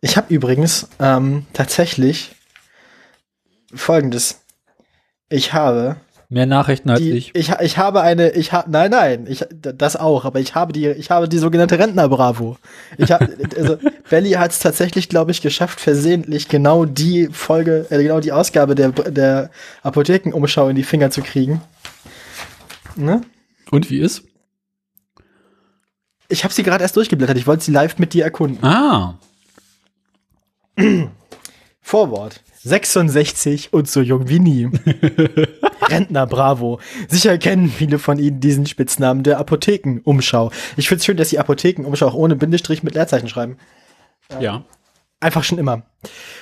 Ich habe übrigens ähm, tatsächlich folgendes. Ich habe Mehr Nachrichten als die, ich. ich. Ich habe eine, ich habe, nein, nein, ich, das auch, aber ich habe die, ich habe die sogenannte Rentner-Bravo. Ich habe, also, Belly hat es tatsächlich, glaube ich, geschafft, versehentlich genau die Folge, äh, genau die Ausgabe der, der Apothekenumschau in die Finger zu kriegen. Ne? Und wie ist? Ich habe sie gerade erst durchgeblättert. Ich wollte sie live mit dir erkunden. Ah. Vorwort. 66 und so jung wie nie. Rentner Bravo. Sicher kennen viele von Ihnen diesen Spitznamen der Apothekenumschau. Ich finde es schön, dass Sie Apothekenumschau auch ohne Bindestrich mit Leerzeichen schreiben. Ja. Einfach schon immer.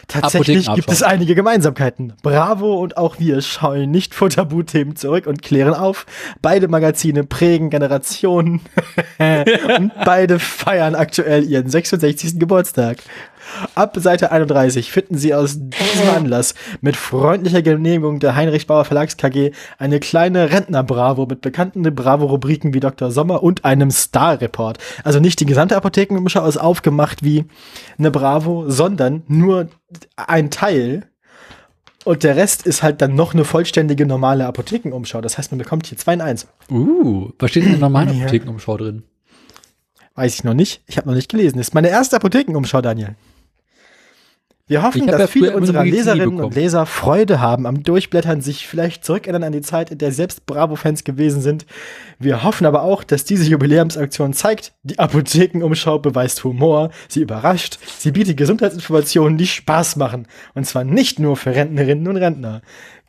Tatsächlich gibt es einige Gemeinsamkeiten. Bravo und auch wir scheuen nicht vor Tabuthemen zurück und klären auf. Beide Magazine prägen Generationen und beide feiern aktuell ihren 66. Geburtstag. Ab Seite 31 finden Sie aus diesem Anlass mit freundlicher Genehmigung der Heinrich Bauer Verlags KG eine kleine Rentner-Bravo mit bekannten Bravo-Rubriken wie Dr. Sommer und einem Star-Report. Also nicht die gesamte Apothekenumschau ist aufgemacht wie eine Bravo, sondern nur ein Teil. Und der Rest ist halt dann noch eine vollständige normale Apothekenumschau. Das heißt, man bekommt hier zwei in eins. Uh, was steht denn in der normalen. Apothekenumschau drin? Weiß ich noch nicht. Ich habe noch nicht gelesen. Das ist meine erste Apothekenumschau, Daniel. Wir hoffen, dass ja viele unserer Leserinnen und. Leser Freude haben am Durchblättern, sich vielleicht zurückerinnern an die Zeit, in der selbst Bravo-Fans gewesen sind. Wir hoffen aber auch, dass diese Jubiläumsaktion zeigt, die Apothekenumschau beweist Humor, sie überrascht, sie bietet Gesundheitsinformationen, die Spaß machen. Und zwar nicht nur für Rentnerinnen und Rentner.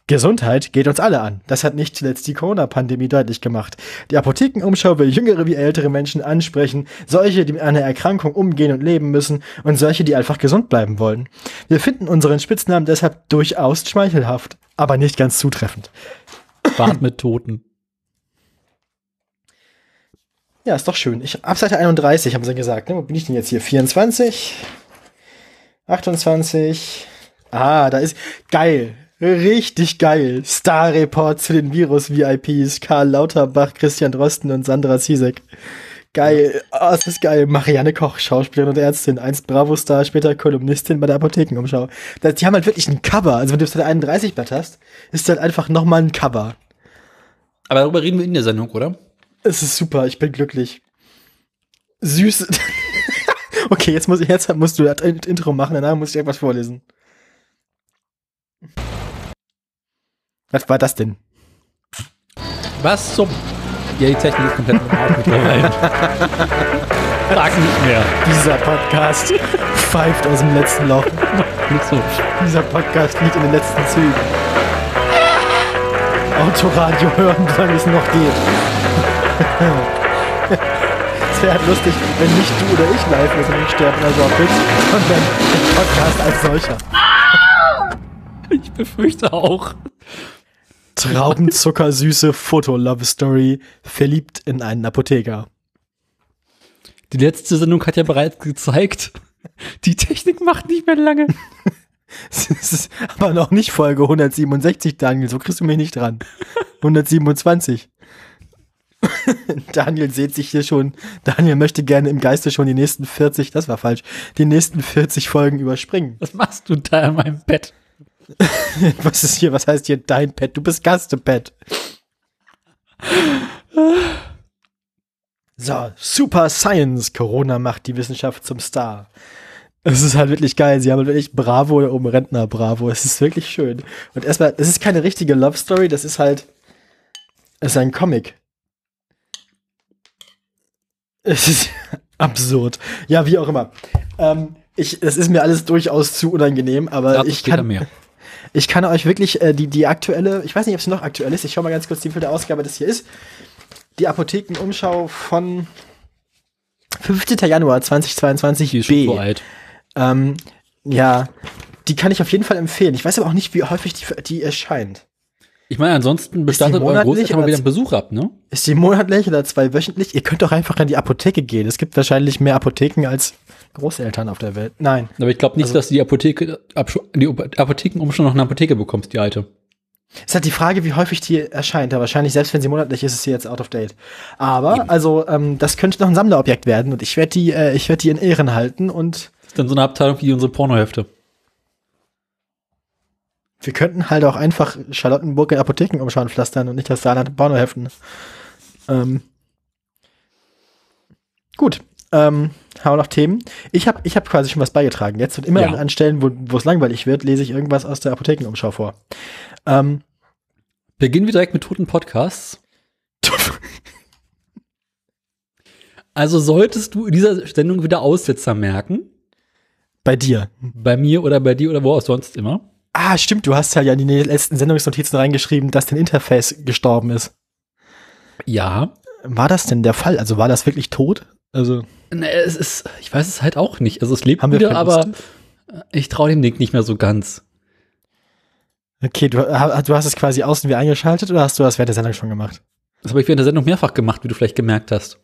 Gesundheit geht uns alle an. Das hat nicht zuletzt die Corona-Pandemie deutlich gemacht. Die Apothekenumschau will jüngere wie ältere Menschen ansprechen, solche, die mit einer Erkrankung umgehen und leben müssen und solche, die einfach gesund bleiben wollen. Wir finden unseren Spitznamen deshalb durchaus schmeichelhaft, aber nicht ganz zutreffend. Bad mit Toten. Ja, ist doch schön. Ich, ab Seite 31 haben sie gesagt. Ne? Wo bin ich denn jetzt hier? 24? 28? Ah, da ist geil. Richtig geil. Star-Report zu den Virus-VIPs. Karl Lauterbach, Christian Drosten und Sandra Zizek. Geil. Oh, das ist geil. Marianne Koch, Schauspielerin und Ärztin. Einst Bravo-Star, später Kolumnistin bei der Apothekenumschau. Das- Die haben halt wirklich ein Cover. Also wenn du Seite 31 blätterst, ist halt einfach nochmal ein Cover. Aber darüber reden wir in der Sendung, oder? Es ist super, ich bin glücklich. Süß. okay, jetzt, muss, jetzt musst du das Intro machen, danach muss ich irgendwas vorlesen. Was war das denn? Was zum? Ja, die Technik ist komplett im Arsch mittlerweile. Frag nicht mehr. Dieser Podcast pfeift aus dem letzten Loch. Nicht so. Dieser Podcast liegt in den letzten Zügen. Autoradio hören, solange es noch geht. Es wäre halt lustig, wenn nicht du oder ich live ist und ich sterbe also auch bist, sondern der Podcast als solcher. Ich befürchte auch. Traubenzuckersüße Foto-Love-Story, verliebt in einen Apotheker. Die letzte Sendung hat ja bereits gezeigt, die Technik macht nicht mehr lange. Es ist aber noch nicht Folge 167, Daniel, so kriegst du mich nicht dran. 127. Daniel sieht sich hier schon, Daniel möchte gerne im Geiste schon die nächsten 40, das war falsch, die nächsten 40 Folgen überspringen. Was machst du da in meinem Bett? Was ist hier, was heißt hier dein Pet? Du bist Gastepet. So, Super Science. Corona macht die Wissenschaft zum Star. Es ist halt wirklich geil. Sie haben halt wirklich Bravo da oben Rentner Bravo. Es ist wirklich schön. Und erstmal, es ist keine richtige Love Story, das ist halt, es ist ein Comic. Es ist absurd. Ja, wie auch immer. Ähm, ich, es ist mir alles durchaus zu unangenehm, aber Dazu ich kann, mehr. ich kann euch wirklich äh, die, die aktuelle, ich weiß nicht, ob es noch aktuell ist, ich schau mal ganz kurz, wie viel der Ausgabe das hier ist. Die Apothekenumschau von 15. Januar 2022 Die ist schon B. so alt. Ähm, ja, die kann ich auf jeden Fall empfehlen. Ich weiß aber auch nicht, wie häufig die, die erscheint. Ich meine, ansonsten bestattet euer Großeltern mal wieder einen Besuch ab, ne? Ist die monatlich oder zweiwöchentlich? Ihr könnt doch einfach in die Apotheke gehen. Es gibt wahrscheinlich mehr Apotheken als Großeltern auf der Welt. Nein. Aber ich glaube nicht, Also- dass du die Apotheke, die Apothekenumschau noch eine Apotheke bekommst, die alte. Es ist halt die Frage, wie häufig die erscheint. Ja, wahrscheinlich, selbst wenn sie monatlich ist, ist sie jetzt out of date. Aber, Eben. also, ähm, das könnte noch ein Sammlerobjekt werden und ich werde die, äh, ich werde die in Ehren halten und ist dann so eine Abteilung wie unsere Pornohefte. Wir könnten halt auch einfach Charlottenburg in Apotheken umschauen pflastern und nicht das Saarland in Pornoheften. Ähm. Gut. Ähm, haben wir noch Themen? Ich habe ich hab quasi schon was beigetragen jetzt und immer Ja. an, Stellen, wo wo es langweilig wird, lese ich irgendwas aus der Apothekenumschau vor. Ähm, Beginnen wir direkt mit toten Podcasts. Also solltest du in dieser Sendung wieder Aussetzer merken, bei dir. bei mir oder bei dir oder wo auch sonst immer. Ah, stimmt, du hast ja in die letzten Sendungsnotizen reingeschrieben, dass dein Interface gestorben ist. Ja. War das denn der Fall? Also war das wirklich tot? Also Ne, es ist, ich weiß es halt auch nicht. Also es lebt wieder, aber Verluste? ich traue dem Ding nicht mehr so ganz. Okay, du, du hast es quasi außen wie eingeschaltet oder hast du das während der Sendung schon gemacht? Das habe ich während der Sendung mehrfach gemacht, wie du vielleicht gemerkt hast.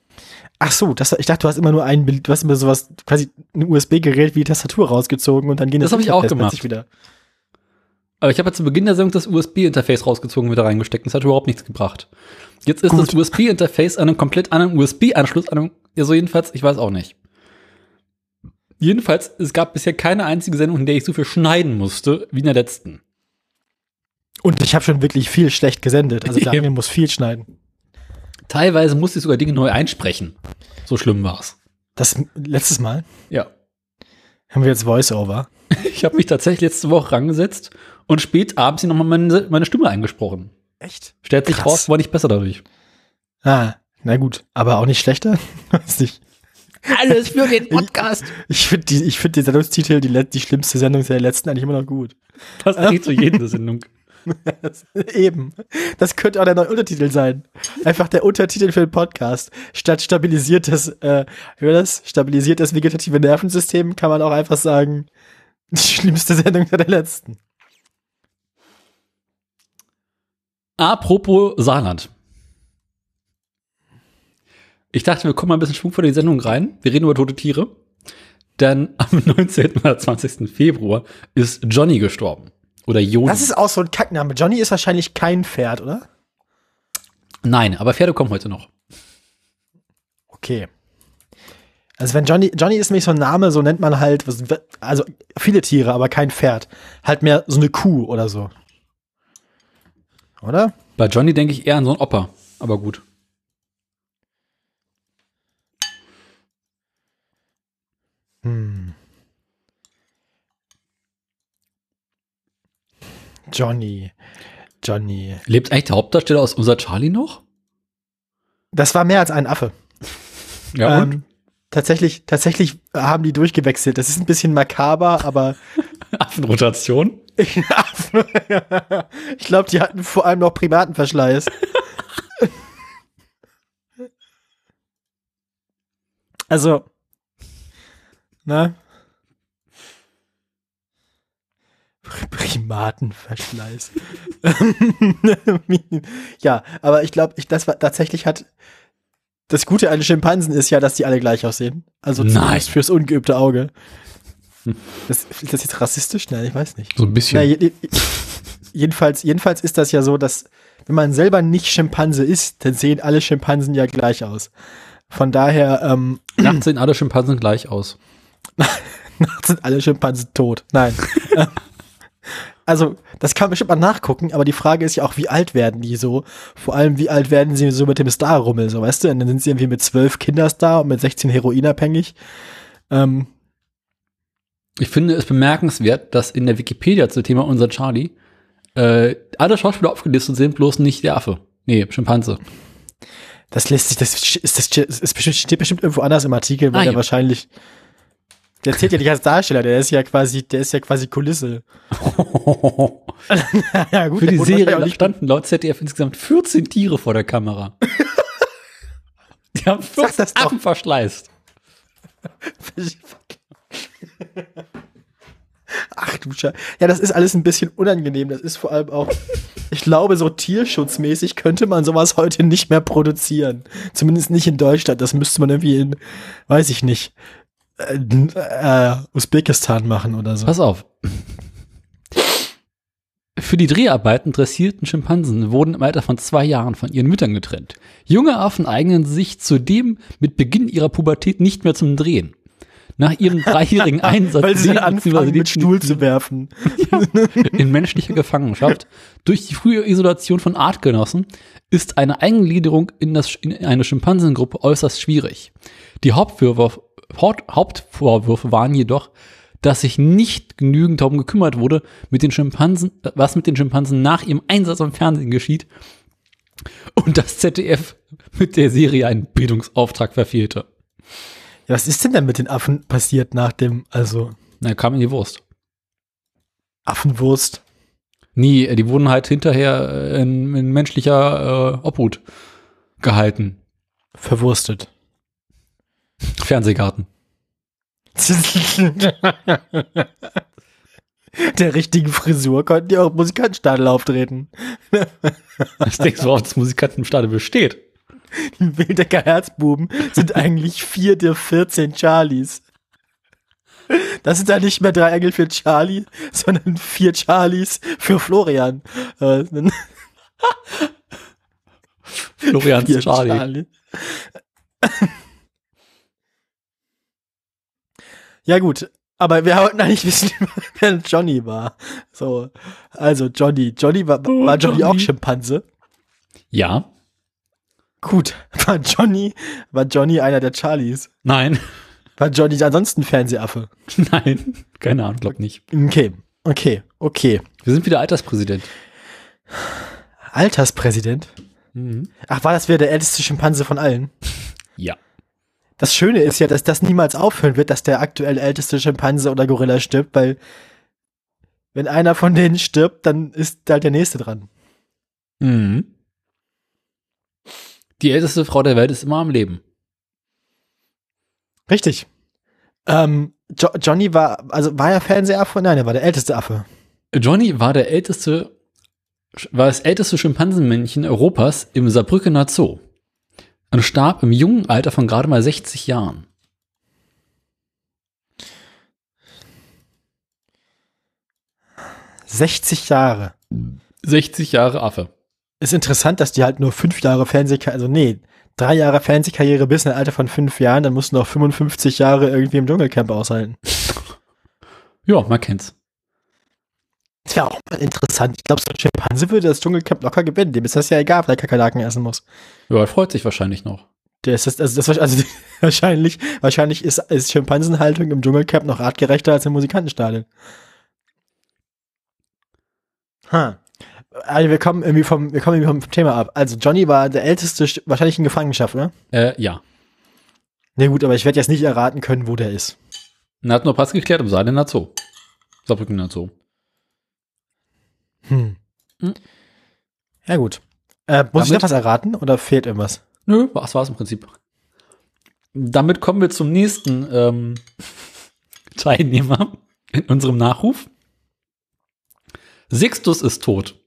Ach so, das, ich dachte, du hast immer nur ein Bild, du hast immer sowas, quasi ein USB-Gerät wie die Tastatur rausgezogen und dann gehen Das hab ich auch gemacht. wieder. Aber ich habe ja zu Beginn der Sendung das USB-Interface rausgezogen und wieder reingesteckt. Das hat überhaupt nichts gebracht. Jetzt ist Gut. das USB-Interface an einem komplett anderen USB-Anschluss an einem, ja so jedenfalls, ich weiß auch nicht. Jedenfalls, es gab bisher keine einzige Sendung, in der ich so viel schneiden musste, wie in der letzten. Und ich habe schon wirklich viel schlecht gesendet. Also Daniel muss viel schneiden. Teilweise musste ich sogar Dinge neu einsprechen. So schlimm war's. Das letztes Mal Ja. haben wir jetzt Voice-Over. Ich habe mich tatsächlich letzte Woche rangesetzt und spät abends hier nochmal meine, meine Stimme eingesprochen. Echt? Stellt sich Krass. raus, war nicht besser dadurch. Ah, na gut, aber auch nicht schlechter. Weiß nicht. Alles für den Podcast. Ich finde die, ich finde die Sendungstitel, die, die schlimmste Sendung der letzten eigentlich immer noch gut. Passt eigentlich zu jeder Sendung. Eben. Das könnte auch der neue Untertitel sein. Einfach der Untertitel für den Podcast. Statt stabilisiertes, äh, wie das? Stabilisiertes vegetative Nervensystem kann man auch einfach sagen, die schlimmste Sendung der letzten. Apropos Saarland. Ich dachte, wir kommen mal ein bisschen Schwung vor die Sendung rein. Wir reden über tote Tiere. Denn am 19. oder 20. Februar ist Johnny gestorben. Oder Joni. Das ist auch so ein Kackname. Johnny ist wahrscheinlich kein Pferd, oder? Nein, aber Pferde kommen heute noch. Okay. Also wenn Johnny, Johnny ist nämlich so ein Name, so nennt man halt, also viele Tiere, aber kein Pferd. Halt mehr so eine Kuh oder so. Oder? Bei Johnny denke ich eher an so einen Opa. Aber gut. Hm. Johnny. Johnny. Lebt eigentlich der Hauptdarsteller aus unser Charlie noch? Das war mehr als ein Affe. Ja, Ähm, tatsächlich, tatsächlich haben die durchgewechselt. Das ist ein bisschen makaber, aber Affenrotation? Affen. ich glaube, die hatten vor allem noch Primatenverschleiß. also, ne? Primatenverschleiß. ja, aber ich glaube, ich, das war tatsächlich hat. Das Gute an Schimpansen ist ja, dass die alle gleich aussehen. Also zumindest fürs ungeübte Auge. Das, ist das jetzt rassistisch? Nein, ich weiß nicht. So ein bisschen. Na, je, je, jedenfalls, jedenfalls ist das ja so, dass wenn man selber nicht Schimpanse ist, dann sehen alle Schimpansen ja gleich aus. Von daher ähm, Nachts sehen alle Schimpansen gleich aus. sind alle Schimpansen tot. Nein. Also, das kann man bestimmt mal nachgucken, aber die Frage ist ja auch, wie alt werden die so? Vor allem, wie alt werden sie so mit dem Star-Rummel, so, weißt du? Und dann sind sie irgendwie mit zwölf Kinderstar und mit 16 heroinabhängig. Ähm, Ich finde es bemerkenswert, dass in der Wikipedia zum Thema unser Charlie äh, alle Schauspieler aufgelistet sind, bloß nicht der Affe. Nee, Schimpanse. Das lässt sich, das ist, das ist bestimmt, steht bestimmt irgendwo anders im Artikel, weil Ah, der ja. wahrscheinlich, der zählt ja nicht als Darsteller, der ist ja quasi, der ist ja quasi Kulisse. ja, gut, Für die Serie standen laut ZDF insgesamt 14 Tiere vor der Kamera. Die haben Sag 14 das doch. Affen verschleißt. Ach du Scheiße. Ja, das ist alles ein bisschen unangenehm. Das ist vor allem auch, ich glaube, so tierschutzmäßig könnte man sowas heute nicht mehr produzieren. Zumindest nicht in Deutschland. Das müsste man irgendwie in, weiß ich nicht, äh, äh, Usbekistan machen oder so. Pass auf. Für die Dreharbeiten dressierten Schimpansen wurden im Alter von zwei Jahren von ihren Müttern getrennt. Junge Affen eignen sich zudem mit Beginn ihrer Pubertät nicht mehr zum Drehen. nach ihrem dreijährigen Einsatz Weil sie anfangen, mit Stuhl zu werfen. in menschlicher Gefangenschaft durch die frühe Isolation von Artgenossen ist eine Eingliederung in, das, in eine Schimpansengruppe äußerst schwierig. Die Hauptvorwürfe, Haupt- Hauptvorwürfe waren jedoch, dass sich nicht genügend darum gekümmert wurde, mit den Schimpansen, was mit den Schimpansen nach ihrem Einsatz am Fernsehen geschieht und das ZDF mit der Serie einen Bildungsauftrag verfehlte. Ja, was ist denn denn mit den Affen passiert nach dem, also Na, kam in die Wurst. Affenwurst? Nie, die wurden halt hinterher äh, in, in menschlicher äh, Obhut gehalten. Verwurstet. Fernsehgarten. Der richtigen Frisur konnten die auch im Musikantenstadel auftreten. Ich denke, worauf das Musikantenstadion besteht. Die Wildecker Herzbuben sind eigentlich vier der 14 Charlies. Das sind dann nicht mehr drei Engel für Charlie, sondern vier Charlies für Florian. Äh, Florians vier Charlie. Ja gut, aber wir wollten eigentlich wissen, wer Johnny war. So, also Johnny. Johnny war, Oh, war Johnny, auch Johnny. Schimpanse? Ja. Gut, war Johnny, war Johnny einer der Charlies? Nein. War Johnny ansonsten Fernsehaffe? Nein. Keine Ahnung, glaub nicht. Okay, okay, okay. Wir sind wieder Alterspräsident. Alterspräsident? Mhm. Ach, war das wieder der älteste Schimpanse von allen? Ja. Das Schöne ist ja, dass das niemals aufhören wird, dass der aktuell älteste Schimpanse oder Gorilla stirbt, weil wenn einer von denen stirbt, dann ist halt der nächste dran. Mhm. Die älteste Frau der Welt ist immer am Leben. Richtig. Ähm, jo Johnny war, also war er Fernsehaffe? Nein, er war der älteste Affe. Johnny war der älteste, war das älteste Schimpansenmännchen Europas im Saarbrückener Zoo und starb im jungen Alter von gerade mal 60 Jahren. – 60 Jahre. 60 Jahre Affe. Ist interessant, dass die halt nur fünf Jahre Fernsehkarriere, also nee, drei Jahre Fernsehkarriere bis in ein Alter von fünf Jahren, dann mussten noch 55 Jahre irgendwie im Dschungelcamp aushalten. Ja, man kennt's. Das wäre auch mal interessant. Ich glaube, so ein Schimpanse würde das Dschungelcamp locker gewinnen. Dem ist das ja egal, ob er Kakerlaken essen muss. Ja, er freut sich wahrscheinlich noch. Der ist das, also das also wahrscheinlich, wahrscheinlich ist, ist Schimpansenhaltung im Dschungelcamp noch artgerechter als im Musikantenstadion. Ha. Also wir kommen irgendwie vom, wir kommen irgendwie vom Thema ab. Also Johnny war der älteste, Sch- wahrscheinlich in Gefangenschaft, oder? Äh, ja. Nee, gut, aber ich werde jetzt nicht erraten können, wo der ist. Er hat nur Pass geklärt im Saarländer Zoo. Saarbrückener Zoo. Hm. Hm. Ja, gut. Äh, muss ich Damit- noch was erraten oder fehlt irgendwas? Nö, das war's im Prinzip. Damit kommen wir zum nächsten ähm, Teilnehmer in unserem Nachruf. Sixtus ist tot,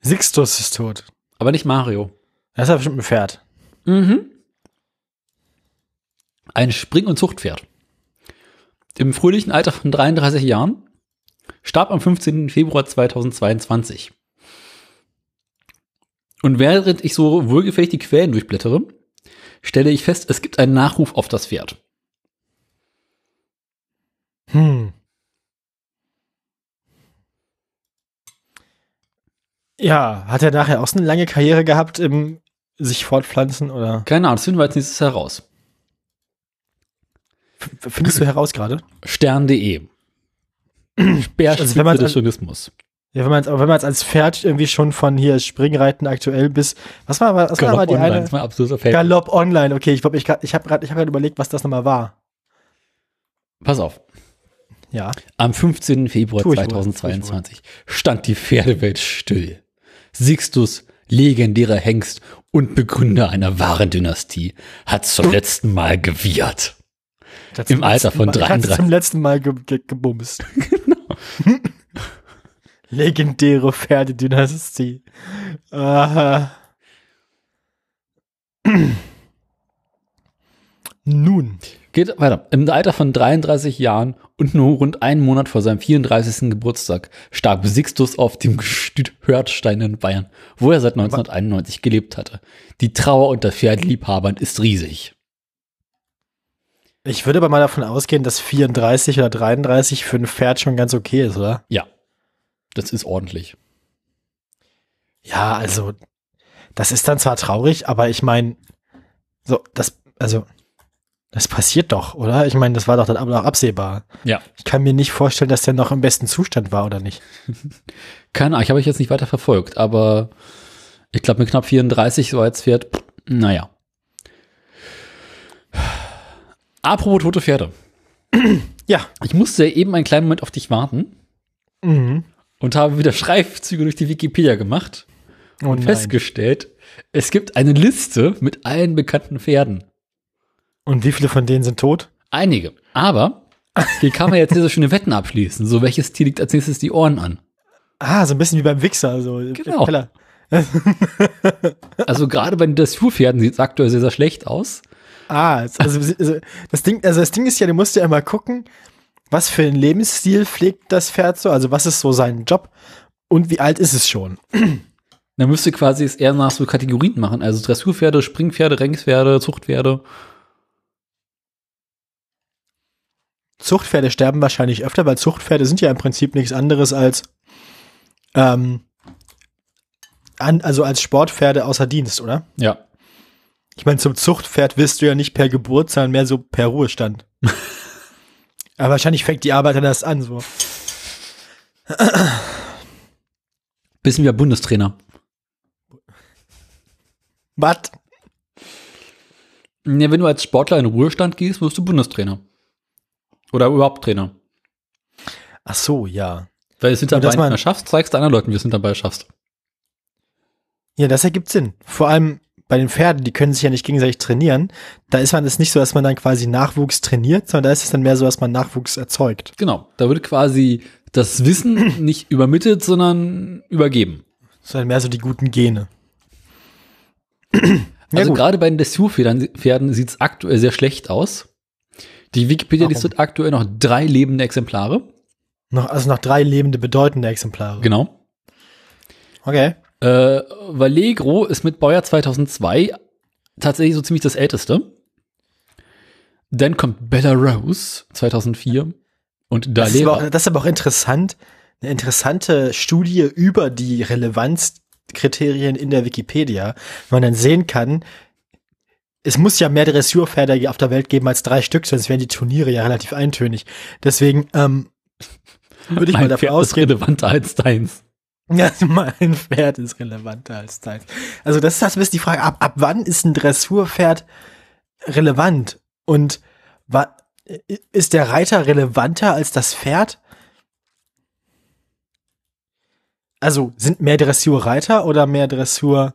Sixtus ist tot. aber nicht Mario. Das ist ja bestimmt ein Pferd. Mhm. Ein Spring- und Zuchtpferd. Im fröhlichen Alter von 33 Jahren starb am 15. Februar 2022. Und während ich so wohlgefällig die Quellen durchblättere, stelle ich fest, es gibt einen Nachruf auf das Pferd. Hm. Ja, hat er nachher auch so eine lange Karriere gehabt im sich fortpflanzen oder Keine Ahnung, das finden wir als nächstes heraus. f- findest du heraus gerade? Stern.de. Also Speerspitze wenn man- des Journalismus. Ja, wenn man wenn man als Pferd irgendwie schon von hier Springreiten aktuell bis was war was war Galopp aber die Online eine ist mein absoluter Favorite. Galopp Online. Okay, ich glaube ich ich habe gerade ich habe gerade überlegt, was das nochmal war. Pass auf. Ja. Am 15. Februar Tu ich wohl, 2022 stand die Pferdewelt still. Sixtus, legendärer Hengst und Begründer einer wahren Dynastie, hat zum letzten Mal gewiehert. Im Alter von Mal- ich hatte 33. zum letzten Mal ge ge gebumst. Legendäre Pferdedynastie. Aha. Nun. Geht weiter. Im Alter von 33 Jahren und nur rund einen Monat vor seinem 34. Geburtstag starb Sixtus auf dem Gestüt Hörtstein in Bayern, wo er seit 1991 gelebt hatte. Die Trauer unter Pferdliebhabern ist riesig. Ich würde aber mal davon ausgehen, dass 34 oder 33 für ein Pferd schon ganz okay ist, oder? Ja. Das ist ordentlich. Ja, also, das ist dann zwar traurig, aber ich meine, so, das, also, das passiert doch, oder? Ich meine, das war doch dann aber auch absehbar. Ja. Ich kann mir nicht vorstellen, dass der noch im besten Zustand war, oder nicht? Keine Ahnung, ich habe ich jetzt nicht weiter verfolgt, aber ich glaube mit knapp 34 so als Pferd, naja. Apropos tote Pferde. Ja. Ich musste eben einen kleinen Moment auf dich warten Mhm. und habe wieder Schreibzüge durch die Wikipedia gemacht Oh und nein. festgestellt, es gibt eine Liste mit allen bekannten Pferden. Und wie viele von denen sind tot? Einige. Aber hier kann man jetzt sehr so schöne Wetten abschließen. So, welches Tier liegt als nächstes die Ohren an? Ah, so ein bisschen wie beim Wichser, so. Genau. Keller. Also gerade bei den Dressurpferden sieht es aktuell sehr, sehr schlecht aus. Ah, also, also, das Ding, also das Ding ist ja, du musst ja immer gucken, was für einen Lebensstil pflegt das Pferd so, also was ist so sein Job und wie alt ist es schon? Dann müsste quasi es eher nach so Kategorien machen. Also Dressurpferde, Springpferde, Renkspferde, Zuchtpferde. Zuchtpferde sterben wahrscheinlich öfter, weil Zuchtpferde sind ja im Prinzip nichts anderes als ähm, an, also als Sportpferde außer Dienst, oder? Ja. Ich meine, zum Zuchtpferd wirst du ja nicht per Geburt, sondern mehr so per Ruhestand. Aber wahrscheinlich fängt die Arbeit dann erst an, so. Bisschen wie Bundestrainer. Was? Ja, wenn du als Sportler in Ruhestand gehst, wirst du Bundestrainer. Oder überhaupt Trainer. Ach so, ja. Weil es dass hinterbei nicht mehr schaffst, zeigst du anderen Leuten, wie es hinterbei schaffst. Ja, das ergibt Sinn. Vor allem bei den Pferden, die können sich ja nicht gegenseitig trainieren. Da ist man es nicht so, dass man dann quasi Nachwuchs trainiert, sondern da ist es dann mehr so, dass man Nachwuchs erzeugt. Genau. Da wird quasi das Wissen nicht übermittelt, sondern übergeben. Sondern mehr so die guten Gene. Also gut. gerade bei den Dressurpferden Pferden sieht es aktuell sehr schlecht aus. Die Wikipedia Warum? listet aktuell noch drei lebende Exemplare. Noch, also noch drei lebende, bedeutende Exemplare. Genau. Okay. Äh, Vallegro ist mit Baujahr 2002 tatsächlich so ziemlich das älteste. Dann kommt Bella Rose 2004 und Das ist, aber Dalera. auch, das ist aber auch interessant. Eine interessante Studie über die Relevanzkriterien in der Wikipedia, wo man dann sehen kann, es muss ja mehr Dressurpferde auf der Welt geben als drei Stück, sonst wären die Turniere ja relativ eintönig. Deswegen ähm, würde ich mal Mein davon Pferd ist ausreden, relevanter als deins. ja, mein Pferd ist relevanter als deins. Also das ist das ist die Frage, ab, ab wann ist ein Dressurpferd relevant? Und ist der Reiter relevanter als das Pferd? Also sind mehr Dressurreiter oder mehr Dressurpferde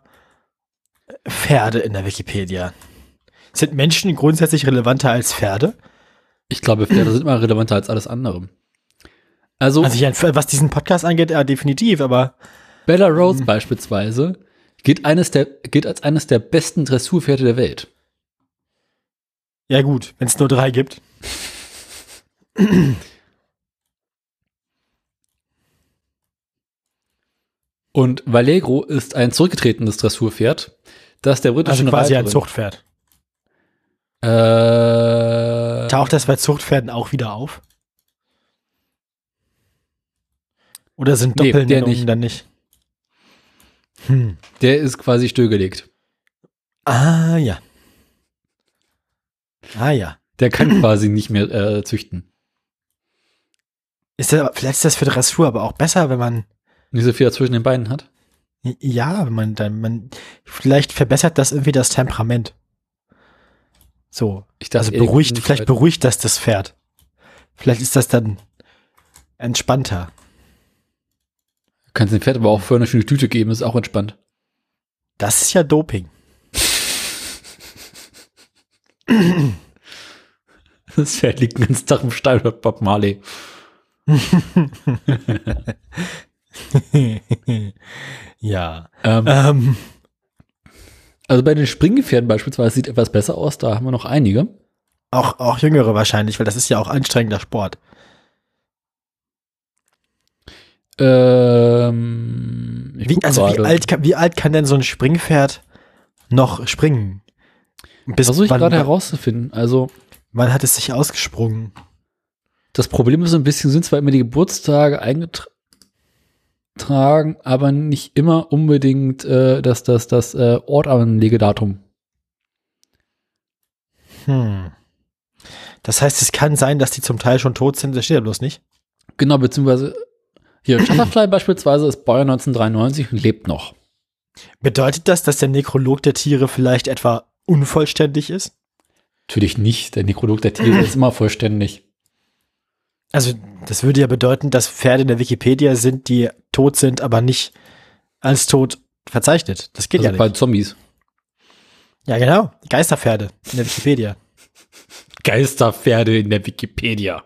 in der Wikipedia? Sind Menschen grundsätzlich relevanter als Pferde? Ich glaube, Pferde sind immer relevanter als alles andere. Also, Also ja, was diesen Podcast angeht, ja, definitiv, aber Bella Rose beispielsweise gilt, eines der, gilt als eines der besten Dressurpferde der Welt. ja gut, wenn es nur drei gibt. Und Vallegro ist ein zurückgetretenes Dressurpferd, das der Also britischen quasi ein Reiterin- Zuchtpferd. Äh, Taucht das bei Zuchtpferden auch wieder auf? Oder sind Nee, Doppelnennungen nicht. dann nicht? Hm. der ist quasi stillgelegt. Ah ja. Ah ja. Der kann quasi nicht mehr äh, züchten. Ist das, vielleicht ist das für Dressur aber auch besser, wenn man Nicht so viel zwischen den Beinen hat. ja, wenn man dann man vielleicht verbessert das irgendwie das Temperament. So, Ich dachte, also beruhigt, vielleicht beruhigt das das Pferd. Vielleicht ist das dann entspannter. Kannst dem Pferd aber auch für eine schöne Tüte geben, ist auch entspannt. Das ist ja Doping. Das Pferd liegt den ganzen Tag im Stall bei Bob Marley. ja. Ähm, Ähm, also bei den Springpferden beispielsweise sieht etwas besser aus, da haben wir noch einige. auch, auch jüngere wahrscheinlich, weil das ist ja auch anstrengender Sport. Ähm, Wie, also wie alt, kann, wie alt kann denn so ein Springpferd noch springen? Bis Versuche ich gerade herauszufinden. Also Wann hat es sich ausgesprungen? Das Problem ist so ein bisschen, sind zwar immer die Geburtstage eingetragen, aber nicht immer unbedingt äh, das, das, das äh, Ortanlegedatum. Hm. Das heißt, es kann sein, dass die zum Teil schon tot sind, das steht ja bloß nicht. Genau, beziehungsweise hier, Shutterfly beispielsweise ist Baujahr 1993 und lebt noch. Bedeutet das, dass der Nekrolog der Tiere vielleicht etwa unvollständig ist? Natürlich nicht. Der Nekrolog der Tiere ist immer vollständig. Also, das würde ja bedeuten, dass Pferde in der Wikipedia sind, die tot sind, aber nicht als tot verzeichnet. Das geht Also ja bei nicht. Zombies. Ja, genau. Geisterpferde in der Wikipedia. Geisterpferde in der Wikipedia.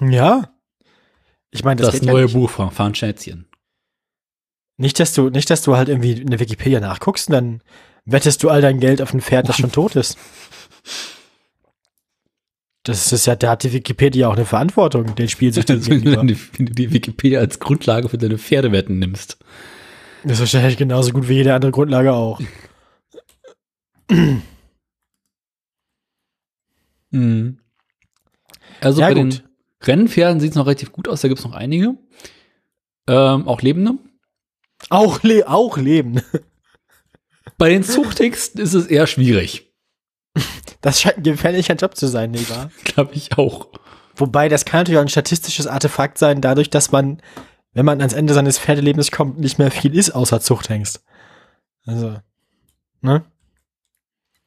Ja. Ich meine, das, Das, ja neue nicht. Buch von Fan Schätzchen. Nicht, dass du, nicht, dass du halt irgendwie in der Wikipedia nachguckst und dann wettest du all dein Geld auf ein Pferd, das schon tot ist. Das ist ja, da hat die Wikipedia auch eine Verantwortung, den Spielsüchtigen Also, wenn, du gegenüber. die, wenn du die Wikipedia als Grundlage für deine Pferdewetten nimmst. Das ist wahrscheinlich genauso gut wie jede andere Grundlage auch. Mhm. Also Ja, bei gut. den Rennpferden sieht es noch relativ gut aus, da gibt es noch einige. Ähm, auch Lebende. Auch, le auch leben. Bei den Zuchttexten ist es eher schwierig. Das scheint ein gefährlicher Job zu sein, wahr? Glaube ich auch. Wobei, das kann natürlich auch ein statistisches Artefakt sein, dadurch, dass man, wenn man ans Ende seines Pferdelebens kommt, nicht mehr viel ist, außer Zuchthengst. Also, ne?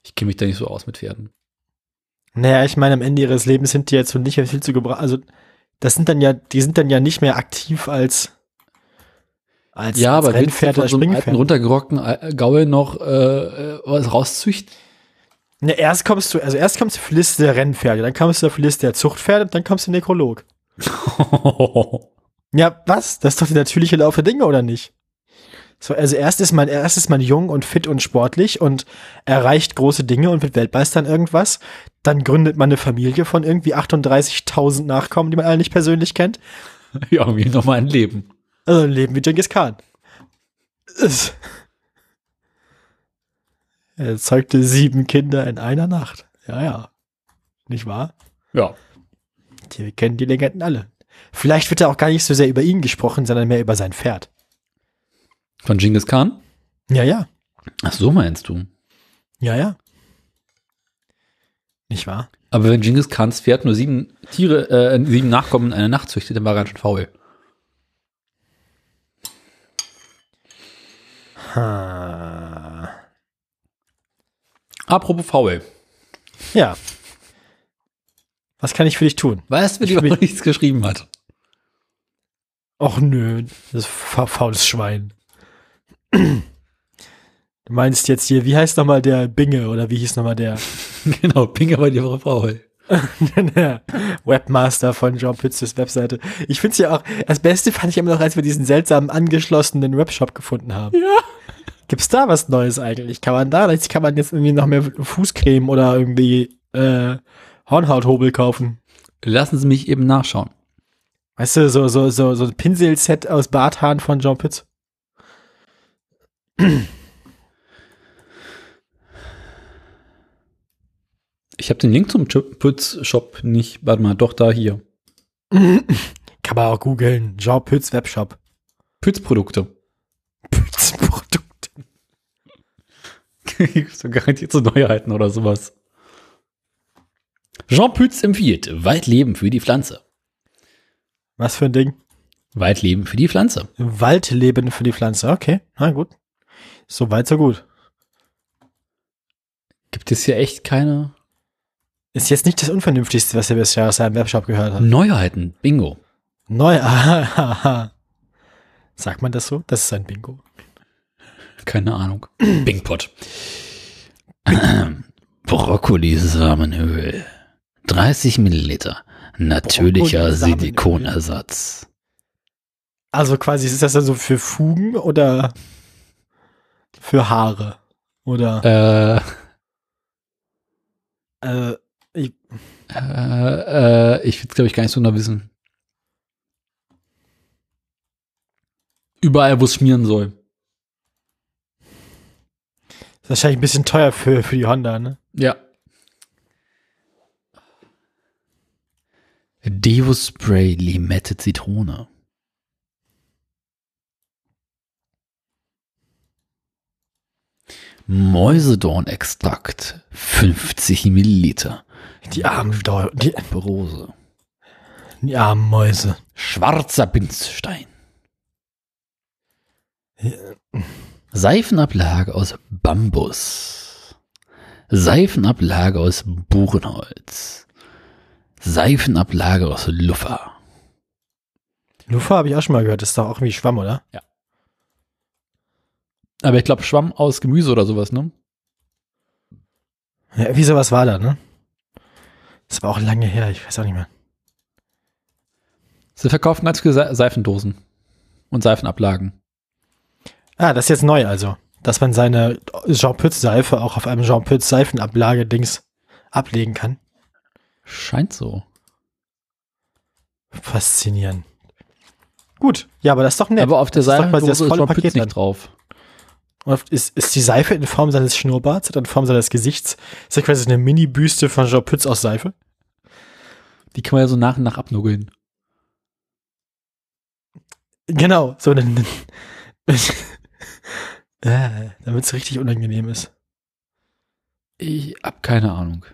Ich kenne mich da nicht so aus mit Pferden. Naja, ich meine, am Ende ihres Lebens sind die jetzt so nicht mehr viel zu gebrauchen. Also, das sind dann ja, die sind dann ja nicht mehr aktiv als, als, Ja, als aber Rennpferd oder so einem alten, Springpferd. runtergerockten Al- Gaul noch äh, äh, was rauszüchten? Ne, erst kommst du, also erst kommst du auf die Liste der Rennpferde, dann kommst du auf die Liste der Zuchtpferde und dann kommst du Nekrolog. Ja, was? Das ist doch der natürliche Lauf der Dinge, oder nicht? So, also erst ist man, erst ist man jung und fit und sportlich und erreicht große Dinge und wird Weltmeister in irgendwas. Dann gründet man eine Familie von irgendwie 38.000 Nachkommen, die man alle nicht persönlich kennt. ja, irgendwie nochmal ein Leben. Also ein Leben wie Genghis Khan. Er zeugte sieben Kinder in einer Nacht. Ja, ja. Nicht wahr? Ja. Die, wir kennen die Legenden alle. Vielleicht wird da auch gar nicht so sehr über ihn gesprochen, sondern mehr über sein Pferd. Von Genghis Khan? Ja, ja. Ach so meinst du. Ja, ja. Nicht wahr? Aber wenn Genghis Khans Pferd nur sieben Tiere, äh, sieben Nachkommen in einer Nacht züchtet, dann war er ganz schön faul. Ha. Apropos faul. Ja. Was kann ich für dich tun? Weißt du, wer Ich dir will- noch nichts geschrieben hat? Och nö, das fa faules Schwein. Du meinst jetzt hier, wie heißt nochmal der Binge oder wie hieß nochmal der, genau, Pinga war die faul. der Webmaster von John Pützes Webseite? Ich find's ja auch, das Beste fand ich immer noch, als wir diesen seltsamen angeschlossenen Webshop gefunden haben. Ja. Gibt's da was Neues eigentlich? Kann man da, kann man jetzt irgendwie noch mehr Fußcreme oder irgendwie äh, Hornhauthobel kaufen? Lassen Sie mich eben nachschauen. Weißt du, so, so, so, so ein Pinselset aus Barthaaren von John Pütz. Ich habe den Link zum Pütz-Shop nicht. Warte mal, doch da hier. Kann man auch googeln. Jean Pütz Webshop. Pütz-Produkte. Pütz Produkte. so garantiert so Neuheiten oder sowas. Jean Pütz empfiehlt Waldleben für die Pflanze. Was für ein Ding? Waldleben für die Pflanze. Waldleben für die Pflanze. Okay, na gut. So weit, so gut. Gibt es hier echt keine Ist jetzt nicht das Unvernünftigste, was ihr bisher aus seinem Webshop gehört habt. Neuheiten? Bingo. Neu. Sagt man das so? Das ist ein Bingo. Keine Ahnung. Bingpot. Brokkoli-Samenöl. 30 Milliliter. Natürlicher. Silikonersatz. Also quasi, ist das dann so für Fugen oder für Haare? Oder, Äh, äh, ich, äh, äh, ich will glaube ich gar nicht so genau wissen. Überall, wo es schmieren soll. ist wahrscheinlich ein bisschen teuer für, für die Honda, ne? Ja. Devo Spray Limette Zitrone. Mäusedornextrakt 50 Milliliter. Die armen, die, Rose. die armen Mäuse. Schwarzer Binzstein. Seifenablage aus Bambus. Seifenablage aus Buchenholz. Seifenablage aus Luffa. Lufa habe ich auch schon mal gehört. Das ist doch auch irgendwie Schwamm, oder? Aber ich glaube Schwamm aus Gemüse oder sowas, ne? Ja, wie sowas war da, ne? Das war auch lange her. Ich weiß auch nicht mehr. Sie verkaufen ganz viele Se Seifendosen und Seifenablagen. Ah, das ist jetzt neu also. Dass man seine Jean Pütz Seife auch auf einem Jean Pütz Seifenablage Dings ablegen kann. Scheint so. Faszinierend. Gut, ja, aber das ist doch nett. Aber auf der Das ist doch Seifendose ist Jean Pütz Paket dann. nicht drauf. Und ist, ist die Seife in Form seines Schnurrbarts oder in Form seines Gesichts? Ist das quasi eine Mini-Büste von Jean Pütz aus Seife? Die kann man ja so nach und nach abnuggeln. Genau, so ein. äh, damit es richtig unangenehm ist. Ich hab keine Ahnung.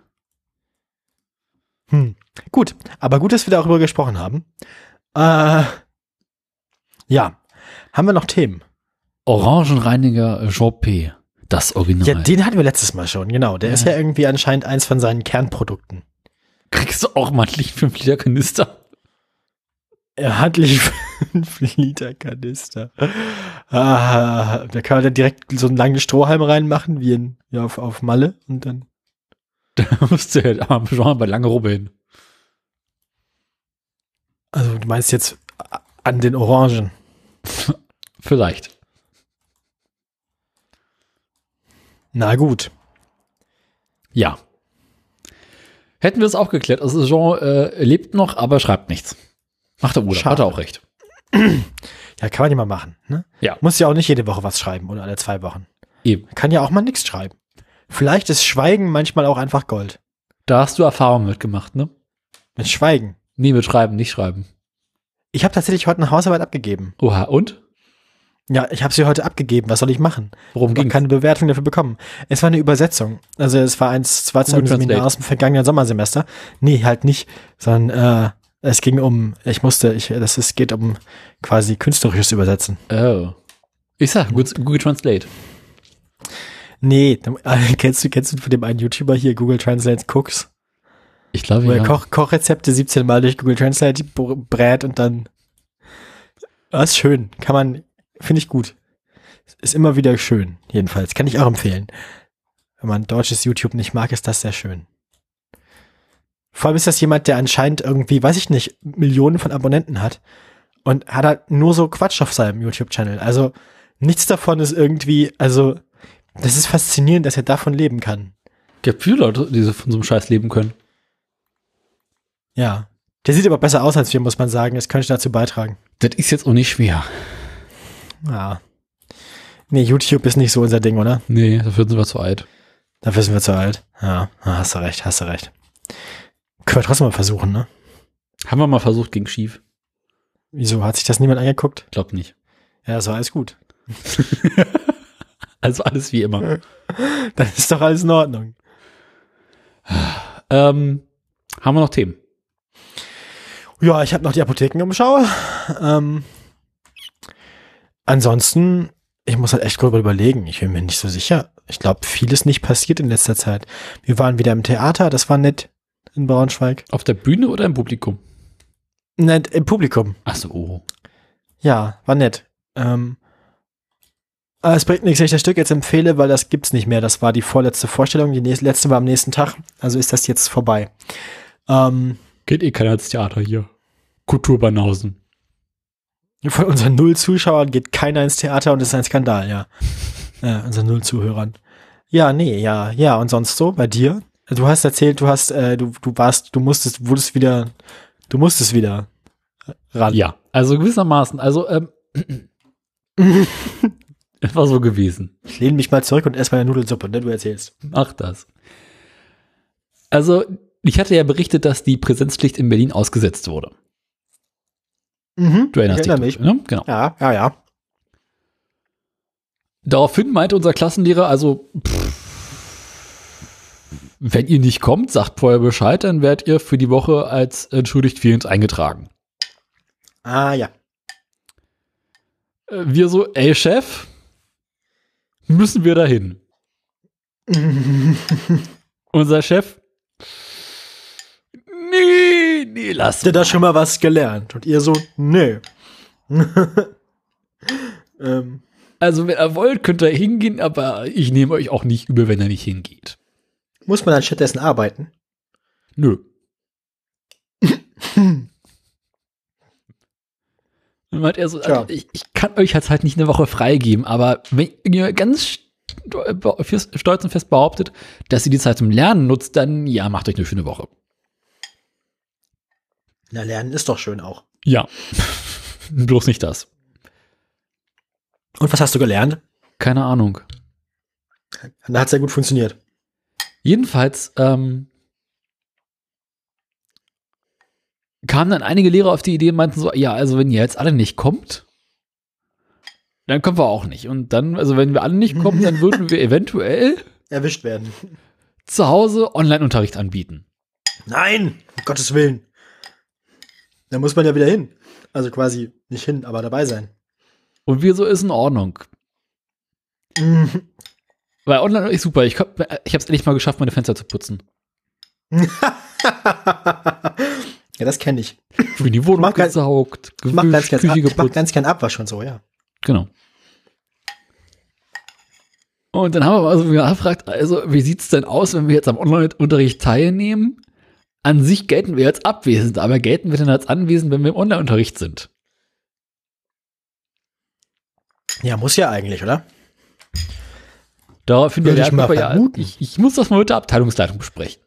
Hm. Gut, aber gut, dass wir darüber gesprochen haben. Äh, ja, haben wir noch Themen? Orangenreiniger Jean P. Das Original. Ja, den hatten wir letztes Mal schon, genau. Der ist ja irgendwie anscheinend eins von seinen Kernprodukten. Kriegst du auch mal einen Licht 5 Liter Kanister? Er hat lieb 5 Liter Kanister. Ah, da kann man dann direkt so einen langen Strohhalm reinmachen, wie, in, wie auf, auf Malle. Und dann. Da musst du ja Jean bei lange Rubbe hin. Also, du meinst jetzt an den Orangen. Vielleicht. Na gut. Ja. Hätten wir das auch geklärt. Also Jean äh, lebt noch, aber schreibt nichts. Macht der Bruder. Schade. Hat er auch recht. Ja, kann man ja mal machen. Ne? Ja. Muss ja auch nicht jede Woche was schreiben oder alle zwei Wochen. Eben. Kann ja auch mal nichts schreiben. Vielleicht ist Schweigen manchmal auch einfach Gold. Da hast du Erfahrung mitgemacht, ne? Mit Schweigen. Nie mit Schreiben, nicht schreiben. Ich habe tatsächlich heute eine Hausarbeit abgegeben. Oha, und? Ja, ich habe sie heute abgegeben. Was soll ich machen? Worum ging's? keine Bewertung dafür bekommen. Es war eine Übersetzung. Also es war eins, zwei Google Seminar aus dem vergangenen Sommersemester. Nee, halt nicht, sondern äh, es ging um, ich musste, ich, das ist, geht um quasi künstlerisches Übersetzen. Oh. Ich sag, Google, Translate. Nee, äh, kennst du, kennst du von dem einen YouTuber hier, Google Translate Cooks? Ich glaube, Wo er ja. Koch, Kochrezepte 17 Mal durch Google Translate br- brät und dann. Das ist schön. Kann man, finde ich gut. Ist immer wieder schön, jedenfalls. Kann ich auch empfehlen. Wenn man deutsches YouTube nicht mag, ist das sehr schön. Vor allem ist das jemand, der anscheinend irgendwie, weiß ich nicht, Millionen von Abonnenten hat und hat halt nur so Quatsch auf seinem YouTube-Channel. Also nichts davon ist irgendwie, also das ist faszinierend, dass er davon leben kann. gibt viele Leute, die so von so einem Scheiß leben können. Ja. Der sieht aber besser aus als wir, muss man sagen. Das könnte dazu beitragen. Das ist jetzt auch nicht schwer. Ja. Nee, YouTube ist nicht so unser Ding, oder? Nee, dafür sind wir zu alt. Dafür sind wir zu alt. Ja, hast du recht, hast du recht. Können wir trotzdem mal versuchen, ne? Haben wir mal versucht, ging schief. Wieso? Hat sich das niemand angeguckt? Glaub nicht. Ja, so alles gut. Also alles wie immer. Dann ist doch alles in Ordnung. ähm, haben wir noch Themen? Ja, ich habe noch die Apothekenumschau. Ähm, ansonsten, ich muss halt echt drüber überlegen. Ich bin mir nicht so sicher. Ich glaube, vieles nicht passiert in letzter Zeit. Wir waren wieder im Theater, das war nett in Braunschweig. Auf der Bühne oder im Publikum? Nett im Publikum. Ach so. oh. Ja, war nett. Ähm, aber es bringt nichts, wenn ich das Stück jetzt empfehle, weil das gibt's nicht mehr. Das war die vorletzte Vorstellung. Die nächste, letzte war am nächsten Tag. Also ist das jetzt vorbei. Ähm, Geht eh keiner ins Theater hier. Kulturbanausen. Von unseren null Zuschauern geht keiner ins Theater und das ist ein Skandal, ja. äh, unseren null Zuhörern. Ja, nee, ja, ja. Und sonst so bei dir? Du hast erzählt, du hast, äh, du, du warst, du musstest, wurdest wieder, du musstest wieder ran. Ja, also gewissermaßen. Also, ähm, es war so gewesen. Ich lehne mich mal zurück und ess meine Nudelsuppe, ne? Du erzählst. Mach das. Also, Ich hatte ja berichtet, dass die Präsenzpflicht in Berlin ausgesetzt wurde. Mhm. Du erinnerst ich erinnere dich. mich. Ne? Genau. Ja, ja, ja. Daraufhin meinte unser Klassenlehrer, also pff, wenn ihr nicht kommt, sagt vorher Bescheid, dann werdet ihr für die Woche als entschuldigt fehlend eingetragen. Ah, ja. Äh, Wir so, ey Chef, müssen wir dahin? Unser Chef, nee, nee, lass Habt ihr da schon mal was gelernt? Und ihr so, nö. ähm, Also wenn ihr wollt, könnt ihr hingehen, aber ich nehme euch auch nicht übel, wenn er nicht hingeht. muss man dann stattdessen arbeiten? Nö. Und meint er so, also ich, ich kann euch jetzt halt nicht eine Woche freigeben, aber wenn ihr ganz stolz und fest behauptet, dass ihr die Zeit zum Lernen nutzt, dann ja, macht euch eine schöne Woche. Na, lernen ist doch schön auch. Ja. Bloß nicht das. Und was hast du gelernt? Keine Ahnung. Da hat sehr gut funktioniert. Jedenfalls ähm, kamen dann einige Lehrer auf die Idee und meinten so, ja, also wenn ihr jetzt alle nicht kommt, dann kommen wir auch nicht. Und dann, also wenn wir alle nicht kommen, dann würden wir eventuell Erwischt werden. zu Hause Online-Unterricht anbieten. Nein, um Gottes Willen. Da muss man ja wieder hin. Also quasi nicht hin, aber dabei sein. Und wir so ist in Ordnung. Mhm. Weil online ist super. Ich, ich habe es endlich mal geschafft, meine Fenster zu putzen. ja, das kenne ich. Für die Wohnung gesaugt, Ich mach ganz, ganz, Küche ab, ich mach ganz gern Abwasch und so, ja. Genau. Und dann haben wir also wieder gefragt, also wie sieht's denn aus, wenn wir jetzt am Online-Unterricht teilnehmen? An sich gelten wir jetzt abwesend, aber gelten wir denn als anwesend, wenn wir im Online-Unterricht sind? Ja, muss ja eigentlich, oder? Daraufhin Würde der ich mal ja, ich, ich muss das mal mit der Abteilungsleitung besprechen.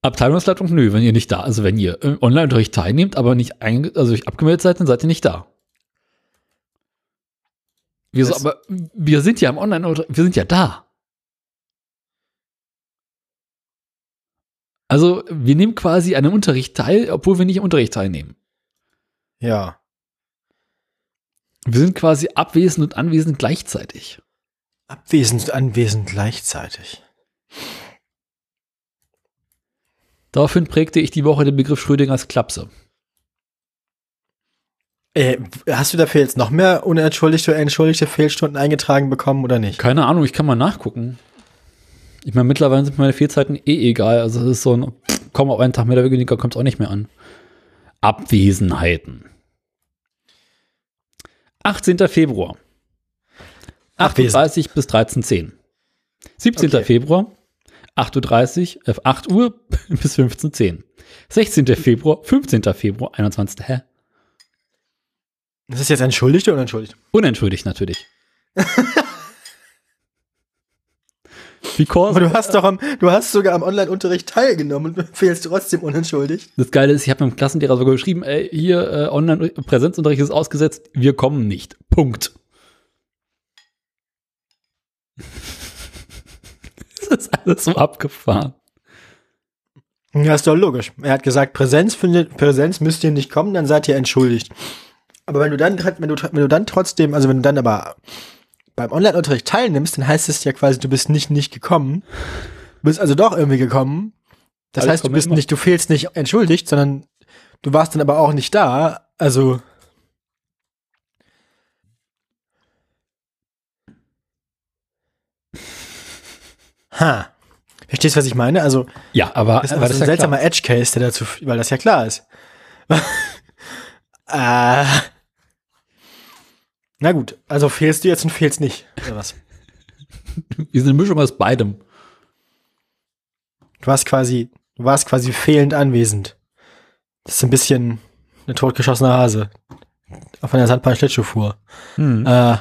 Abteilungsleitung, nö, wenn ihr nicht da, also wenn ihr im Online-Unterricht teilnehmt, aber nicht einge also abgemeldet seid, dann seid ihr nicht da. Wir so, aber wir sind ja im Online, wir sind ja da. Also wir nehmen quasi an einem Unterricht teil, obwohl wir nicht im Unterricht teilnehmen. Ja. Wir sind quasi abwesend und anwesend gleichzeitig. Abwesend und anwesend gleichzeitig. Daraufhin prägte ich die Woche den Begriff Schrödingers Klapse. Äh, hast du dafür jetzt noch mehr unentschuldigte oder entschuldigte Fehlstunden eingetragen bekommen oder nicht? Keine Ahnung, ich kann mal nachgucken. Ich meine, mittlerweile sind meine Fehlzeiten eh egal. Also es ist so ein, komm, auf einen Tag mehr oder weniger kommt es auch nicht mehr an. Abwesenheiten. 18. Februar. Abwesend. 38 bis 13.10. 17. Okay. Februar. 8.30 Uhr, äh, 8 Uhr bis 15.10. 16. Februar, 15. Februar, 21. Hä? Das ist jetzt entschuldigt oder unentschuldigt? Unentschuldigt natürlich. Because Aber du hast doch am, du hast sogar am Online-Unterricht teilgenommen und fehlst trotzdem unentschuldigt. Das Geile ist, ich habe mit dem Klassenlehrer sogar geschrieben, ey, hier äh, Online-Präsenzunterricht ist ausgesetzt, wir kommen nicht. Punkt. das ist alles so abgefahren. Ja, ist doch logisch. Er hat gesagt, Präsenz, findet, Präsenz müsst ihr nicht kommen, dann seid ihr entschuldigt. Aber wenn du dann, wenn du, wenn du dann trotzdem, also wenn du dann aber beim Online-Unterricht teilnimmst, dann heißt es ja quasi, du bist nicht nicht gekommen. Du bist also doch irgendwie gekommen. Das Alles heißt, du bist immer. nicht, du fehlst nicht entschuldigt, sondern du warst dann aber auch nicht da. Also. Ha. Verstehst du, was ich meine? Also, Ja, aber, das ist aber aber so ein ja seltsamer. Edge-Case, der dazu, weil das ja klar ist. äh, na gut, also fehlst du jetzt und fehlst nicht, oder was? Wir sind eine Mischung aus beidem. Du warst quasi, du warst quasi fehlend anwesend. Das ist ein bisschen eine totgeschossene Hase. Auf einer Sandbahn Schlittschuh fuhr. Hm. Äh,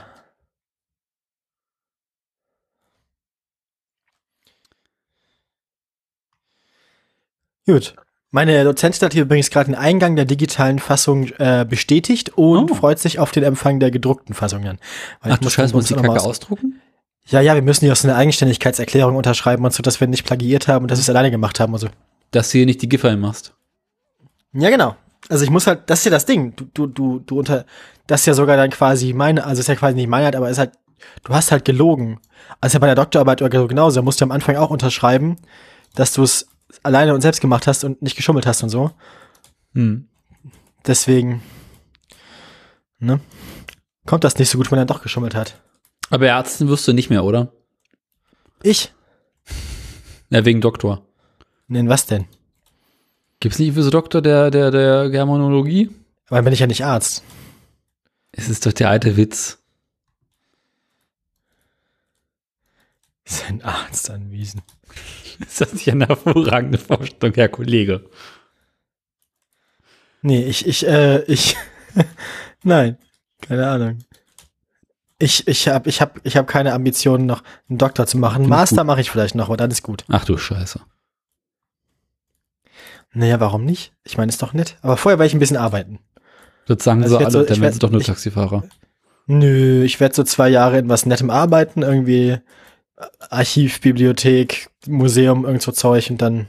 gut. Meine Dozentin hat hier übrigens gerade den Eingang der digitalen Fassung äh, bestätigt und Oh. freut sich auf den Empfang der gedruckten Fassung dann. Weil Ach ich du muss dann muss die Kacke was- ausdrucken? Ja, ja, wir müssen hier auch so eine Eigenständigkeitserklärung unterschreiben und so, dass wir nicht plagiiert haben und dass wir es alleine gemacht haben und so. Dass du hier nicht die Giffer machst. Ja, genau. Also ich muss halt, das ist ja das Ding. Du, du, du, du unter, das ist ja sogar dann quasi meine, also ist ja quasi nicht meine, aber ist halt, du hast halt gelogen. Also ja bei der Doktorarbeit oder genauso, da musst du am Anfang auch unterschreiben, dass du es alleine und selbst gemacht hast und nicht geschummelt hast und so. Hm. Deswegen, ne? Kommt das nicht so gut, wenn er doch geschummelt hat. Aber Ärzten wirst du nicht mehr, oder? Ich? Ja, wegen Doktor. Nein, was denn? Gibt's nicht für so Doktor der, der, der Germanologie? Aber dann bin ich ja nicht Arzt. Es ist doch der alte Witz. Sein Arzt anwiesen. Ist das nicht eine hervorragende Vorstellung, Herr Kollege? Nee, ich, ich, äh, ich, nein, keine Ahnung. Ich, ich hab, ich hab, ich hab keine Ambitionen, noch einen Doktor zu machen. Ich Master mache ich vielleicht noch, aber dann ist gut. Ach du Scheiße. Naja, warum nicht? Ich meine, ist doch nett. Aber vorher werde ich ein bisschen arbeiten. Das sagen Also sie alle, so- dann werden werd- sie doch nur ich- Taxifahrer. Nö, ich werde so zwei Jahre in was Nettem arbeiten, irgendwie Archiv, Bibliothek, Museum, irgend so Zeug und dann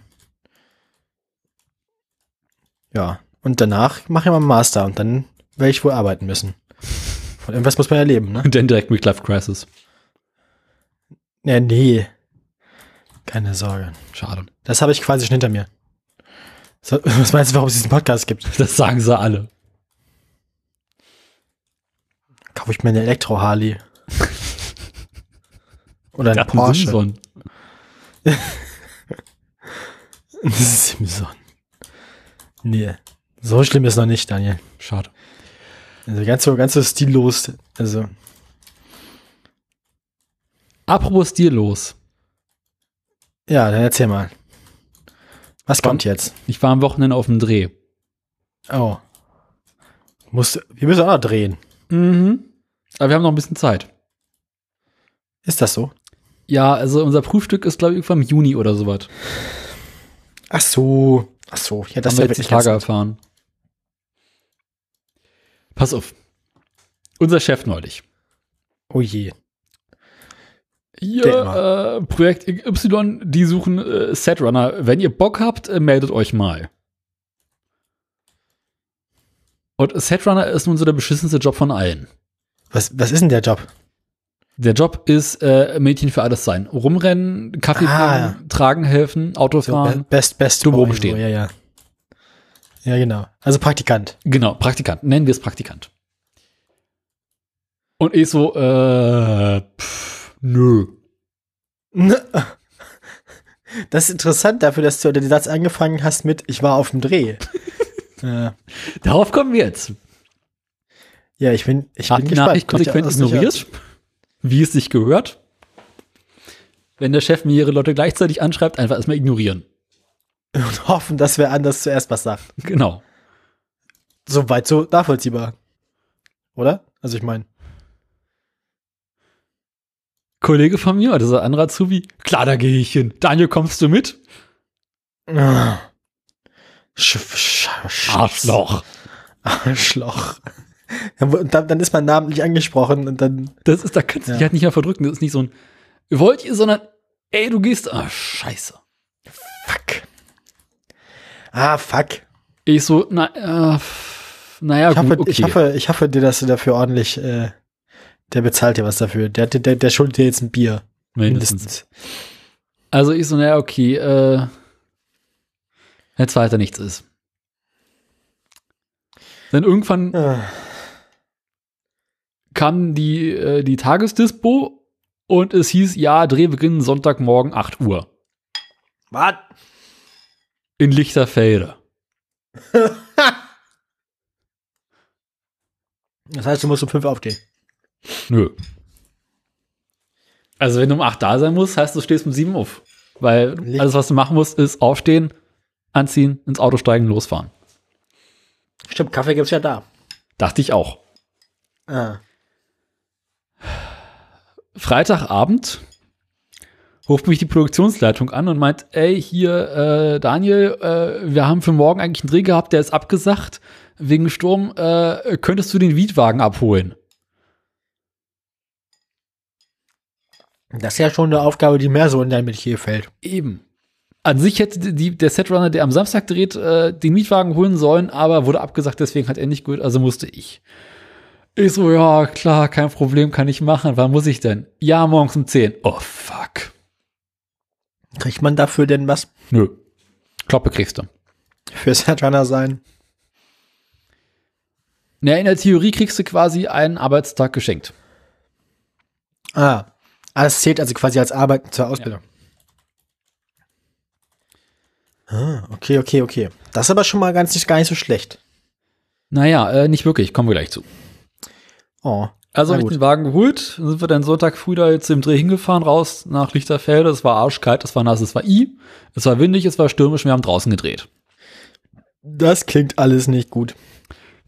ja. Und danach mache ich mal einen Master und dann werde ich wohl arbeiten müssen. Von irgendwas muss man ja leben, ne? Und dann direkt Midlife Crisis. Ja, nee. Keine Sorge. Schade. Das habe ich quasi schon hinter mir. So, was meinst du, warum es diesen Podcast gibt? Das sagen sie alle. Kaufe ich mir eine Elektro-Harley. Oder einen Porsche. Simson. Simson. Nee. So schlimm ist noch nicht, Daniel. Schade. Also ganz so, ganz so stillos. Also, Apropos stillos. ja, dann erzähl mal. Was Komm. kommt jetzt? Ich war am Wochenende auf dem Dreh. Oh. Musst, wir müssen auch noch drehen. Mhm. Aber wir haben noch ein bisschen Zeit. Ist das so? Ja, also unser Prüfstück ist, glaube ich, irgendwann im Juni oder sowas. Ach so. Ach so. Ja, das haben wir jetzt die Tage erfahren. Pass auf. Unser Chef neulich. Oh je. Der äh, Projekt Y, die suchen äh, Setrunner. Wenn ihr Bock habt, äh, meldet euch mal. Und Setrunner ist nun so der beschissenste Job von allen. Was, was ist denn der Job? Der Job ist äh, Mädchen für alles sein. Rumrennen, Kaffee Ah, bringen, tragen helfen, Auto So, fahren. be- best, best. Dumm Boy, rumstehen. So, ja, ja. Ja, genau. Also Praktikant. Genau, Praktikant. Nennen wir es Praktikant. Und ich so, äh, pff, nö. Das ist interessant dafür, dass du den Satz angefangen hast mit Ich war auf dem Dreh. ja. Darauf kommen wir jetzt. ja, ich bin, ich Hat bin die gespannt. Nachricht konsequent ignoriert, wie es sich gehört. Wenn der Chef mehrere Leute gleichzeitig anschreibt, einfach erstmal ignorieren. Und hoffen, dass wer anders zuerst was sagt. Genau. Soweit so nachvollziehbar. Oder? Also ich meine. Kollege von mir, dieser andere Azubi, klar, da gehe ich hin. Daniel, kommst du mit? Sch sch sch Arschloch. Arschloch. Dann, dann ist mein Name nicht angesprochen und dann. Das ist, da kannst du Ja. dich halt nicht mehr verdrücken. Das ist nicht so ein, wollt ihr, sondern, ey, du gehst, ah, scheiße. Fuck. Ah, fuck. Ich so, na, äh, naja, Ich hoffe, gut, okay. ich hoffe, ich hoffe dir, dass du dafür ordentlich, äh, der bezahlt dir was dafür. Der, der, der, schuldet dir jetzt ein Bier. Mindestens. Also ich so, naja, okay, äh, jetzt weiter nichts ist. Dann irgendwann Ah. Kam die, äh, die Tagesdispo und es hieß, ja, Drehbeginn Sonntagmorgen 8 Uhr Was? in Lichterfelde. Das heißt, du musst um fünf aufstehen. Nö. Also wenn du um 8 da sein musst, heißt du stehst um 7 auf. Weil Licht- alles, was du machen musst, ist aufstehen, anziehen, ins Auto steigen, losfahren. Stimmt, Kaffee gibt's ja da. Dachte ich auch. Ah. Freitagabend ruft mich die Produktionsleitung an und meint, ey, hier, äh, Daniel, äh, wir haben für morgen eigentlich einen Dreh gehabt, der ist abgesagt. Wegen Sturm, äh, könntest du den Mietwagen abholen? Das ist ja schon eine Aufgabe, die mehr so in dein Metier fällt. Eben. An sich hätte die, der Setrunner, der am Samstag dreht, äh, den Mietwagen holen sollen, aber wurde abgesagt, deswegen hat er nicht gut, also musste ich. Ich so, ja, klar, kein Problem, kann ich machen. Wann muss ich denn? Ja, morgens um 10. Oh, fuck. Kriegt man dafür denn was Nö. Kloppe kriegst du. für Setrunner sein? Ja, in der Theorie kriegst du quasi einen Arbeitstag geschenkt. Ah. Ah, es zählt also quasi als Arbeit zur Ausbildung. Ah, okay, okay, okay. Das ist aber schon mal ganz nicht, gar nicht so schlecht. Naja, äh, nicht wirklich, kommen wir gleich zu. Oh. Also habe ich den Wagen geholt, dann sind wir dann Sonntag früh da jetzt im Dreh hingefahren, raus nach Lichterfelde. Es war arschkalt, es war nass, es war I, es war windig, es war stürmisch, wir haben draußen gedreht. Das klingt alles nicht gut.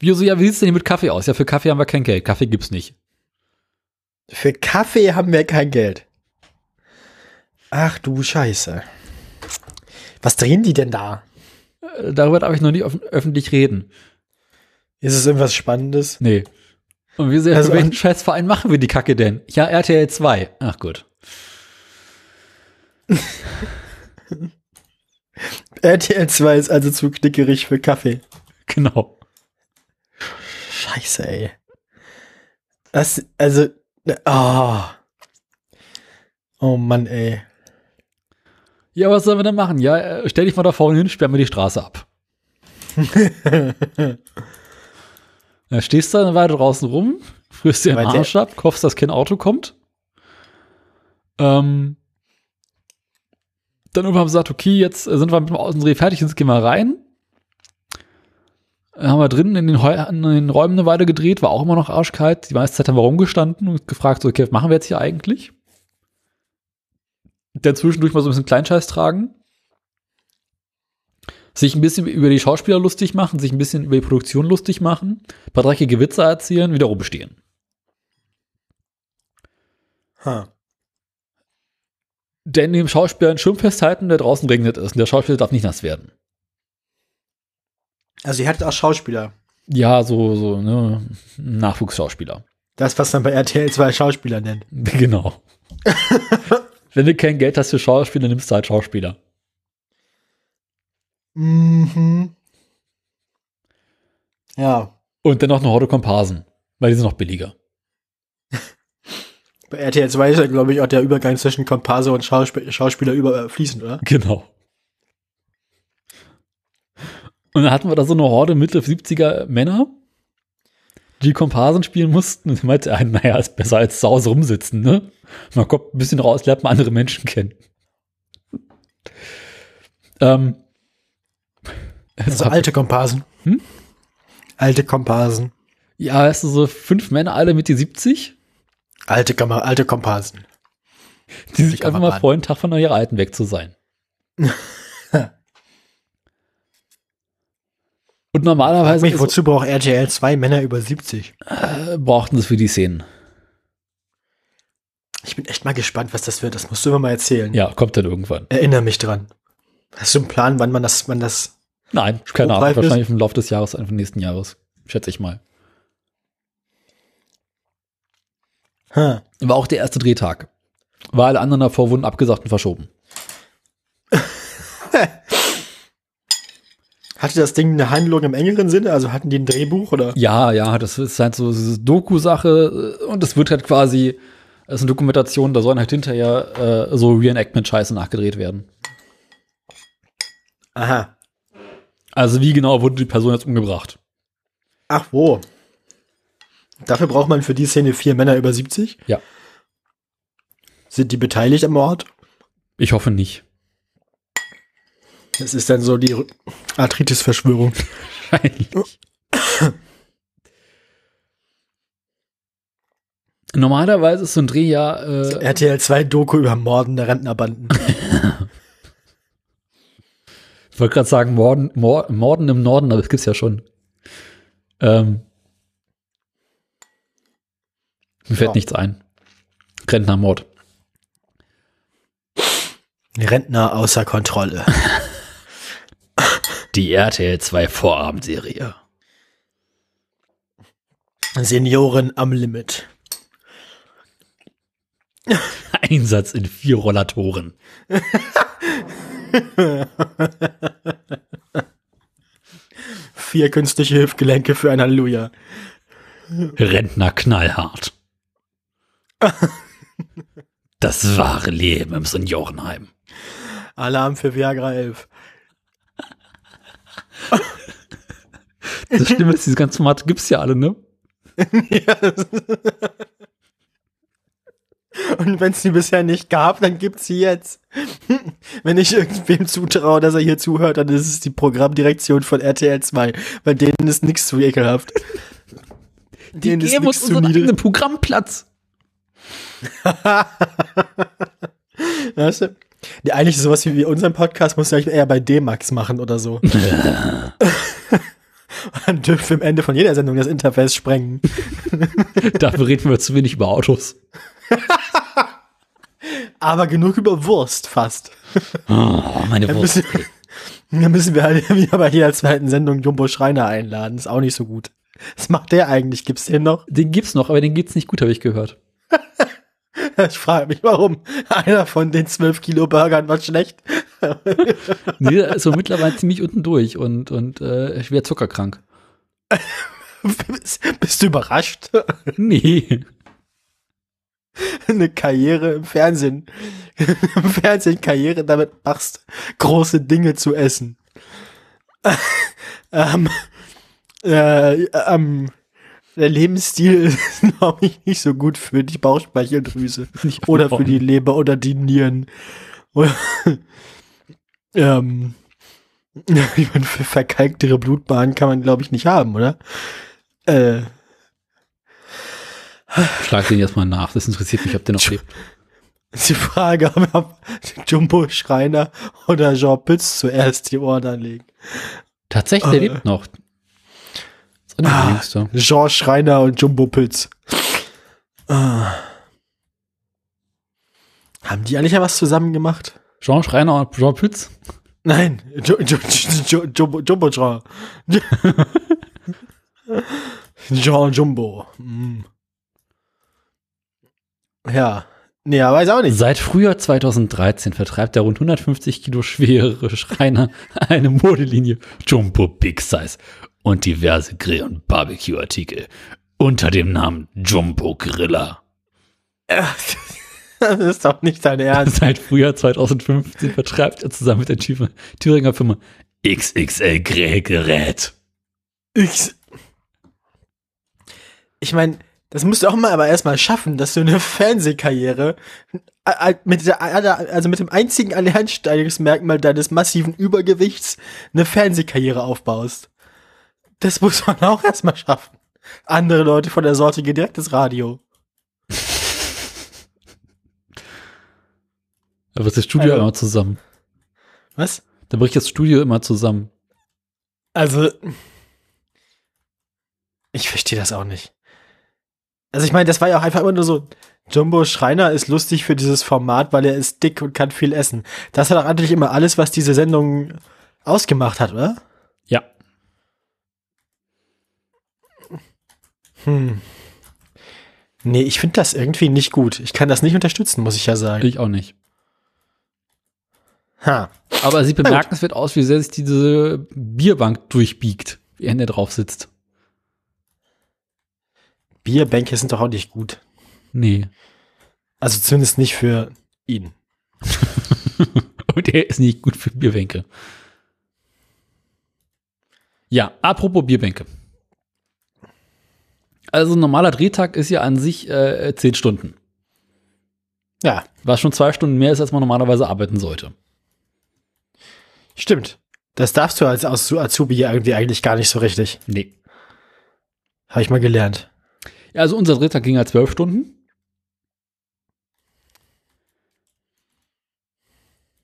Wir so, ja, wie sieht's denn hier mit Kaffee aus? Ja, für Kaffee haben wir kein Geld, Kaffee gibt's nicht. Für Kaffee haben wir kein Geld. Ach du Scheiße. Was drehen die denn da? Äh, Darüber darf ich noch nicht öff öffentlich reden. Ist es irgendwas Spannendes? Nee. Und wir sehen, Also- welchen Scheißverein machen wir die Kacke denn? Ja, RTL 2. Ach gut. RTL 2 ist also zu knickerig für Kaffee. Genau. Scheiße, ey. Das, also, oh. Oh Mann, ey. Ja, was sollen wir denn machen? Ja, äh, stell dich mal da vorne hin, sperren wir die Straße ab. Da stehst du eine Weile draußen rum, frierst dir den der- Arsch ab, hoffst, dass kein Auto kommt. Ähm, dann irgendwann haben wir gesagt, okay, jetzt äh, sind wir mit dem Außendreh fertig, jetzt gehen wir rein. Dann haben wir drinnen in den, in den Räumen eine Weile gedreht, war auch immer noch arschkalt. Die meiste Zeit haben wir rumgestanden und gefragt, so, okay, was machen wir jetzt hier eigentlich? Dann zwischendurch mal so ein bisschen Kleinscheiß tragen. Sich ein bisschen über die Schauspieler lustig machen, sich ein bisschen über die Produktion lustig machen, ein paar dreckige Witze erzählen, wieder rumstehen. Ha. Denn dem Schauspieler einen Schirm festhalten, der draußen regnet ist. Und der Schauspieler darf nicht nass werden. Also ihr hattet auch Schauspieler. Ja, so, so, ne, Nachwuchsschauspieler. Das, was man bei RTL 2 Schauspieler nennt. Genau. Wenn du kein Geld hast für Schauspieler, nimmst du halt Schauspieler. Mhm. Ja. Und dann noch eine Horde Komparsen, weil die sind noch billiger. Bei RTL 2 ist ja, glaube ich, auch der Übergang zwischen Komparse und Schausp Schauspieler über, äh, oder? Genau. Und dann hatten wir da so eine Horde Mitte 70er Männer, die Komparsen spielen mussten. Und meinte, einer, naja, ist besser als zu Hause rumsitzen, ne? Man kommt ein bisschen raus, lernt man andere Menschen kennen. ähm, Also alte Komparsen. Hm? Alte Komparsen. ja, weißt du, so fünf Männer, alle Mitte 70, Alte, Kom alte Komparsen. die sich einfach mal freuen, Tag von ihrer Alten weg zu sein. Und normalerweise Mich, wozu braucht RTL 2 Männer über 70? äh, brauchten sie es für die Szenen. Ich bin echt mal gespannt, was das wird. Das musst du mir mal erzählen. Ja, kommt dann irgendwann. Erinnere mich dran. Hast du einen Plan, wann man das, wann das. Nein, keine Ahnung. Wahrscheinlich im Laufe des Jahres, Anfang nächsten Jahres. Schätze ich mal. Ha. War auch der erste Drehtag. Weil alle anderen davor wurden abgesagt und verschoben. Hatte das Ding eine Handlung im engeren Sinne? Also hatten die ein Drehbuch oder? Ja, ja, das ist halt so diese Doku-Sache äh, und es wird halt quasi, es ist eine Dokumentation, da sollen halt hinterher äh, so Reenactment-Scheiße nachgedreht werden. Aha. Also wie genau wurde die Person jetzt umgebracht? Ach wo. Dafür braucht man für die Szene vier Männer über 70? Ja. Sind die beteiligt am Mord? Ich hoffe nicht. Das ist dann so die Arthritis-Verschwörung. Wahrscheinlich. Normalerweise ist so ein Dreh ja äh, RTL 2 Doku über Morden der Rentnerbanden. Ich wollte gerade sagen, Morden, Mor- Morden im Norden, aber das gibt's ja schon. Ähm, mir fällt Ja. nichts ein. Rentnermord. Rentner außer Kontrolle. Die RTL 2 Vorabendserie. Senioren am Limit. Einsatz in vier Rollatoren. Vier künstliche Hüftgelenke für ein Halleluja. Rentner knallhart. Das wahre Leben im Seniorenheim. Alarm für Viagra 11. Das Schlimme ist, diese ganzen Formate gibt's ja alle, ne? Und wenn es die bisher nicht gab, dann gibt's sie jetzt. Wenn ich irgendwem zutraue, dass er hier zuhört, dann ist es die Programmdirektion von RTL 2. Bei denen ist nichts zu ekelhaft. Die Denen ist nix zu niedrig. Programmplatz. Weißt du? Ja, eigentlich sowas wie, unseren Podcast muss ich eher bei D-Max machen oder so. Dann dürfen wir am Ende von jeder Sendung das Interface sprengen. Dafür reden wir zu wenig über Autos. Aber genug über Wurst fast. Oh, meine Dann Wurst. müssen, dann müssen wir halt wieder bei jeder zweiten Sendung Jumbo Schreiner einladen. Ist auch nicht so gut. Was macht der eigentlich? Gibt's den noch? Den gibt's noch, aber den geht's nicht gut, habe ich gehört. Ich frage mich, warum. Einer von den 12 Kilo Burgern war schlecht. Nee, ist so mittlerweile ziemlich unten durch und, und äh, schwer zuckerkrank. bist du überrascht? Nee. Eine Karriere im Fernsehen. Im Fernsehen Karriere damit machst, große Dinge zu essen. ähm, äh, ähm, der Lebensstil ist, glaube ich, nicht so gut für die Bauchspeicheldrüse. Oder für die Leber oder die Nieren. Ähm, ich meine, für verkalktere Blutbahnen kann man, glaube ich, nicht haben, oder? Äh, Schlag den jetzt mal nach. Das interessiert mich, ob der noch lebt. ist die Frage, ob, Jumbo Schreiner oder Jean Pütz zuerst die Ohren anlegen. Tatsächlich, der Äh. lebt noch. Das Ah. Jüngste. Jean Schreiner und Jumbo Pütz. Ah. Haben die eigentlich ja was zusammen gemacht? Jean Schreiner und Jean Pütz. Nein, Ju- Ju- Ju- Jumbo, Jumbo Jean. Jean Jumbo. Hm. Ja. Nee, er weiß auch nicht. Seit Frühjahr 2013 vertreibt der rund 150 Kilo schwere Schreiner eine Modelinie Jumbo Big Size und diverse Grill- und Barbecue-Artikel unter dem Namen Jumbo Griller. Das ist doch nicht dein Ernst. Seit Frühjahr 2015 vertreibt er zusammen mit der Thür- Thüringer Firma XXL Grillgerät. Ich, ich meine, das musst du auch mal aber erstmal schaffen, dass du eine Fernsehkarriere mit der, also mit dem einzigen Alleinstellungsmerkmal deines massiven Übergewichts eine Fernsehkarriere aufbaust. Das muss man auch erstmal schaffen. Andere Leute von der Sorte gehen direkt ins Radio. Da bricht das Studio Also- immer zusammen. Was? Da bricht das Studio immer zusammen. Also, ich verstehe das auch nicht. Also ich meine, das war ja auch einfach immer nur so, Jumbo Schreiner ist lustig für dieses Format, weil er ist dick und kann viel essen. Das hat auch natürlich immer alles, was diese Sendung ausgemacht hat, oder? Ja. Hm. Nee, ich finde das irgendwie nicht gut. Ich kann das nicht unterstützen, muss ich ja sagen. Ich auch nicht. Ha. Aber sieht bemerkenswert aus, wie sehr sich diese Bierbank durchbiegt, wie er drauf sitzt. Bierbänke sind doch auch nicht gut. Nee. Also zumindest nicht für ihn. Und er ist nicht gut für Bierbänke. Ja, apropos Bierbänke. Also ein normaler Drehtag ist ja an sich äh, 10 Stunden. Ja, Was schon zwei Stunden mehr ist, als man normalerweise arbeiten sollte. stimmt. Das darfst du als Azubi irgendwie eigentlich gar nicht so richtig. Nee. Habe ich mal gelernt. Ja, also unser Drehtag ging ja zwölf Stunden.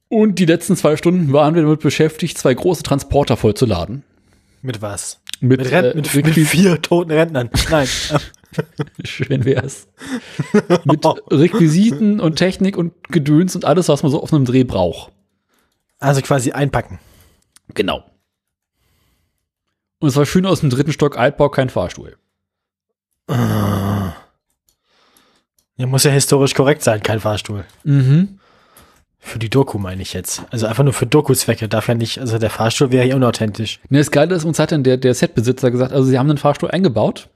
Und die letzten zwei Stunden waren wir damit beschäftigt, zwei große Transporter vollzuladen. Mit was? Mit, Mit, äh, mit, mit vier toten Rentnern. Nein. Schön wär's. Mit Requisiten und Technik und Gedöns und alles, was man so auf einem Dreh braucht. also quasi einpacken. Genau. Und es war schön aus dem dritten Stock Altbau, kein Fahrstuhl. Ja, muss ja historisch korrekt sein, kein Fahrstuhl. Mhm. Für die Doku meine ich jetzt. Also einfach nur für Doku-Zwecke. Darf ja nicht, also der Fahrstuhl wäre hier unauthentisch. Ne, das Geile ist, uns hat dann der, der Setbesitzer gesagt, also sie haben den Fahrstuhl eingebaut,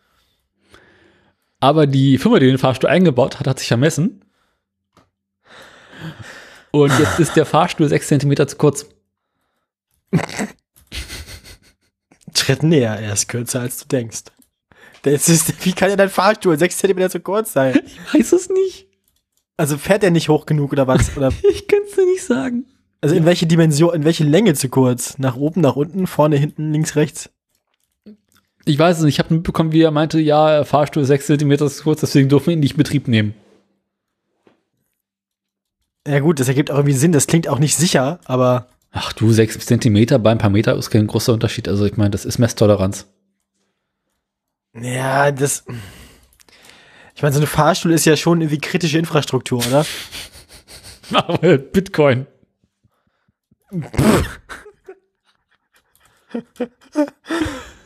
aber die Firma, die den Fahrstuhl eingebaut hat, hat sich vermessen. Und jetzt ist der Fahrstuhl sechs Zentimeter zu kurz. Schritt näher, er ist kürzer als du denkst. Das ist, wie kann ja dein Fahrstuhl sechs Zentimeter zu kurz sein? Ich weiß es nicht. Also fährt er nicht hoch genug oder was? Oder, Ich kann es dir nicht sagen. also in welche Dimension, in welche Länge zu kurz? Nach oben, nach unten, vorne, hinten, links, rechts? Ich weiß es nicht. Ich habe mitbekommen, wie er meinte, ja, Fahrstuhl sechs Zentimeter zu kurz, deswegen dürfen wir ihn nicht in Betrieb nehmen. Ja gut, das ergibt auch irgendwie Sinn. Das klingt auch nicht sicher, aber Ach du, sechs Zentimeter bei ein paar Meter ist kein großer Unterschied. Also ich meine, das ist Messtoleranz. Ja, das. Ich meine, so ein Fahrstuhl ist ja schon irgendwie kritische Infrastruktur, oder? Aber Bitcoin.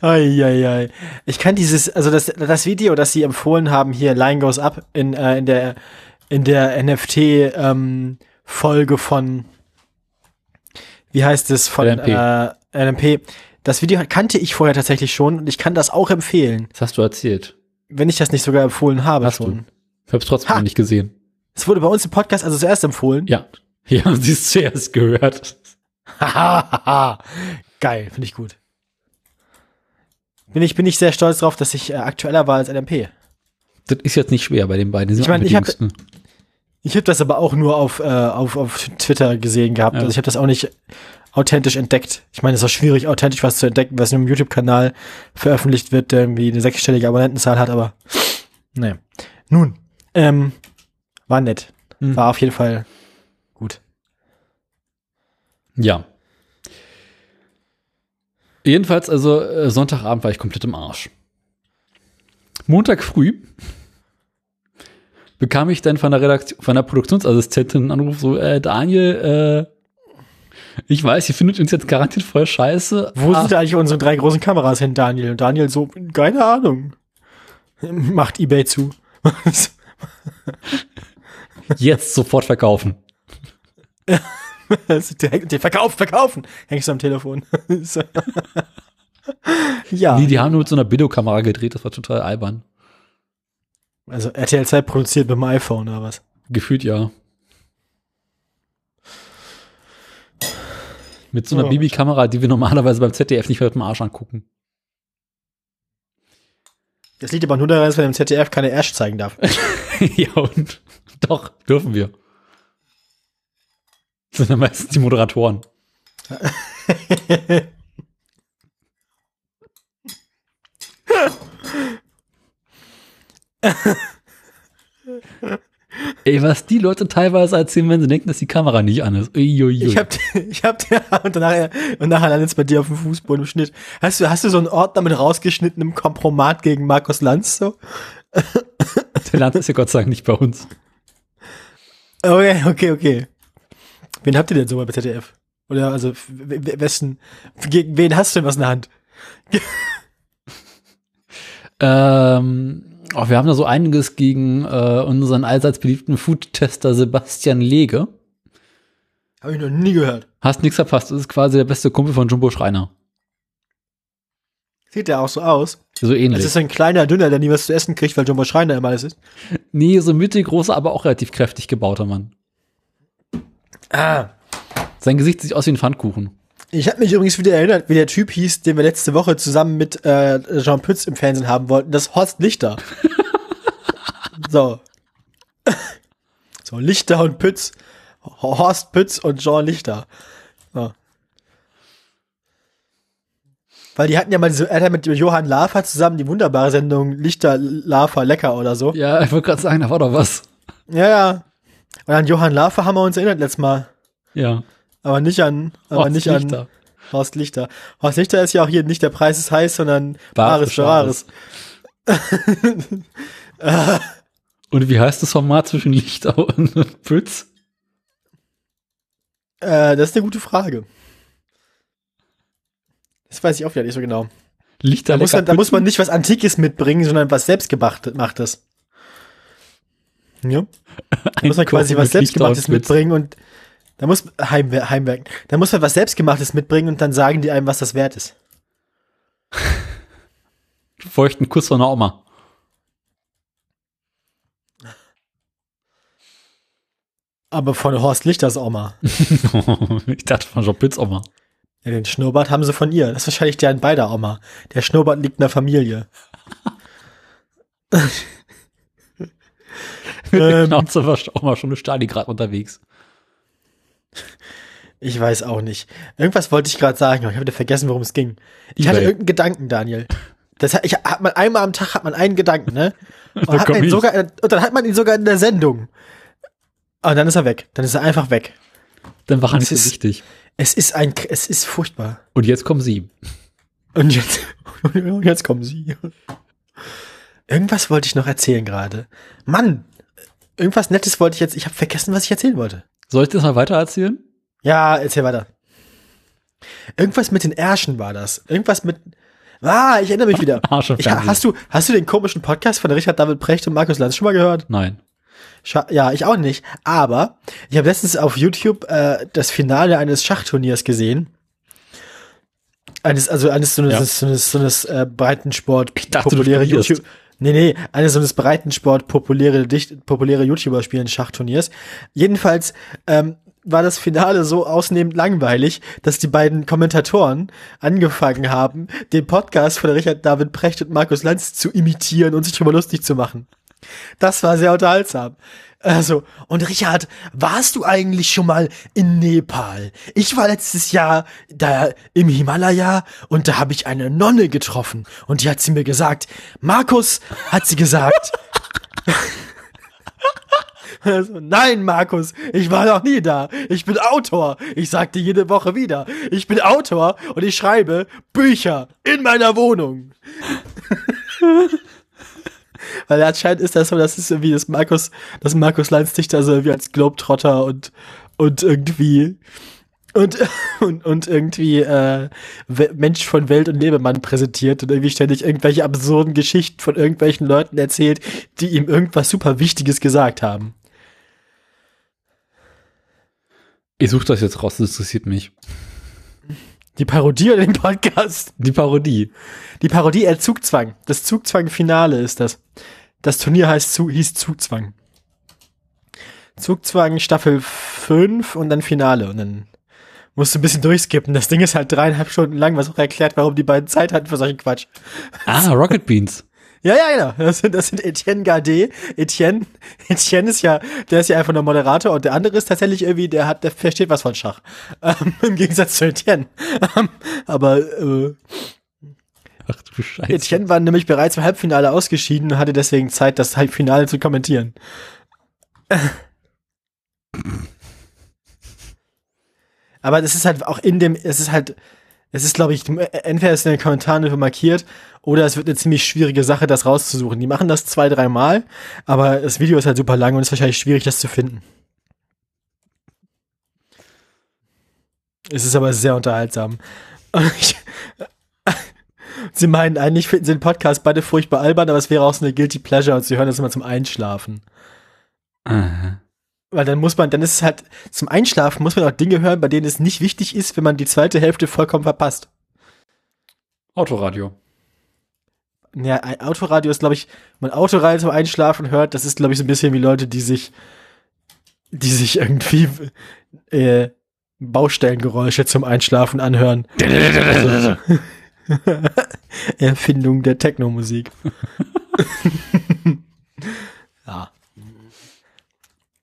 Eieiei. Ich kann dieses, also das, das Video, das sie empfohlen haben, hier Line Goes Up in, äh, in der, in der NFT-Folge von, wie heißt es, von LMP. Äh, LMP. Das Video kannte ich vorher tatsächlich schon und ich kann das auch empfehlen, Das hast du erzählt. wenn ich das nicht sogar empfohlen habe Hast schon. Ich habe es trotzdem Ha! noch nicht gesehen. Es wurde bei uns im Podcast also zuerst empfohlen. Ja. Ja, haben sie es zuerst gehört. Hahaha. Geil, finde ich gut. Bin ich, bin ich sehr stolz drauf, dass ich äh, aktueller war als LMP. Das ist jetzt nicht schwer bei den beiden. Die Ich meine, ich hab- Jüngsten. Ich habe das aber auch nur auf, äh, auf, auf Twitter gesehen gehabt. Ja. Also ich habe das auch nicht authentisch entdeckt. Ich meine, es ist auch schwierig, authentisch was zu entdecken, was nur im YouTube-Kanal veröffentlicht wird, der irgendwie eine sechsstellige Abonnentenzahl hat, aber nee. Nun, ähm, war nett. Mhm. War auf jeden Fall gut. Ja. Jedenfalls, also äh, Sonntagabend war ich komplett im Arsch. Montag früh bekam ich dann von der Redaktion, von der Produktionsassistentin einen Anruf, so, äh, Daniel, äh, ich weiß, ihr findet uns jetzt garantiert voll scheiße. Wo Ah, sind eigentlich unsere drei großen Kameras hin, Daniel? Und Daniel so, keine Ahnung. Macht Ebay zu. jetzt sofort verkaufen. direkt, verkaufen, verkaufen. Hängst du am Telefon. Ja. Nee, die haben nur mit so einer Videokamera gedreht, das war total albern. Also RTL 2 produziert mit dem iPhone oder was? Gefühlt ja. Mit so einer Ja. Bibi-Kamera, die wir normalerweise beim ZDF nicht mit dem Arsch angucken. Das liegt aber nur daran, dass man im ZDF keine Ash zeigen darf. ja, und doch, dürfen wir. Das sind ja meistens die Moderatoren. Ey, was die Leute teilweise erzählen, wenn sie denken, dass die Kamera nicht an ist. Uiuiui. Ich hab, ich hab, und danach, und nachher landet es bei dir auf dem Fußboden im Schnitt. Hast du, hast du so einen Ordner mit rausgeschnittenem Kompromat gegen Markus Lanz so? Der Land ist ja Gott sei Dank nicht bei uns. Okay, okay, okay. Wen habt ihr denn so bei ZDF? Oder, also, wessen, gegen wen hast du denn was in der Hand? Ähm, oh, wir haben da so einiges gegen äh, unseren allseits beliebten Food-Tester Sebastian Lege. Habe ich noch nie gehört. Hast nichts verpasst. Das ist quasi der beste Kumpel von Jumbo Schreiner. Sieht der auch so aus? So ähnlich. Das ist ein kleiner Dünner, der nie was zu essen kriegt, weil Jumbo Schreiner immer alles ist. nee, so mittelgroßer, aber auch relativ kräftig gebauter Mann. Ah. Sein Gesicht sieht aus wie ein Pfannkuchen. Ich habe mich übrigens wieder erinnert, wie der Typ hieß, den wir letzte Woche zusammen mit äh, Jean Pütz im Fernsehen haben wollten. Das ist Horst Lichter. so. So, Lichter und Pütz. Horst Pütz und Jean Lichter. So. Weil die hatten ja mal diese, er hat ja mit Johann Lafer zusammen die wunderbare Sendung Lichter, Lafer, Lecker oder so. Ja, ich wollte gerade sagen, da war doch was. Ja, ja. Und an Johann Lafer haben wir uns erinnert letztes Mal. Ja. Aber nicht an, aber Horst nicht Lichter. an Horst Lichter. Horst Lichter ist ja auch hier nicht der Preis ist heiß, sondern Bares für Bares. Und wie heißt das Format zwischen Lichter und Pütz? Äh, das ist eine gute Frage. Das weiß ich auch wieder nicht so genau. Lichter Da muss, man, da muss man nicht was Antikes mitbringen, sondern was selbstgemachtes. Ja. Da muss man quasi was Selbstgemachtes mitbringen und da muss Heimwer Heimwerken. Da muss man was Selbstgemachtes mitbringen und dann sagen die einem, was das wert ist. Feuchten Kuss von der Oma. Aber von Horst Lichters Oma. ich dachte von Jean Pitts Oma. Ja, den Schnurrbart haben sie von ihr. Das ist wahrscheinlich der in beider Oma. Der Schnurrbart liegt in der Familie. ähm, Schnauze war Oma schon eine Stalingrad unterwegs. Ich weiß auch nicht. Irgendwas wollte ich gerade sagen, aber ich habe vergessen, worum es ging. Ich hatte irgendeinen Gedanken, Daniel. Das hat, ich, hat man einmal am Tag hat man einen Gedanken, ne? Und, hat man ihn sogar, und dann hat man ihn sogar in der Sendung. Und dann ist er weg. Dann ist er einfach weg. Dann war er nicht so wichtig. Es ist ein, es ist furchtbar. Und jetzt kommen sie. Und jetzt, und jetzt kommen sie. Irgendwas wollte ich noch erzählen gerade. Mann, irgendwas Nettes wollte ich jetzt. Ich habe vergessen, was ich erzählen wollte. Soll ich das mal weiter erzählen? Ja, erzähl weiter. Irgendwas mit den Ärschen war das. Irgendwas mit. Ah, ich erinnere mich wieder. Ich, hast, du, hast du den komischen Podcast von Richard David Precht und Markus Lanz schon mal gehört? Nein. Ja, ich auch nicht. Aber ich habe letztens auf YouTube äh, das Finale eines Schachturniers gesehen. Eines, also eines so eines, ja. so eines, so eines äh, Breitensport populäre YouTube. Nee, nee, eines so eines Breitensport populäre, dicht, populäre YouTuber spielen Schachturniers. Jedenfalls ähm, war das Finale so ausnehmend langweilig, dass die beiden Kommentatoren angefangen haben, den Podcast von Richard David Precht und Markus Lanz zu imitieren und sich darüber lustig zu machen. Das war sehr unterhaltsam. Also, und Richard, warst du eigentlich schon mal in Nepal? Ich war letztes Jahr da im Himalaya und da habe ich eine Nonne getroffen und die hat sie mir gesagt, Markus, hat sie gesagt. Also, nein, Markus, ich war noch nie da. Ich bin Autor. Ich sagte jede Woche wieder. Ich bin Autor und ich schreibe Bücher in meiner Wohnung. Weil anscheinend ist das so, das ist irgendwie das Markus, das Markus Lanz dich so irgendwie als Globetrotter und, und irgendwie und, und, und irgendwie äh, Mensch von Welt und Lebemann präsentiert und irgendwie ständig irgendwelche absurden Geschichten von irgendwelchen Leuten erzählt, die ihm irgendwas super Wichtiges gesagt haben. Ich suche das jetzt raus, das interessiert mich. Die Parodie oder den Podcast? Die Parodie. Die Parodie, äh, Zugzwang. Das Zugzwang-Finale ist das. Das Turnier heißt, hieß Zugzwang. Zugzwang Staffel 5 und dann Finale und dann musst du ein bisschen durchskippen. Das Ding ist halt dreieinhalb Stunden lang, was auch erklärt, warum die beiden Zeit hatten für solchen Quatsch. Ah, Rocket Beans. Ja, ja, genau. Das sind, das sind Etienne Gardet. Etienne, Etienne ist ja, der ist ja einfach nur Moderator und der andere ist tatsächlich irgendwie, der hat, der versteht was von Schach. Ähm, Im Gegensatz zu Etienne. Ähm, aber äh, Ach du Scheiße. Etienne war nämlich bereits im Halbfinale ausgeschieden und hatte deswegen Zeit, das Halbfinale zu kommentieren. Aber das ist halt auch in dem, es ist halt, es ist, glaube ich, entweder ist in den Kommentaren markiert oder es wird eine ziemlich schwierige Sache, das rauszusuchen. Die machen das zwei, dreimal, aber das Video ist halt super lang und es ist wahrscheinlich schwierig, das zu finden. Es ist aber sehr unterhaltsam. sie meinen, eigentlich finden sie den Podcast beide furchtbar albern, aber es wäre auch so eine Guilty Pleasure und sie hören das immer zum Einschlafen. Aha. Weil dann muss man, dann ist es halt, zum Einschlafen muss man auch Dinge hören, bei denen es nicht wichtig ist, wenn man die zweite Hälfte vollkommen verpasst. Autoradio. Ja, Autoradio ist, glaube ich, wenn man Autoradio zum Einschlafen hört, das ist, glaube ich, so ein bisschen wie Leute, die sich, die sich irgendwie äh, Baustellengeräusche zum Einschlafen anhören. also, Erfindung der Techno-Musik. ja.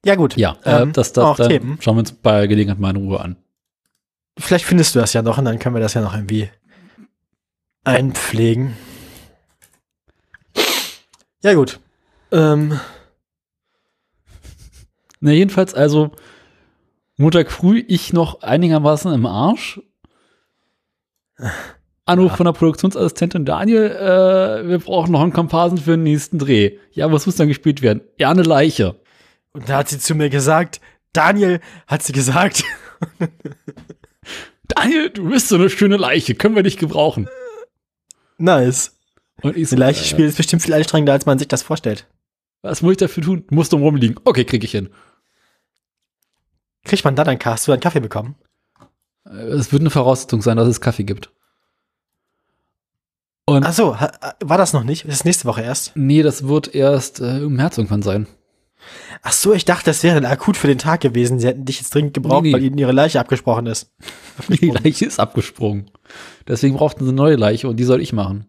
Ja, gut. Ja, äh, ähm, das, das, das schauen wir uns bei Gelegenheit mal in Ruhe an. Vielleicht findest du das ja noch und dann können wir das ja noch irgendwie einpflegen. Ja, gut. Ähm. Na, jedenfalls, also Montag früh ich noch einigermaßen im Arsch. Anruf ja. von der Produktionsassistentin Daniel, äh, wir brauchen noch einen Komparsen für den nächsten Dreh. Ja, was muss dann gespielt werden? Ja, eine Leiche. Und da hat sie zu mir gesagt, Daniel, hat sie gesagt. Daniel, du bist so eine schöne Leiche, können wir dich gebrauchen. Nice. Und ich so, Leiche äh, ist bestimmt viel anstrengender, als man sich das vorstellt. Was muss ich dafür tun? Du musst drum rumliegen. Okay, krieg ich hin. Kriegt man dann einen Kaffee? Hast du einen Kaffee bekommen? Äh, Es wird eine Voraussetzung sein, dass es Kaffee gibt. Und Ach so, war das noch nicht? Das ist nächste Woche erst. nee, das wird erst äh, im März irgendwann sein. Ach so, ich dachte, das wäre akut für den Tag gewesen. Sie hätten dich jetzt dringend gebraucht, Nee, nee. weil ihnen ihre Leiche abgesprochen ist. Die Leiche ist abgesprungen. Deswegen brauchten sie eine neue Leiche und die soll ich machen.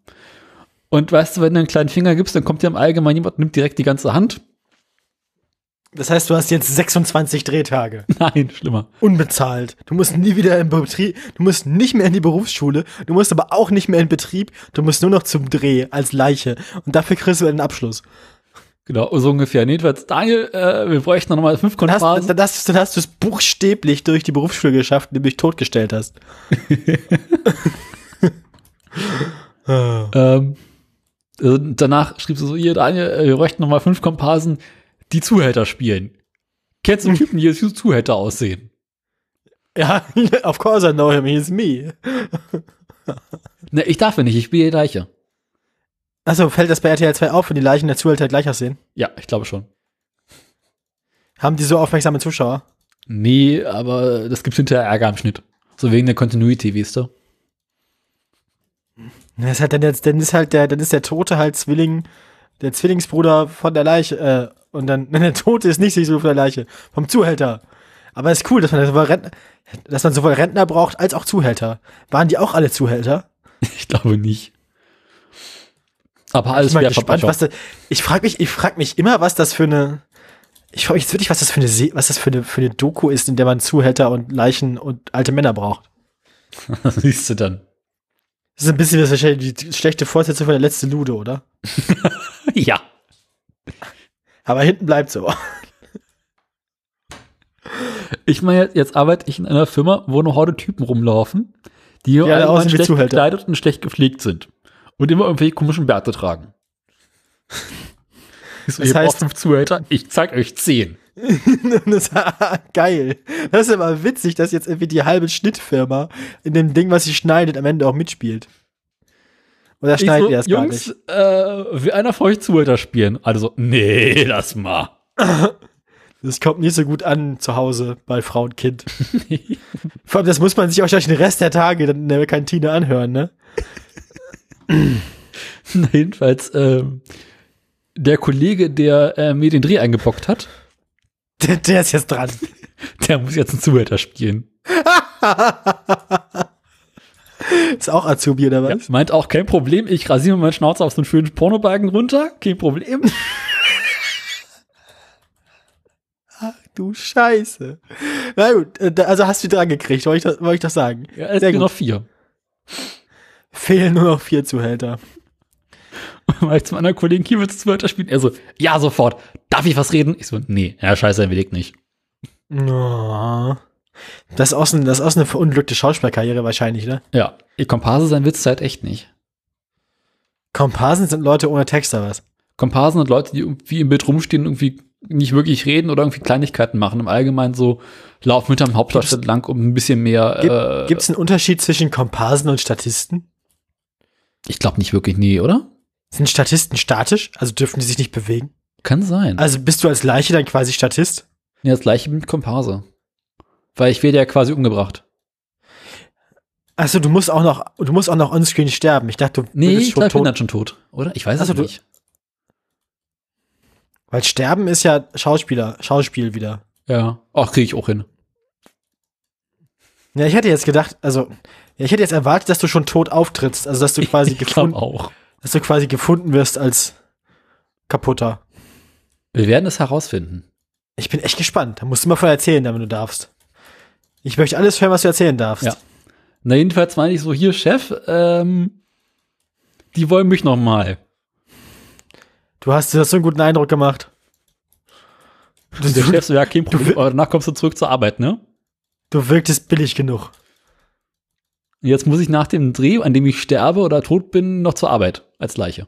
Und weißt du, wenn du einen kleinen Finger gibst, dann kommt dir im Allgemeinen jemand, nimmt direkt die ganze Hand. Das heißt, du hast jetzt 26 Drehtage. Nein, schlimmer. Unbezahlt. Du musst nie wieder im Betrieb, du musst nicht mehr in die Berufsschule, du musst aber auch nicht mehr in Betrieb, du musst nur noch zum Dreh als Leiche. Und dafür kriegst du einen Abschluss. Genau, so ungefähr. Jedenfalls, Daniel, äh, wir bräuchten noch mal fünf Kontrasen. dann, hast, dann hast du es buchstäblich durch die Berufsschule geschafft, indem du dich totgestellt hast. Ähm, äh, danach schrieb sie so, hier, Daniel, äh, wir bräuchten noch mal fünf Komparsen, die Zuhälter spielen. Kennst du Typen, die als Zuhälter aussehen? Ja, of course I know him, he's me. Ne, ich darf ja nicht, ich spiele Leiche. Achso, fällt das bei RTL 2 auf, wenn die Leichen der Zuhälter gleich aussehen? Ja, ich glaube schon. Haben die so aufmerksame Zuschauer? Nee, aber das gibt hinterher Ärger im Schnitt. So wegen der Continuity, weißt du? Das ist halt dann, jetzt, dann ist halt der, dann ist der Tote halt Zwilling, der Zwillingsbruder von der Leiche, äh, und dann, nein, der Tote ist nicht so von der Leiche, vom Zuhälter. Aber es ist cool, dass man, sowohl Rentner, dass man sowohl Rentner braucht als auch Zuhälter. Waren die auch alle Zuhälter? Ich glaube nicht. Aber alles wäre gespannt, was da, ich frage mich, ich frage mich immer, was das für eine, ich frage mich jetzt wirklich, was das für eine, was das für eine, für eine Doku ist, in der man Zuhälter und Leichen und alte Männer braucht. Das siehst du dann. Das ist ein bisschen das wahrscheinlich die schlechte Fortsetzung von der letzte Lude, oder? ja. Aber hinten bleibt so. Ich meine, jetzt, arbeite ich in einer Firma, wo eine Horde Typen rumlaufen, die alle aussehen wie schlecht gekleidet und schlecht gepflegt sind. Und immer irgendwelche komischen Bärte tragen. So, Das ihr heißt- fünf Zuhälter, ich zeig euch zehn. das, geil. Das ist aber witzig, dass jetzt irgendwie die halbe Schnittfirma in dem Ding, was sie schneidet, am Ende auch mitspielt. Oder schneidet so, ihr das gar Jungs, nicht? äh, will einer von euch Zuhälter spielen? Also so, nee, lass mal. Das kommt nicht so gut an zu Hause bei Frau und Kind. Vor allem, das muss man sich wahrscheinlich den Rest der Tage dann in der Kantine anhören, ne? Na, jedenfalls, ähm, der Kollege, der äh, mir den Dreh eingebockt hat, Der, der ist jetzt dran. der muss jetzt einen Zuhälter spielen. Ist auch Azubi oder Ja, was? meint auch kein Problem, ich rasiere mir meinen Schnauze auf so einen schönen Pornobalken runter, kein Problem. Du Scheiße. Na gut, äh, also hast du dran gekriegt, wollte ich, das- wollte ich das sagen. Ja, es Sehr sind gut. noch vier. Fehlen nur noch vier Zuhälter. Weil ich zum anderen Kollegen hier willst du Zuhälter spielen. Er so, ja, sofort. Darf ich was reden? Ich so, nee, ja, scheiße, er will nicht. Oh. Das ist auch so, das ist auch so eine verunglückte Schauspielerkarriere wahrscheinlich, ne? Ja, ihr Komparse sein Witz halt echt nicht. Komparsen sind Leute ohne Text oder was? Komparsen sind Leute, die irgendwie im Bild rumstehen, irgendwie nicht wirklich reden oder irgendwie Kleinigkeiten machen. Im Allgemeinen so laufen hinterm Hauptdarsteller lang, um ein bisschen mehr. Gibt äh, Gibt es einen Unterschied zwischen Komparsen und Statisten? Ich glaube nicht wirklich, nee, oder? Sind Statisten statisch? Also dürfen die sich nicht bewegen? Kann sein. Also bist du als Leiche dann quasi Statist? ja, das gleiche mit Komparse. Weil ich werde ja quasi umgebracht. Also du musst auch noch, du musst auch noch onscreen sterben. Ich dachte, du Nee, würdest ich ich bin tot. dann schon tot, oder? Ich weiß es du- nicht. Weil sterben ist ja Schauspieler, Schauspiel wieder. Ja. Ach, kriege ich auch hin. Ja, ich hätte jetzt gedacht, also, ja, ich hätte jetzt erwartet, dass du schon tot auftrittst, also dass du quasi ich gefunden, auch. dass du quasi gefunden wirst als kaputter. Wir werden es herausfinden. Ich bin echt gespannt. Da musst du mal von erzählen, wenn du darfst. Ich möchte alles hören, was du erzählen darfst. Ja. Na, jedenfalls meine ich so, hier, Chef, ähm, die wollen mich noch mal. Du hast, du hast so einen guten Eindruck gemacht. Und der Chef so, ja, kein Problem, aber danach kommst du zurück zur Arbeit, ne? Du wirktest billig genug. Jetzt muss ich nach dem Dreh, an dem ich sterbe oder tot bin, noch zur Arbeit als Leiche.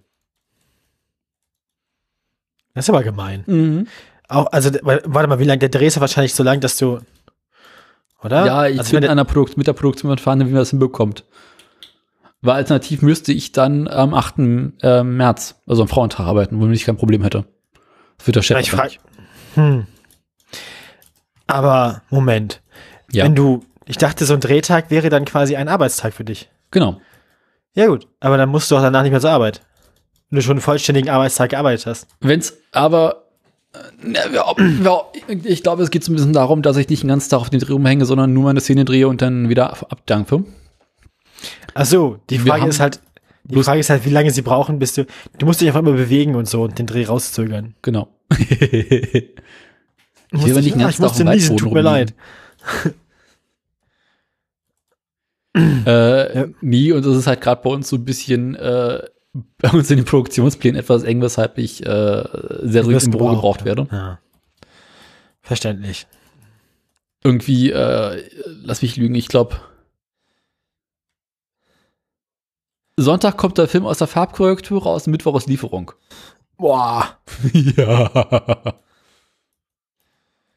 Das ist aber gemein. Mhm. Auch, also, warte mal, wie lange der Dreh ist ja wahrscheinlich so lang, dass du. Oder? Ja, ich also, bin der, Produkt mit der Produktion fahren, wie man das hinbekommt. Weil alternativ müsste ich dann am 8. äh, März, also am Frauentag arbeiten, womit ich kein Problem hätte. Das wird der Chef Ja, ich aber frag, nicht. hm. Aber Moment, Ja, wenn du, ich dachte, so ein Drehtag wäre dann quasi ein Arbeitstag für dich. genau. Ja gut, aber dann musst du auch danach nicht mehr zur Arbeit. Wenn du schon einen vollständigen Arbeitstag gearbeitet hast. Wenn's aber äh, ich glaube, es geht so ein bisschen darum, dass ich nicht den ganzen Tag auf den Dreh rumhänge, sondern nur meine Szene drehe und dann wieder ab- abdampfe. Ach so, die Frage ist halt, die Frage ist halt, wie lange sie brauchen, bis du, du musst dich einfach immer bewegen und so und den Dreh rauszögern. Genau. Ich will nicht den ah, ganzen Tag auf dem tut mir leid. Äh, Ja. Nie, und das ist halt gerade bei uns so ein bisschen äh, bei uns in den Produktionsplänen etwas eng, weshalb ich äh, sehr dringend im Büro gebraucht, werde. Ja. Verständlich. Irgendwie, äh, lass mich lügen, ich glaube, Sonntag kommt der Film aus der Farbkorrektur raus, Mittwoch ist Lieferung. Boah. ja.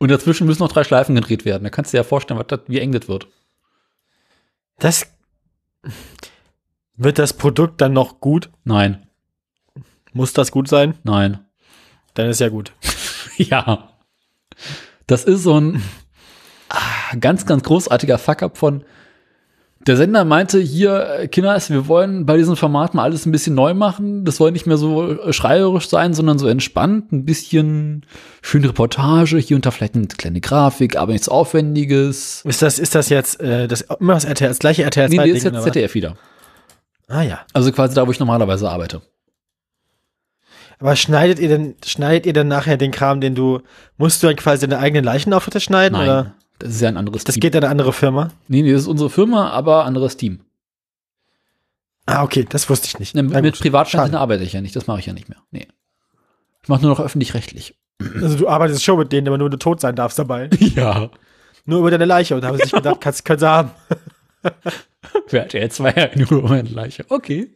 Und dazwischen müssen noch drei Schleifen gedreht werden. Da kannst du dir ja vorstellen, was das, wie eng das wird. Das wird das Produkt dann noch gut? Nein, Muss das gut sein? nein. Dann ist ja gut. Ja. Das ist so ein ganz, ganz großartiger Fuck-up von. Der Sender meinte hier, äh, Kinders, wir wollen bei diesen Formaten alles ein bisschen neu machen. Das soll nicht mehr so äh, schreierisch sein, sondern so entspannt, ein bisschen schöne Reportage, hier und da vielleicht eine kleine Grafik, aber nichts Aufwendiges. Ist das, ist das jetzt äh, das, immer das RTL, das gleiche RTL Nee, 2 nee, ist jetzt? ZDF wieder. Ah ja. Also quasi da, wo ich normalerweise arbeite. Aber schneidet ihr denn, schneidet ihr denn nachher den Kram, den du, musst du dann quasi deine eigenen Leichenauftritte schneiden? Nein, Oder? Das ist ja ein anderes Das Team. geht an eine andere Firma? nee, nee, das ist unsere Firma, aber anderes Team. Ah, okay, das wusste ich nicht. Ne, mit. Privatfernsehen arbeite ich ja nicht, das mache ich ja nicht mehr. Nee. Ich mache nur noch öffentlich-rechtlich. Also du arbeitest schon mit denen, aber nur wenn du tot sein darfst dabei. Ja. nur über deine Leiche. Und da haben sie sich gedacht, kannst, sie haben. Wer hat jetzt zwei Jahre nur meine Leiche? Okay.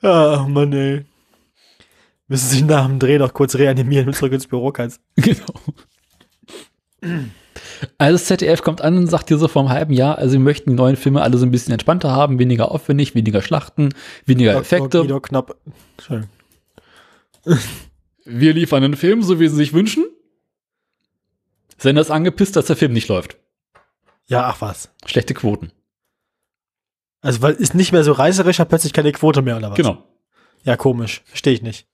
Ah, Mann, ey. Müssen sich nach dem Dreh noch kurz reanimieren und zurück ins Büro kannst. Genau. Also das ZDF kommt an und sagt dir so vor einem halben Jahr, also wir möchten die neuen Filme alle so ein bisschen entspannter haben, weniger aufwendig, weniger Schlachten, weniger Effekte. Guido Knopp. Schön. Wir liefern einen Film, so wie sie sich wünschen. Sender ist angepisst, dass der Film nicht läuft. Ja, ach was. Schlechte Quoten. Also, weil ist nicht mehr so reißerisch, hat plötzlich keine Quote mehr, oder was? Genau. Ja, komisch. Verstehe ich nicht.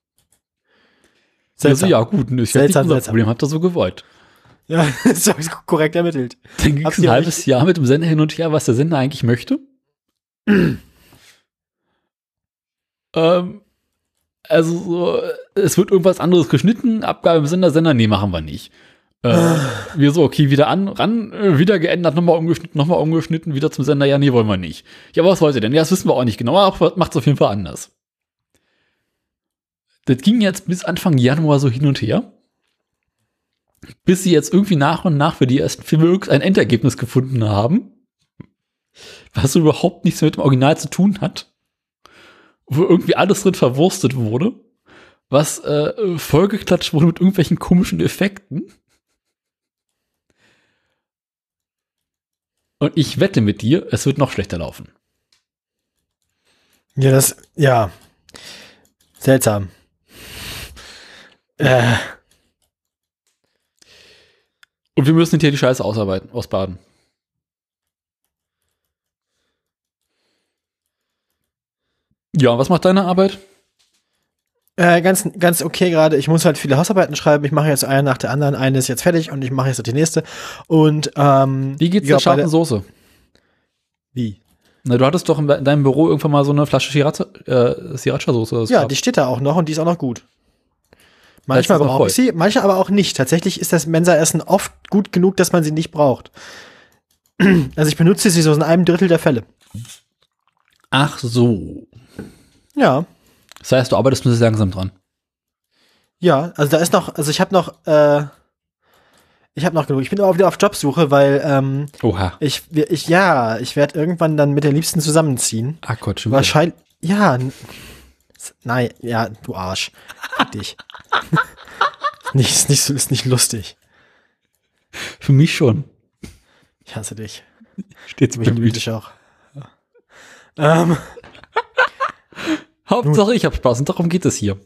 Also Seltsam. ja, gut, nicht Seltsam, unser seltsam. Problem, habt ihr so gewollt. Ja, ist doch korrekt ermittelt. Dann ging es ein halbes euch- Jahr mit dem Sender hin und her, was der Sender eigentlich möchte. ähm, also so, es wird irgendwas anderes geschnitten, Abgabe im Sender, Sender, nee, machen wir nicht. Äh, wir so, okay, wieder an, ran, äh, wieder geändert, nochmal umgeschnitten, nochmal umgeschnitten, wieder zum Sender, ja, nee, wollen wir nicht. Ja, was wollt ihr denn? Ja, das wissen wir auch nicht genau, aber macht es auf jeden Fall anders. Das ging jetzt bis Anfang Januar so hin und her bis sie jetzt irgendwie nach und nach für die ersten Filme irgendein Endergebnis gefunden haben, was überhaupt nichts mit dem Original zu tun hat, wo irgendwie alles drin verwurstet wurde, was äh, vollgeklatscht wurde mit irgendwelchen komischen Effekten. Und ich wette mit dir, es wird noch schlechter laufen. Ja, das, ja. Seltsam. Äh, Und wir müssen hinterher die Scheiße ausarbeiten, ausbaden. Ja, was macht deine Arbeit? äh, ganz, ganz okay gerade. Ich muss halt viele Hausarbeiten schreiben. Ich mache jetzt eine nach der anderen. Eine ist jetzt fertig und ich mache jetzt die nächste. Und, ähm. Wie geht's ja, der scharfen Soße? Wie? Na, du hattest doch in deinem Büro irgendwann mal so eine Flasche Sriracha, äh, Sriracha-Soße. Ja, die steht da auch noch und die ist auch noch gut. Manchmal brauche ich sie, manchmal aber auch nicht. Tatsächlich ist das Mensa-Essen oft gut genug, dass man sie nicht braucht. Also ich benutze sie so in einem Drittel der Fälle. Ach so. Ja, Das heißt, du arbeitest nur sehr langsam dran. ja. Also da ist noch, also ich habe noch, äh, ich habe noch genug. Ich bin aber auch wieder auf Jobsuche, weil ähm, Oha. ich, ich, ja, ich werde irgendwann dann mit der Liebsten zusammenziehen. Ah Gott, schon wieder. Wahrscheinlich, ja. Nein, ja, du Arsch. Fick dich. nicht, ist nicht, so- ist nicht lustig. Für mich schon. Ich hasse dich. Steht's Mich liebe dich auch. Ähm, Hauptsache, ich habe Spaß und darum geht es hier.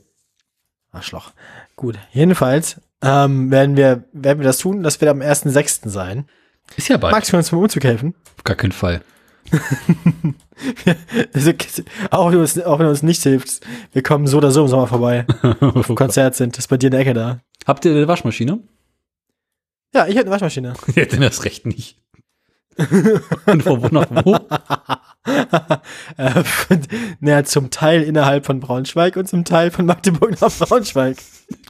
Arschloch. Gut, jedenfalls ähm, werden, wir, werden wir das tun. Das wird am 1.6. sein. Ist ja bald. Magst du uns beim Umzug helfen? Auf gar keinen Fall. Also, auch, wenn du uns, auch wenn uns nicht hilfst, wir kommen so oder so im Sommer vorbei. Auf dem Konzert sind. Das ist bei dir in der Ecke da. Habt ihr eine Waschmaschine? Ja, ich hätte eine Waschmaschine. Ja, denn das recht nicht. Und von wo nach wo? äh, naja, zum Teil innerhalb von Braunschweig und zum Teil von Magdeburg nach Braunschweig.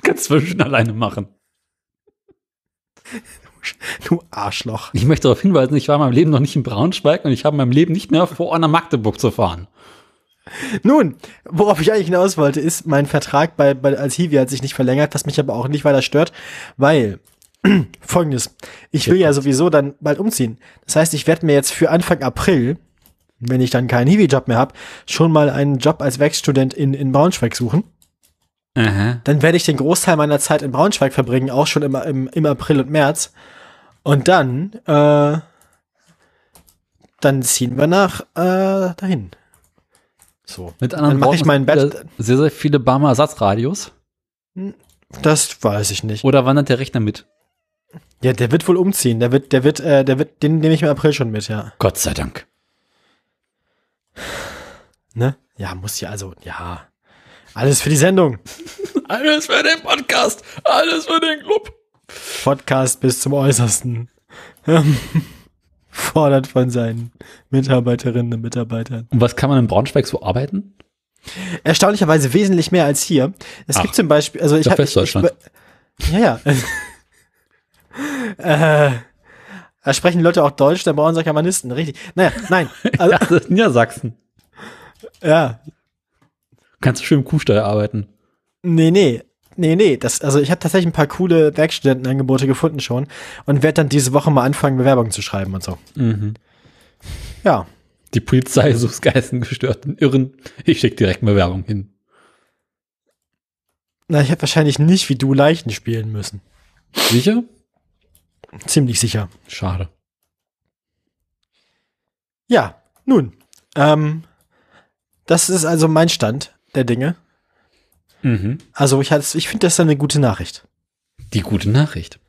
Kannst du schon alleine machen. Du Arschloch. Ich möchte darauf hinweisen, ich war in meinem Leben noch nicht in Braunschweig und ich habe in meinem Leben nicht mehr vor, nach Magdeburg zu fahren. Nun, worauf ich eigentlich hinaus wollte, ist, mein Vertrag bei, bei als Hiwi hat sich nicht verlängert, was mich aber auch nicht weiter stört, weil folgendes, ich will ja sowieso dann bald umziehen. Das heißt, ich werde mir jetzt für Anfang April, wenn ich dann keinen Hiwi-Job mehr habe, schon mal einen Job als Werkstudent in, in Braunschweig suchen. Aha. Dann werde ich den Großteil meiner Zeit in Braunschweig verbringen, auch schon im, im, im April und März. Und dann, äh, dann ziehen wir nach äh, dahin. So. Mit anderen Dann mache ich Worten, mein es gibt Bett. Sehr, sehr viele Barmer Ersatzradios. Das weiß ich nicht. Oder wandert der Rechner mit? Ja, der wird wohl umziehen. Der wird, der wird, äh, der wird, den nehme ich im April schon mit, ja. Gott sei Dank. Ne? Ja, muss ja, also, ja. Alles für die Sendung. Alles für den Podcast. Alles für den Club. Podcast bis zum Äußersten. Ähm, Fordert von seinen Mitarbeiterinnen und Mitarbeitern. Und was kann man in Braunschweig so arbeiten? Erstaunlicherweise wesentlich mehr als hier. Es Ach, gibt zum Beispiel, also ich habe. Westdeutschland. Ja, ja. äh, da sprechen Leute auch Deutsch, dann brauchen sie Germanisten, richtig. Naja, nein. Also, Ja, das ist Niedersachsen. ja, Kannst du schön im Kuhstall arbeiten. Nee, nee. Nee, nee, das, also ich habe tatsächlich ein paar coole Werkstudentenangebote gefunden schon und werde dann diese Woche mal anfangen, Bewerbungen zu schreiben und so. Mhm. Ja. Die Polizei sucht geistengestörten Irren. Ich schicke direkt Bewerbung hin. Na, ich hätte wahrscheinlich nicht wie du Leichen spielen müssen. Sicher? Ziemlich sicher. Schade. Ja, nun. Ähm, das ist also mein Stand der Dinge. Mhm. Also ich, ich finde das dann eine gute Nachricht. Die gute Nachricht.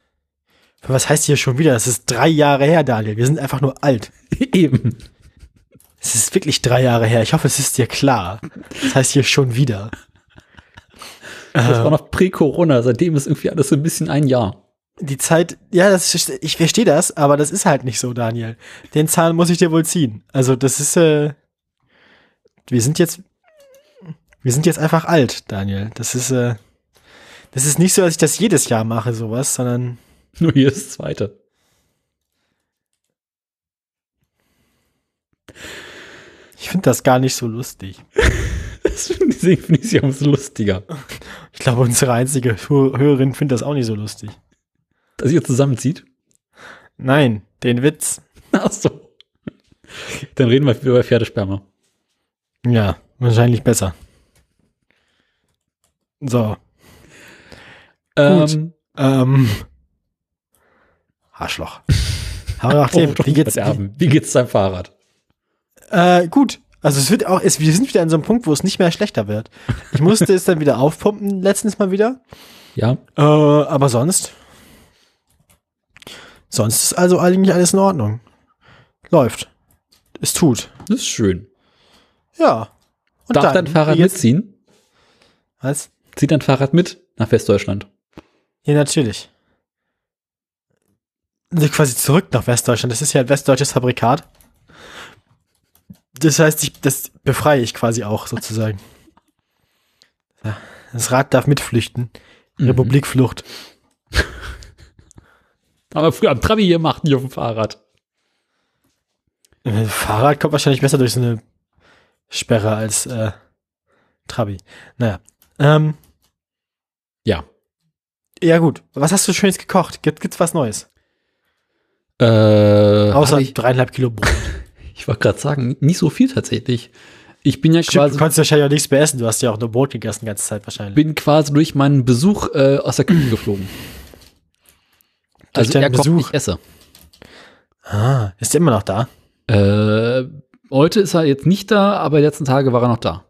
Was heißt hier schon wieder? Das ist drei Jahre her, Daniel. Wir sind einfach nur alt. Eben. Es ist wirklich drei Jahre her. Ich hoffe, es ist dir klar. Das heißt hier schon wieder. Das war noch prä-Corona. Seitdem ist irgendwie alles so ein bisschen ein Jahr. Die Zeit, ja, das ist, ich verstehe das, aber das ist halt nicht so, Daniel. Den Zahn muss ich dir wohl ziehen. Also das ist, äh, wir sind jetzt, wir sind jetzt einfach alt, Daniel. Das ist, äh, das ist nicht so, dass ich das jedes Jahr mache, sowas, sondern Nur hier ist das zweite. ich finde das gar nicht so lustig. Deswegen finde ich ja umso lustiger. Ich glaube, unsere einzige Hö- Hörerin findet das auch nicht so lustig. Dass ihr zusammenzieht. Nein, den Witz. Ach so. Dann reden wir über Pferdesperma. Ja, wahrscheinlich besser. So, Ähm, ähm, Arschloch. Aber nachdem, oh, wie geht's, wie. Wie geht's deinem Fahrrad? Äh, gut. Also es wird auch, es, wir sind wieder an so einem Punkt, wo es nicht mehr schlechter wird. Ich musste es dann wieder aufpumpen, letztens mal wieder. Ja. Äh, aber sonst. Sonst ist also eigentlich alles in Ordnung. Läuft. Es tut. Das ist schön. Ja. Und Darf dann, dein Fahrrad jetzt- mitziehen? Was? Zieht dein Fahrrad mit nach Westdeutschland? Ja, natürlich. Also quasi zurück nach Westdeutschland. Das ist ja ein westdeutsches Fabrikat. Das heißt, ich, das befreie ich quasi auch sozusagen. Das Rad darf mitflüchten. Republikflucht. Haben wir früher am Trabi gemacht, nicht auf dem Fahrrad. Äh, Fahrrad kommt wahrscheinlich besser durch so eine Sperre als äh, Trabi. Naja. Ähm. Ja gut. Was hast du Schönes gekocht? Gibt, gibt's was Neues? Äh, Außer ich, dreieinhalb Kilo Brot. ich wollte gerade sagen, nicht so viel tatsächlich. Ich bin ja Stimmt, du quasi, konntest wahrscheinlich auch nichts mehr essen. Du hast ja auch nur Brot gegessen die ganze Zeit wahrscheinlich. bin quasi durch meinen Besuch äh, aus der Küche geflogen. Also er kocht, Besuch? ich esse. Ah, ist der immer noch da? Äh, heute ist er jetzt nicht da, aber die letzten Tage war er noch da.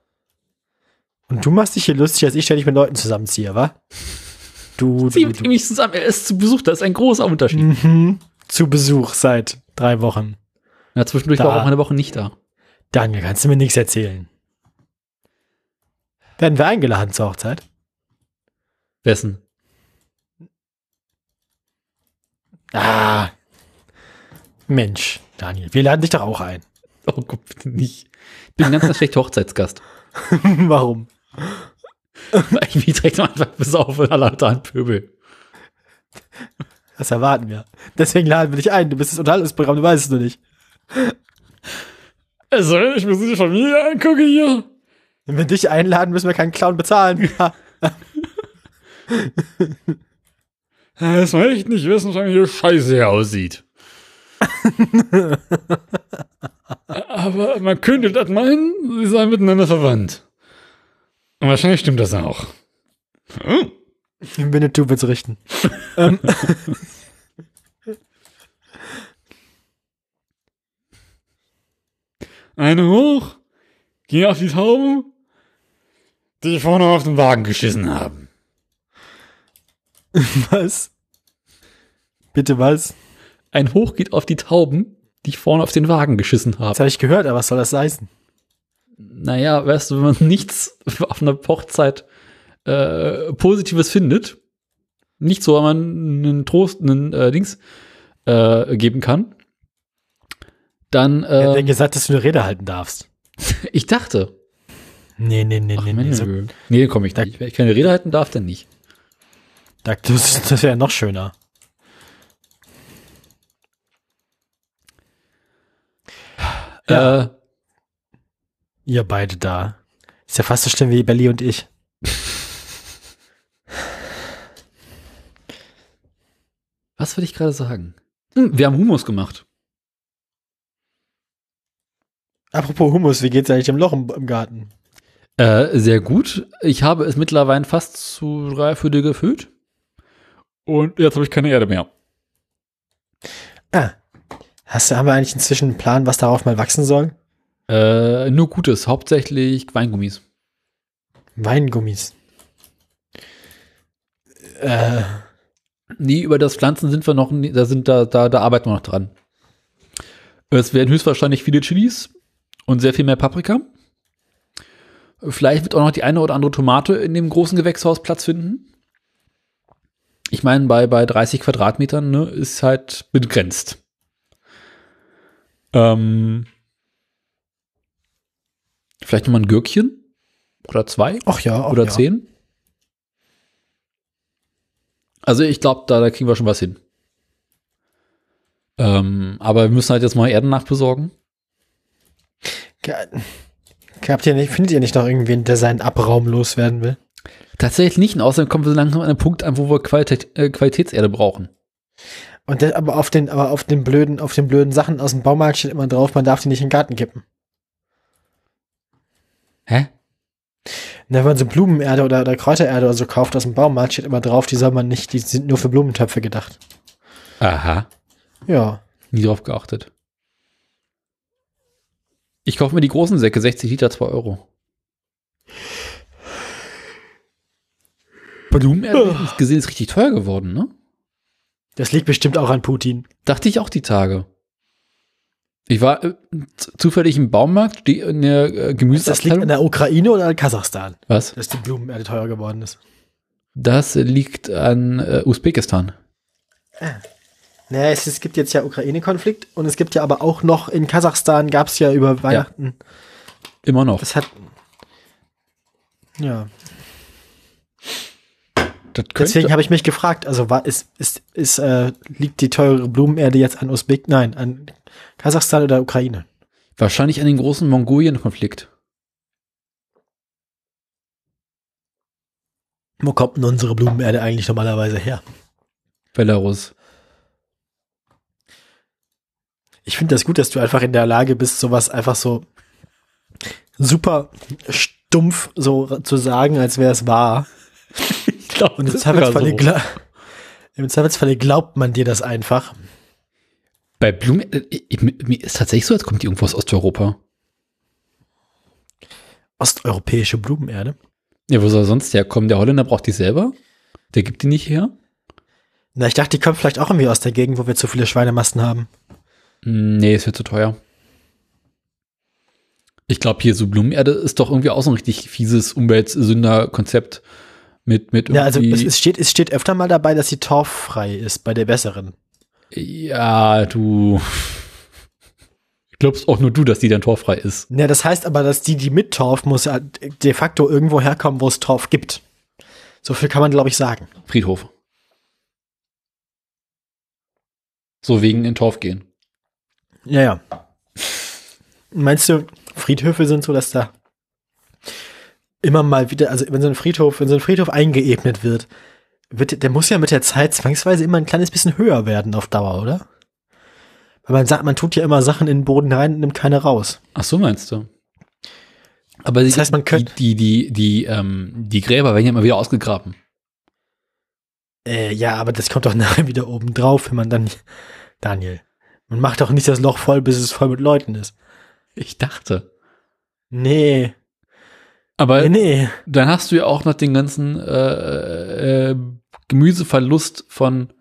Und du machst dich hier lustig, als ich ständig mit Leuten zusammenziehe, wa? Du, Zieh du, du. zusammen, er ist zu Besuch, das ist ein großer Unterschied. Mhm. Zu Besuch seit drei Wochen. Ja, zwischendurch Da. war auch eine Woche nicht da. Daniel, kannst du mir nichts erzählen? Werden wir eingeladen zur Hochzeit? Wessen? Ah. Mensch, Daniel, wir laden dich doch auch ein. Oh Gott, bitte nicht. Ich bin ein ganz, ganz schlechter Hochzeitsgast. Warum? Weil ich mich direkt am Anfang besaufe und alle anderen Pöbel. Das erwarten wir. Deswegen laden wir dich ein. Du bist das Unterhaltungsprogramm, du weißt es nur nicht. Also, ich muss die Familie angucken hier. Wenn wir dich einladen, müssen wir keinen Clown bezahlen. Ha. Das will ich nicht wissen, wie hier scheiße hier aussieht. Aber man könnte das meinen, sie seien miteinander verwandt. Und wahrscheinlich stimmt das auch. Winnetou wird's richten. ähm, Eine hoch, geh auf die Tauben, die vorne auf den Wagen geschissen haben. was? Bitte was? Ein Hoch geht auf die Tauben, die vorne auf den Wagen geschissen Das haben. habe ich gehört, aber was soll das heißen? Naja, weißt du, wenn man nichts auf einer Hochzeit äh, Positives findet, nicht so, wenn man einen Trost, einen äh, Dings äh, geben kann, dann, äh, ja gesagt, dass du eine Rede halten darfst. ich dachte, Nee, nee, nee, ach, nee, nee. So, nee, komm ich nicht. Wenn ich keine Rede halten darf, dann nicht. das das wäre noch schöner. Ja. Äh, Ihr beide da. Ist ja fast so schlimm wie Belly und ich. was will ich gerade sagen? Hm, wir haben Humus gemacht. Apropos Hummus, wie geht's eigentlich dem Loch im, im Garten? Äh, sehr gut. Ich habe es mittlerweile fast zu drei Viertel gefüllt. Und jetzt habe ich keine Erde mehr. Ah. Hast du, haben wir eigentlich inzwischen einen Plan, was darauf mal wachsen soll? Äh, nur Gutes, hauptsächlich Weingummis. Weingummis. Äh, Nee, über das Pflanzen sind wir noch, da sind da, da, da arbeiten wir noch dran. Es werden höchstwahrscheinlich viele Chilis und sehr viel mehr Paprika. Vielleicht wird auch noch die eine oder andere Tomate in dem großen Gewächshaus Platz finden. Ich meine, bei, bei 30 Quadratmetern ne, ist halt begrenzt. Ähm, vielleicht noch mal ein Gürkchen oder zwei ach ja, ach oder ja. zehn. Also ich glaube, da, da kriegen wir schon was hin. Ähm, aber wir müssen halt jetzt mal Erden nachbesorgen. Ge- Habt ihr nicht, findet ihr nicht noch irgendwen, der seinen Abraum loswerden will? Tatsächlich nicht, und außerdem kommen wir so langsam an einen Punkt an, wo wir Qualität, äh, Qualitätserde brauchen. Und der, aber auf den, aber auf den blöden, auf den blöden Sachen aus dem Baumarkt steht immer drauf, man darf die nicht in den Garten kippen. Hä? Na, wenn man so Blumenerde oder, oder Kräutererde oder so kauft aus dem Baumarkt, steht immer drauf, die soll man nicht, die sind nur für Blumentöpfe gedacht. Aha. Ja. Nie drauf geachtet. Ich kaufe mir die großen Säcke, 60 Liter, 2 Euro. Blumenerde, ich gesehen, ist richtig teuer geworden, ne? Das liegt bestimmt auch an Putin. Dachte ich auch die Tage. Ich war äh, zufällig im Baumarkt, die in der äh, Das liegt an der Ukraine oder an Kasachstan, Was? dass die Blumenerde teuer geworden ist. Das liegt an äh, Usbekistan. Naja, es, es gibt jetzt ja Ukraine-Konflikt und es gibt ja aber auch noch in Kasachstan gab es ja über Weihnachten. Immer noch. Das hat. Ja. Das Deswegen habe ich mich gefragt, also war, ist, ist, ist, äh, liegt die teure Blumenerde jetzt an Usbek, nein, an Kasachstan oder Ukraine? wahrscheinlich an den großen Mongolien-Konflikt. Wo kommt denn unsere Blumenerde eigentlich normalerweise her? Belarus. Ich finde das gut, dass du einfach in der Lage bist, sowas einfach so super stumpf so zu sagen, als wäre es wahr. Ich glaube, im Zweifelsfalle, gla im Zweifelsfalle glaubt man dir das einfach. Bei Blumen, äh, ist tatsächlich so, als kommt die irgendwo aus Osteuropa. Osteuropäische Blumenerde. Ja, wo soll sonst herkommen? Der Holländer braucht die selber? Der gibt die nicht her? Na, ich dachte, die kommt vielleicht auch irgendwie aus der Gegend, wo wir zu viele Schweinemasten haben. Hm, Nee, ist mir zu teuer. Ich glaube, hier so Blumenerde ist doch irgendwie auch so ein richtig fieses Umweltsünder-Konzept mit, mit Ja, also es, irgendwie- es, steht, es steht öfter mal dabei, dass sie torffrei ist bei der besseren. Ja, du. Glaubst auch nur du, dass die dann torfrei ist. Ja, das heißt aber, dass die, die mit Torf, muss de facto irgendwo herkommen, wo es Torf gibt. So viel kann man, glaube ich, sagen. Friedhof. So wegen in Torf gehen. Ja, ja. Meinst du, Friedhöfe sind so, dass da immer mal wieder, also wenn so ein Friedhof, wenn so ein Friedhof eingeebnet wird, wird, der muss ja mit der Zeit zwangsweise immer ein kleines bisschen höher werden auf Dauer, oder? Weil man sagt, man tut ja immer Sachen in den Boden rein und nimmt keine raus. Ach so meinst du? Aber Das die, heißt, man könnte- die, die, die, die, ähm, die Gräber werden ja immer wieder ausgegraben. Äh, ja, aber das kommt doch nachher wieder oben drauf, wenn man dann, Daniel, man macht doch nicht das Loch voll, bis es voll mit Leuten ist. Ich dachte. Nee, Aber nee, nee. dann hast du ja auch noch den ganzen äh, äh, Gemüseverlust von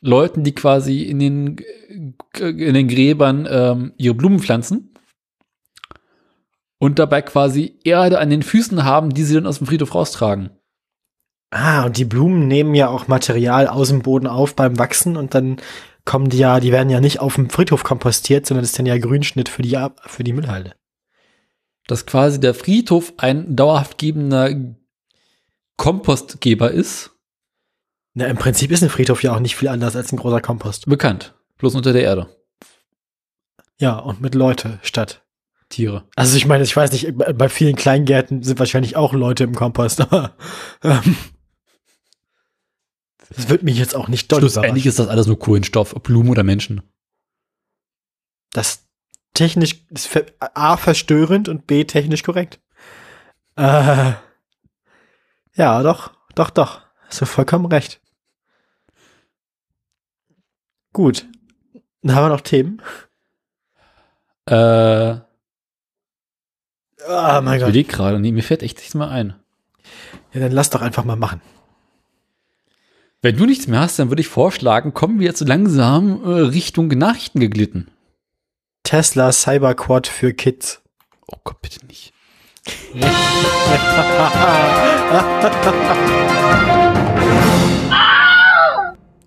Leuten, die quasi in den, in den Gräbern ähm, ihre Blumen pflanzen und dabei quasi Erde an den Füßen haben, die sie dann aus dem Friedhof raustragen. Ah, und die Blumen nehmen ja auch Material aus dem Boden auf beim Wachsen und dann kommen die ja, die werden ja nicht auf dem Friedhof kompostiert, sondern das ist dann ja Grünschnitt für die, für die Müllhalde. Dass quasi der Friedhof ein dauerhaft gebender Kompostgeber ist, Na, im Prinzip ist ein Friedhof ja auch nicht viel anders als ein großer Kompost. bekannt. Bloß unter der Erde. Ja, und mit Leute statt. Tiere. Also ich meine, ich weiß nicht, bei vielen Kleingärten sind wahrscheinlich auch Leute im Kompost, aber ähm, das wird mich jetzt auch nicht doll Schlussendlich ist das alles nur Kohlenstoff, ob Blumen oder Menschen. Das technisch A verstörend und B technisch korrekt. Äh, ja, doch, doch, doch. Hast du vollkommen recht. Gut. Dann haben wir noch Themen. Äh, Ah, mein ich Gott. überlege gerade, nee, mir fällt echt nichts mehr ein. Ja, dann lass doch einfach mal machen. Wenn du nichts mehr hast, dann würde ich vorschlagen, kommen wir jetzt langsam äh, Richtung Nachrichten geglitten. Tesla Cyberquad für Kids. Oh Gott, bitte nicht.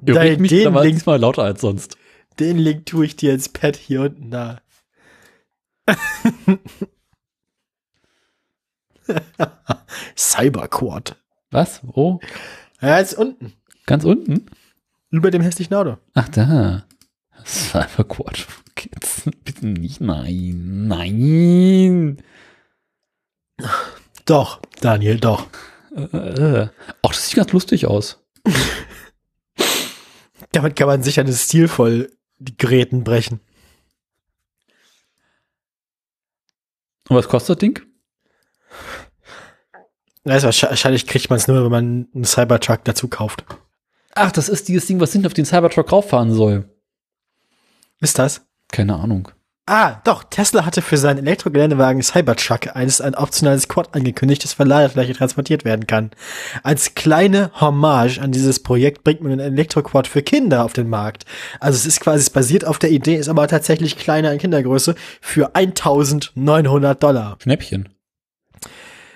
Dein- regt mich den Link- diesmal lauter als sonst. Den Link tue ich dir ins Pad hier unten da. Cyberquad. Was? Wo? Ja, ist unten. Ganz unten? Über dem hässlichen Auto. Ach, da. Cyberquad. Kids. Bitte nicht. Nein. Nein. Doch, Daniel, doch. Äh. Ach, das sieht ganz lustig aus. Damit kann man sicher stilvoll die Gräten brechen. Und was kostet das Ding? Ist wahrscheinlich kriegt man es nur, wenn man einen Cybertruck dazu kauft. Ach, das ist dieses Ding, was hinten auf den Cybertruck rauffahren soll. Ist das? Keine Ahnung. Ah, doch. Tesla hatte für seinen Elektrogeländewagen Cybertruck eines ein optionales Quad angekündigt, das von Ladefläche transportiert werden kann. Als kleine Hommage an dieses Projekt bringt man ein Elektroquad für Kinder auf den Markt. Also es ist quasi, es basiert auf der Idee, ist aber tatsächlich kleiner in Kindergröße für 1900 Dollar. Schnäppchen.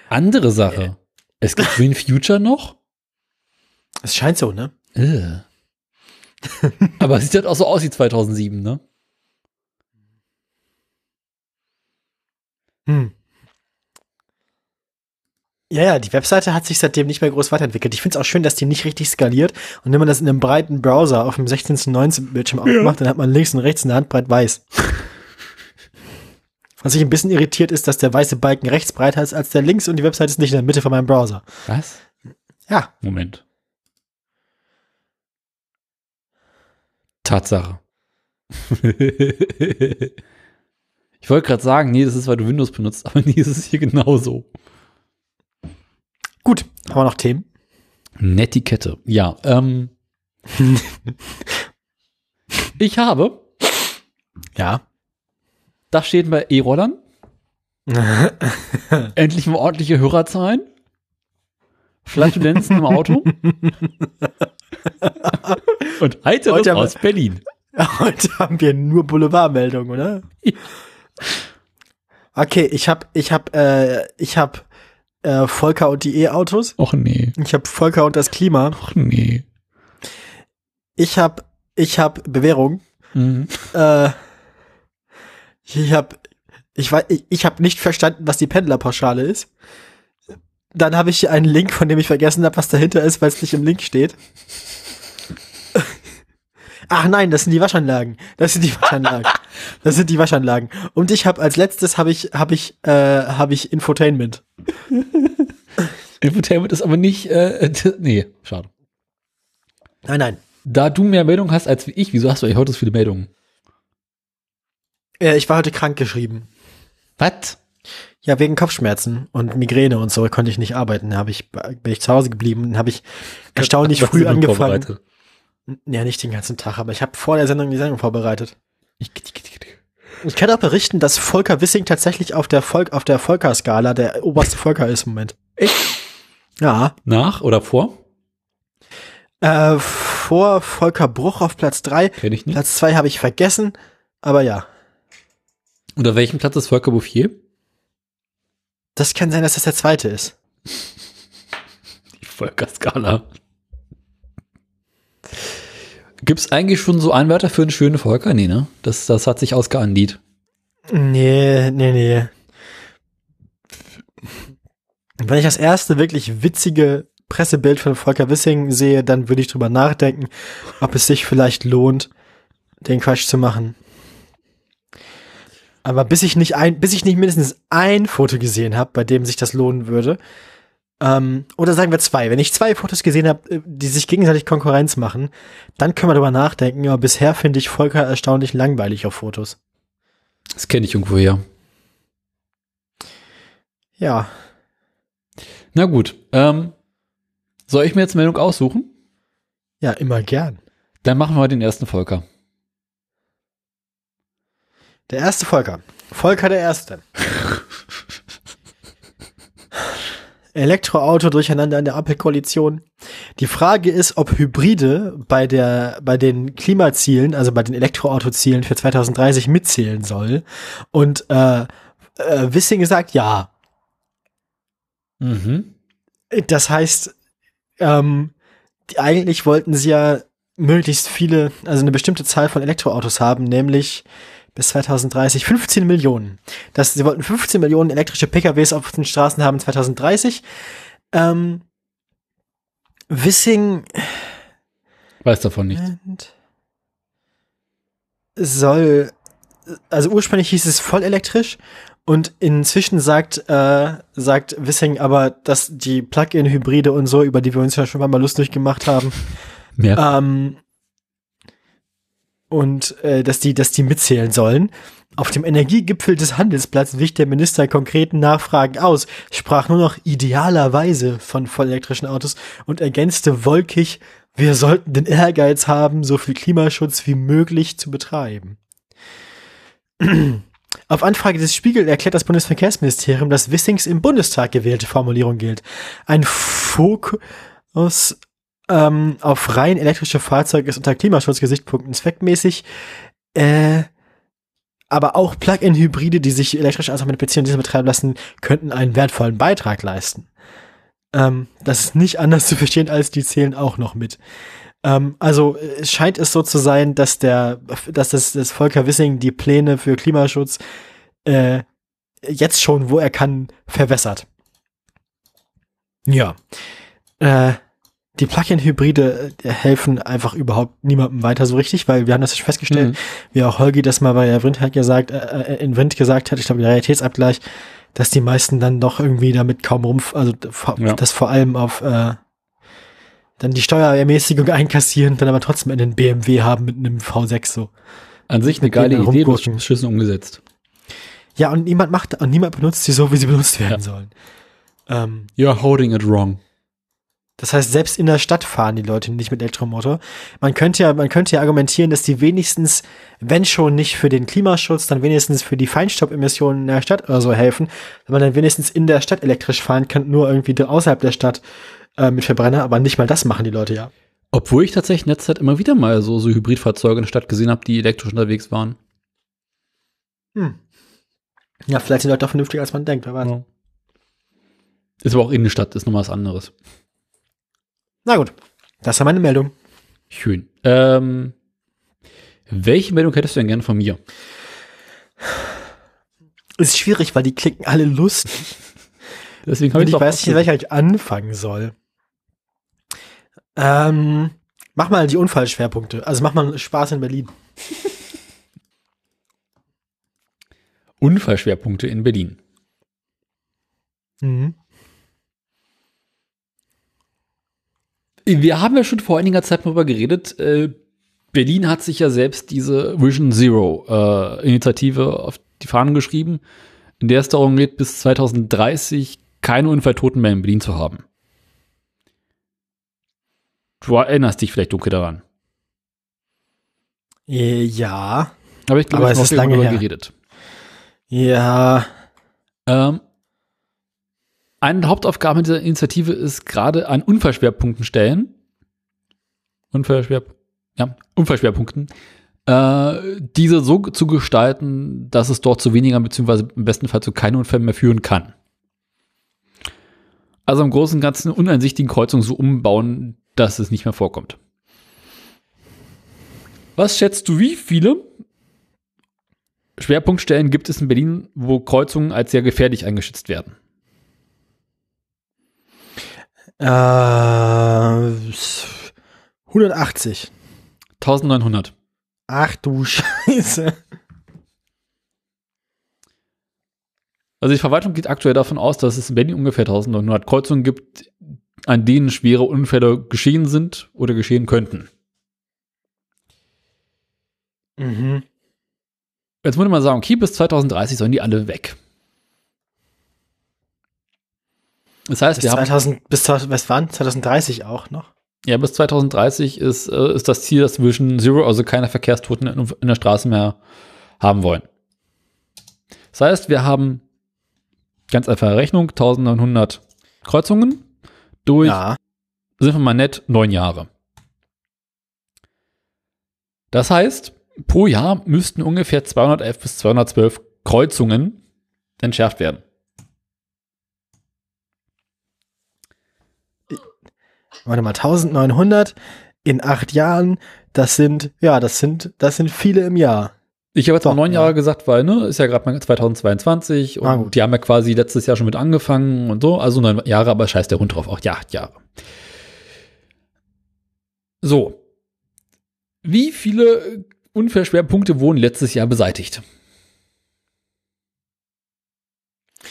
Andere Sache. Es gibt Green Future noch. Es scheint so, ne? Äh. Aber es sieht halt auch so aus wie 2007, ne? Hm. Ja, ja, die Webseite hat sich seitdem nicht mehr groß weiterentwickelt. Ich finde es auch schön, dass die nicht richtig skaliert. Und wenn man das in einem breiten Browser auf dem 16 zu 19 Bildschirm aufmacht, dann hat man links und rechts eine Handbreit weiß. Was mich ein bisschen irritiert ist, dass der weiße Balken rechts breiter ist als der links und die Webseite ist nicht in der Mitte von meinem Browser. Was? Ja, Moment. Tatsache. ich wollte gerade sagen, nee, das ist, weil du Windows benutzt, aber nee, es ist hier genauso. gut. Haben wir noch Themen? Netiquette. Ja, ähm. ich habe, Ja. da steht bei E-Rollern, endlich mal ordentliche Hörerzahlen. Flatulenzen im Auto und heiteres Heute haben wir- aus Berlin. Heute haben wir nur Boulevardmeldungen, oder? Ja. Okay, ich hab, ich hab, äh, ich hab äh, Volker und die E-Autos. Och nee, Ich hab Volker und das Klima. och nee. Ich hab, ich hab Bewährung. Mhm. Äh, ich hab, ich weiß, ich, ich hab nicht verstanden, was die Pendlerpauschale ist. Dann habe ich hier einen Link, von dem ich vergessen habe, was dahinter ist, weil es nicht im Link steht. Ach nein, das sind die Waschanlagen. Das sind die Waschanlagen. Das sind die Waschanlagen. Und ich habe als letztes habe ich habe ich äh, habe ich Infotainment. Infotainment ist aber nicht, äh, nee, schade. Nein, nein. Da du mehr Meldungen hast als ich, wieso hast du eigentlich heute so viele Meldungen? Äh, ich war heute krank geschrieben. Was? Ja, wegen Kopfschmerzen und Migräne und so konnte ich nicht arbeiten. Da hab ich bin ich zu Hause geblieben und habe ich erstaunlich früh angefangen. Ja, nicht den ganzen Tag, aber ich habe vor der Sendung die Sendung vorbereitet. Ich- Ich kann auch berichten, dass Volker Wissing tatsächlich auf der Volk auf der Volker-Skala der oberste Volker ist im Moment. Echt? Ja. Nach oder vor? Äh, vor Volker Bruch auf Platz drei. Kenn ich nicht. Platz zwei habe ich vergessen, aber ja. Unter welchem Platz ist Volker Bouffier? Das kann sein, dass das der zweite ist. Die Volker-Skala. Gibt's eigentlich schon so Einwärter für einen schönen Volker? Nee, ne? Das, das hat sich ausgeandiet. Nee, nee, nee. Wenn ich das erste wirklich witzige Pressebild von Volker Wissing sehe, dann würde ich drüber nachdenken, ob es sich vielleicht lohnt, den Quatsch zu machen. Aber bis ich nicht ein, bis ich nicht mindestens ein Foto gesehen habe, bei dem sich das lohnen würde, ähm, oder sagen wir zwei, wenn ich zwei Fotos gesehen habe, die sich gegenseitig Konkurrenz machen, dann können wir drüber nachdenken. Aber bisher finde ich Volker erstaunlich langweilig auf Fotos. Das kenne ich irgendwo her. Ja, Na gut. Ähm, soll ich mir jetzt Meldung aussuchen? ja, immer gern. Dann machen wir den ersten Volker. Der erste Volker. Volker der Erste. Elektroauto durcheinander in der Ampelkoalition. Die Frage ist, ob Hybride bei der, bei den Klimazielen, also bei den Elektroautozielen für 2030 mitzählen soll. Und äh, äh, Wissing sagt ja. Mhm. Das heißt, ähm, die, eigentlich wollten sie ja möglichst viele, also eine bestimmte Zahl von Elektroautos haben, nämlich bis 2030 15 Millionen. Das, sie wollten 15 Millionen elektrische PKWs auf den Straßen haben 2030. Ähm, Wissing Weiß davon nichts. soll, also ursprünglich hieß es voll elektrisch und inzwischen sagt, äh, sagt Wissing aber, dass die Plug-in-Hybride und so, über die wir uns ja schon mal lustig gemacht haben, Mehr. ähm, und äh, dass die, dass die mitzählen sollen. Auf dem Energiegipfel des Handelsblatts wich der Minister konkreten Nachfragen aus, sprach nur noch idealerweise von vollelektrischen Autos und ergänzte wolkig, wir sollten den Ehrgeiz haben, so viel Klimaschutz wie möglich zu betreiben. Auf Anfrage des Spiegel erklärt das Bundesverkehrsministerium, dass Wissings im Bundestag gewählte Formulierung gilt. Ein Fokus ähm, auf rein elektrische Fahrzeuge ist unter Klimaschutzgesichtspunkten zweckmäßig, äh, aber auch Plug-in-Hybride, die sich elektrisch auch mit Benzin und Diesel betreiben lassen, könnten einen wertvollen Beitrag leisten. Ähm, das ist nicht anders zu verstehen, als die zählen auch noch mit. Ähm, also es scheint es so zu sein, dass der, dass das, das Volker Wissing die Pläne für Klimaschutz äh, jetzt schon, wo er kann, verwässert. Ja. Äh, die Plug-in-Hybride äh, helfen einfach überhaupt niemandem weiter so richtig, weil wir haben das schon festgestellt, Mhm. wie auch Holgi das mal bei der Wind hat gesagt, äh, äh, in Wind gesagt hat, ich glaube, der Realitätsabgleich, dass die meisten dann doch irgendwie damit kaum rumpf, also Ja. das vor allem auf äh, dann die Steuerermäßigung einkassieren, dann aber trotzdem einen BMW haben mit einem V6 so. An sich eine geile Idee, bloß beschissen umgesetzt. Ja, und niemand macht, und niemand benutzt sie so, wie sie benutzt werden Ja. sollen. Ähm, You're holding it wrong. Das heißt, selbst in der Stadt fahren die Leute nicht mit Elektromotor. Man könnte ja, man könnte ja argumentieren, dass die wenigstens, wenn schon nicht für den Klimaschutz, dann wenigstens für die Feinstaubemissionen in der Stadt oder so helfen, wenn man dann wenigstens in der Stadt elektrisch fahren kann, nur irgendwie außerhalb der Stadt äh, mit Verbrenner, aber nicht mal das machen die Leute ja. Obwohl ich tatsächlich in letzter Zeit immer wieder mal so, so Hybridfahrzeuge in der Stadt gesehen habe, die elektrisch unterwegs waren. Hm. Ja, vielleicht sind Leute auch vernünftiger, als man denkt, wer weiß. Ja. Ist aber auch Innenstadt, ist nochmal was anderes. Na gut, das war meine Meldung. Schön. Ähm, welche Meldung hättest du denn gerne von mir? Ist schwierig, weil die klicken alle lustig. Deswegen Und habe ich weiß nicht, welcher ich anfangen soll. Ähm, mach mal die Unfallschwerpunkte. Also mach mal Spaß in Berlin. Unfallschwerpunkte in Berlin. Mhm. Wir haben ja schon vor einiger Zeit mal darüber geredet. Äh, Berlin hat sich ja selbst diese Vision Zero äh, Initiative auf die Fahnen geschrieben, in der es darum geht, bis 2030 keine Unfalltoten mehr in Berlin zu haben. Du erinnerst dich vielleicht dunkel daran. Äh, Ja. Aber ich glaube, Aber es ist lange darüber her. geredet. Ja. Ähm, eine der Hauptaufgaben dieser Initiative ist gerade an Unfallschwerpunkten stellen. Unfallschwer, ja, Unfallschwerpunkten. Äh, diese so zu gestalten, dass es dort zu weniger beziehungsweise im besten Fall zu keinen Unfällen mehr führen kann. Also im Großen und Ganzen uneinsichtigen Kreuzungen so umbauen, dass es nicht mehr vorkommt. Was schätzt du, wie viele Schwerpunktstellen gibt es in Berlin, wo Kreuzungen als sehr gefährlich eingeschätzt werden? Äh, 180. 1900. Ach du Scheiße. Also die Verwaltung geht aktuell davon aus, dass es in Berlin ungefähr 1900 Kreuzungen gibt, an denen schwere Unfälle geschehen sind oder geschehen könnten. Mhm. Jetzt würde man sagen, okay, bis 2030 sollen die alle weg. Das heißt, Bis wir haben 2000, bis 2000, was waren? 2030 auch noch? Ja, bis 2030 ist, äh, ist das Ziel, dass wir Vision Zero, also keine Verkehrstoten in, in der Straße mehr haben wollen. Das heißt, wir haben ganz einfache Rechnung, 1900 Kreuzungen durch, Ja. sind wir mal nett, neun Jahre. Das heißt, pro Jahr müssten ungefähr 211 bis 212 Kreuzungen entschärft werden. Warte mal, 1900 in acht Jahren, das sind, ja, das sind, das sind viele im Jahr. Ich habe jetzt mal Doch, neun ja. Jahre gesagt, weil, ne, ist ja gerade mal 2022 und Ah, die haben ja quasi letztes Jahr schon mit angefangen und so, also neun Jahre, aber scheiß der Hund drauf, auch ja, acht Jahre. So. Wie viele Unfallschwerpunkte wurden letztes Jahr beseitigt?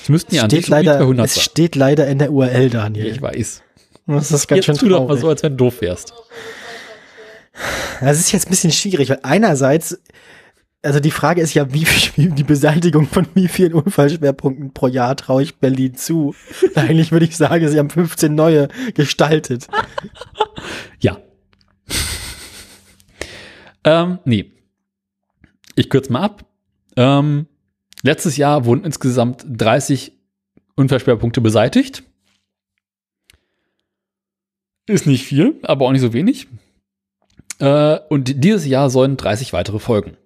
Es müssten ja an steht leider, 200 es steht leider in der URL, Daniel. Ich weiß. Das ist ganz Jetzt schön tu doch mal so, als wenn du doof wärst. Das ist jetzt ein bisschen schwierig, weil einerseits, also die Frage ist ja, wie viel die Beseitigung von wie vielen Unfallschwerpunkten pro Jahr traue ich Berlin zu? Eigentlich würde ich sagen, sie haben 15 neue gestaltet. Ja. ähm, nee. Ich kürze mal ab. Ähm, letztes Jahr wurden insgesamt 30 Unfallschwerpunkte beseitigt. Ist nicht viel, aber auch nicht so wenig. Äh, und dieses Jahr sollen 30 weitere folgen.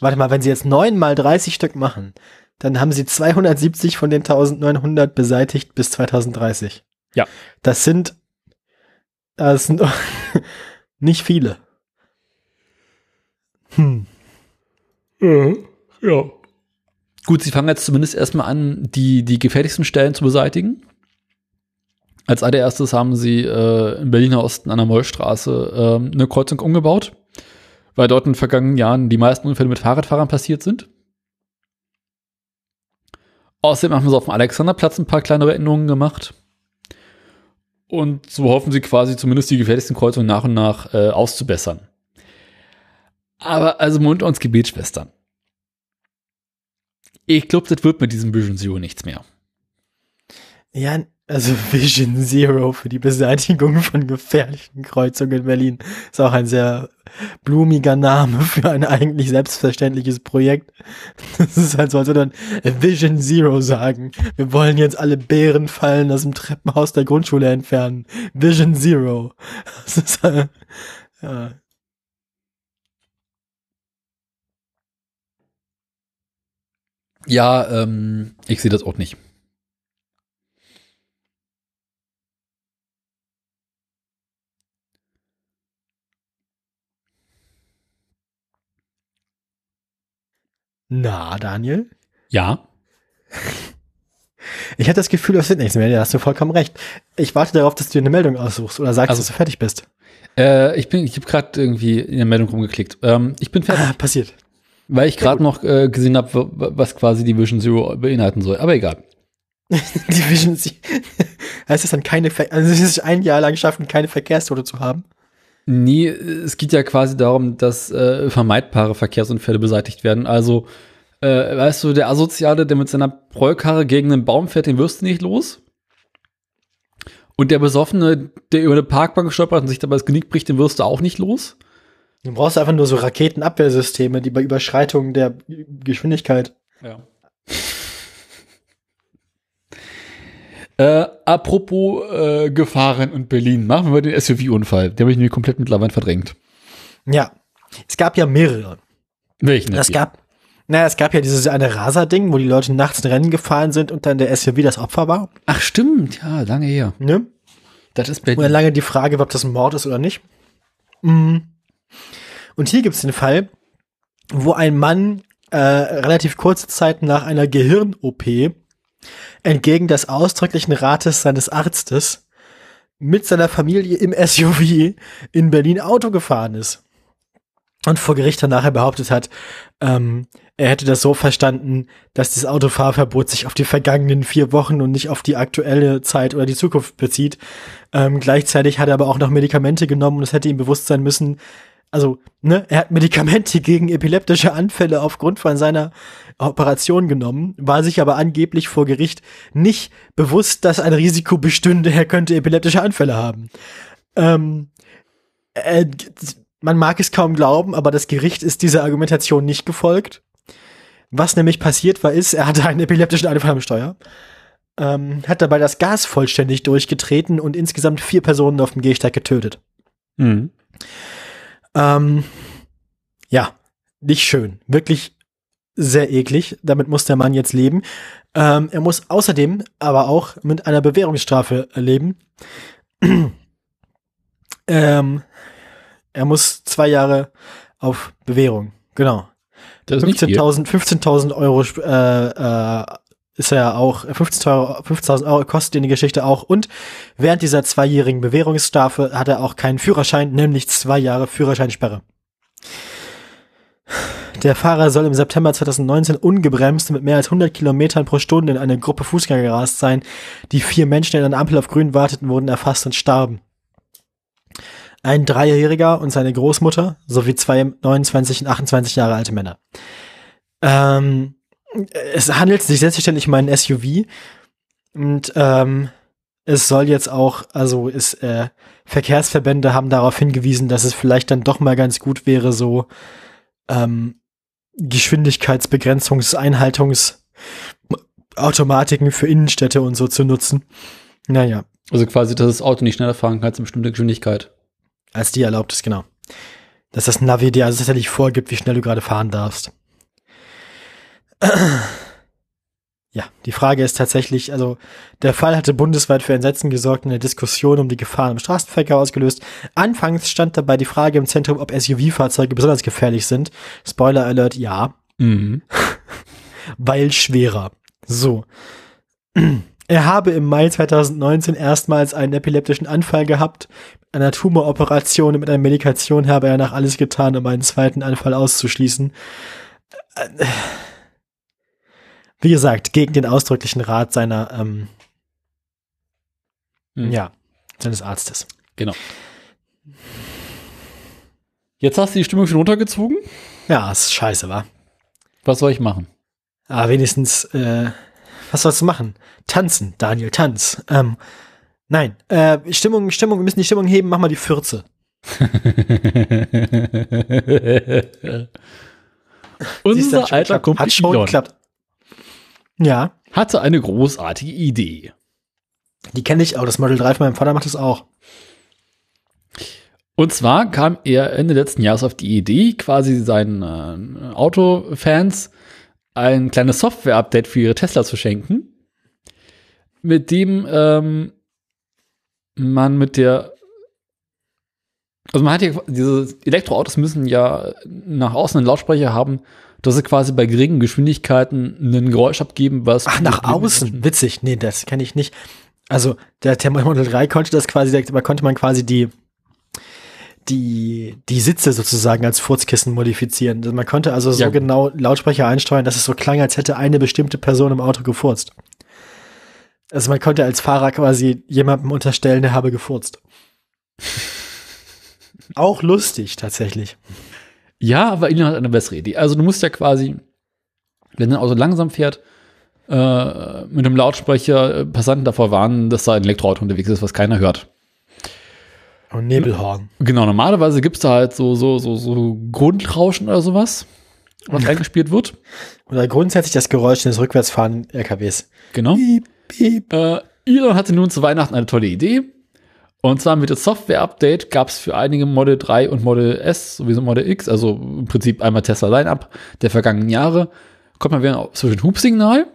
Warte mal, wenn sie jetzt 9 mal 30 Stück machen, dann haben sie 270 von den 1900 beseitigt bis 2030. Ja. Das sind, das sind nicht viele. Hm. Ja. Gut, sie fangen jetzt zumindest erstmal an, die, die gefährlichsten Stellen zu beseitigen. Als allererstes haben sie äh, im Berliner Osten an der Mollstraße ähm, eine Kreuzung umgebaut, weil dort in den vergangenen Jahren die meisten Unfälle mit Fahrradfahrern passiert sind. Außerdem haben sie auf dem Alexanderplatz ein paar kleinere Änderungen gemacht. Und so hoffen sie quasi zumindest die gefährlichsten Kreuzungen nach und nach äh, auszubessern. Aber also Mund uns Gebetsschwestern. Ich glaube, das wird mit diesem Vision Zero nichts mehr. Ja, also Vision Zero für die Beseitigung von gefährlichen Kreuzungen in Berlin ist auch ein sehr blumiger Name für ein eigentlich selbstverständliches Projekt. Das ist halt so, als würde man Vision Zero sagen. Wir wollen jetzt alle Bärenfallen aus dem Treppenhaus der Grundschule entfernen. Vision Zero. Das ist, äh, ja. Ja, ähm, ich sehe das auch nicht. Na, Daniel? Ja. Ich hatte das Gefühl, das wird nichts mehr. Da hast du vollkommen recht. Ich warte darauf, dass du eine Meldung aussuchst oder sagst, Also- dass du fertig bist. Äh, ich bin, ich habe gerade irgendwie in der Meldung rumgeklickt. Ähm, ich bin fertig, Ah, passiert. Weil ich gerade noch äh, gesehen habe, was quasi die Vision Zero beinhalten soll. Aber egal. Die Vision Z- heißt es dann keine, Ver also es ist ein Jahr lang schaffen, keine Verkehrstote zu haben? Nee, es geht ja quasi darum, dass äh, vermeidbare Verkehrsunfälle beseitigt werden. Also, äh, weißt du, der Asoziale, der mit seiner Prollkarre gegen einen Baum fährt, den wirst du nicht los. Und der Besoffene, der über eine Parkbank stolpert und sich dabei das Genick bricht, den wirst du auch nicht los. Du brauchst einfach nur so Raketenabwehrsysteme, die bei Überschreitung der Geschwindigkeit. Ja. Äh, apropos äh, Gefahren und Berlin, machen wir den SUV-Unfall. Den habe ich nämlich komplett mittlerweile verdrängt. Ja. Es gab ja mehrere. Welchen? Es gab, naja, es gab ja dieses eine Raser-Ding, wo die Leute nachts ein Rennen gefahren sind und dann der SUV das Opfer war. Ach stimmt, ja, lange her. Ne? Das ist Und dann Berlin. lange die Frage, ob das ein Mord ist oder nicht. Mm. Und hier gibt es den Fall, wo ein Mann äh, relativ kurze Zeit nach einer Gehirn-OP entgegen des ausdrücklichen Rates seines Arztes mit seiner Familie im SUV in Berlin Auto gefahren ist. Und vor Gericht dann nachher behauptet hat, ähm, er hätte das so verstanden, dass das Autofahrverbot sich auf die vergangenen vier Wochen und nicht auf die aktuelle Zeit oder die Zukunft bezieht. Ähm, gleichzeitig hat er aber auch noch Medikamente genommen und es hätte ihm bewusst sein müssen, also, ne, er hat Medikamente gegen epileptische Anfälle aufgrund von seiner Operation genommen, war sich aber angeblich vor Gericht nicht bewusst, dass ein Risiko bestünde, er könnte epileptische Anfälle haben. Ähm, äh, man mag es kaum glauben, aber das Gericht ist dieser Argumentation nicht gefolgt. Was nämlich passiert war, ist, er hatte einen epileptischen Anfall am Steuer, ähm, hat dabei das Gas vollständig durchgetreten und insgesamt vier Personen auf dem Gehsteig getötet. Mhm. Ähm, ja, nicht schön. Wirklich sehr eklig. Damit muss der Mann jetzt leben. Ähm, er muss außerdem aber auch mit einer Bewährungsstrafe leben. ähm, er muss zwei Jahre auf Bewährung. Genau. Das ist nicht viel. 15.000 15.000 Euro äh, äh, ist er auch, 15.000 Euro, 15.000 Euro kostet ihn die Geschichte auch. Und während dieser zweijährigen Bewährungsstrafe hat er auch keinen Führerschein, nämlich zwei Jahre Führerscheinsperre. Der Fahrer soll im September 2019 ungebremst mit mehr als 100 Kilometern pro Stunde in eine Gruppe Fußgänger gerast sein. Die vier Menschen, die an der Ampel auf Grün warteten, wurden erfasst und starben. Ein Dreijähriger und seine Großmutter sowie zwei 29 und 28 Jahre alte Männer. Ähm, es handelt sich selbstverständlich um einen SUV und ähm, es soll jetzt auch, also ist, äh, Verkehrsverbände haben darauf hingewiesen, dass es vielleicht dann doch mal ganz gut wäre, so ähm, Geschwindigkeitsbegrenzungseinhaltungsautomatiken für Innenstädte und so zu nutzen. Naja, Also quasi, dass das Auto nicht schneller fahren kann als eine bestimmte Geschwindigkeit. als die erlaubt ist, genau. Dass das Navi dir also tatsächlich vorgibt, wie schnell du gerade fahren darfst. Ja, die Frage ist tatsächlich, also der Fall hatte bundesweit für Entsetzen gesorgt und eine Diskussion um die Gefahren im Straßenverkehr ausgelöst. Anfangs stand dabei die Frage im Zentrum, ob SUV-Fahrzeuge besonders gefährlich sind. Spoiler Alert, ja, Mhm. weil schwerer. So. Er habe im Mai 2019 erstmals einen epileptischen Anfall gehabt. Mit einer Tumoroperation und mit einer Medikation habe er nach alles getan, um einen zweiten Anfall auszuschließen. Wie gesagt, gegen den ausdrücklichen Rat seiner, ähm, Mhm. ja, seines Arztes. Genau. Jetzt hast du die Stimmung schon runtergezogen. Ja, ist scheiße, wa? Was soll ich machen? Aber wenigstens äh, Was sollst du machen? Tanzen, Daniel, tanz. Ähm, nein, äh, Stimmung, Stimmung, wir müssen die Stimmung heben, mach mal die Fürze. Unser alter Kumpel Kumpel hat schon Elon geklappt. Ja, hatte eine großartige Idee. die kenne ich auch. Das Model 3 von meinem Vater macht das auch. Und zwar kam er Ende letzten Jahres auf die Idee, quasi seinen äh, Autofans ein kleines Software-Update für ihre Tesla zu schenken, mit dem ähm, man mit der also man hat ja diese Elektroautos müssen ja nach außen einen Lautsprecher haben, dass sie quasi bei geringen Geschwindigkeiten ein Geräusch abgeben, was Ach, nach außen. Witzig. Nee, das kenne ich nicht. Also, der Tempo Model 3 konnte das quasi, da konnte man quasi die, die, die Sitze sozusagen als Furzkissen modifizieren. Also man konnte also so Ja. genau Lautsprecher einsteuern, dass es so klang, als hätte eine bestimmte Person im Auto gefurzt. Also man konnte als Fahrer quasi jemandem unterstellen, der habe gefurzt. Auch lustig, tatsächlich. Ja, aber Elon hat eine bessere Idee. Also du musst ja quasi, wenn dein Auto langsam fährt, äh, mit einem Lautsprecher äh, Passanten davor warnen, dass da ein Elektroauto unterwegs ist, was keiner hört. Und Nebelhorn. Genau, normalerweise gibt's da halt so, so, so, so Grundrauschen oder sowas, was eingespielt wird. Oder grundsätzlich das Geräusch des rückwärtsfahrenden LKWs. Genau. Piep, piep. Äh, Elon hatte nun zu Weihnachten eine tolle Idee. Und zwar mit dem Software-Update gab es für einige Model 3 und Model S, sowieso Model X, also im Prinzip einmal Tesla Line-Up der vergangenen Jahre, kommt man wieder zwischen Hubsignal,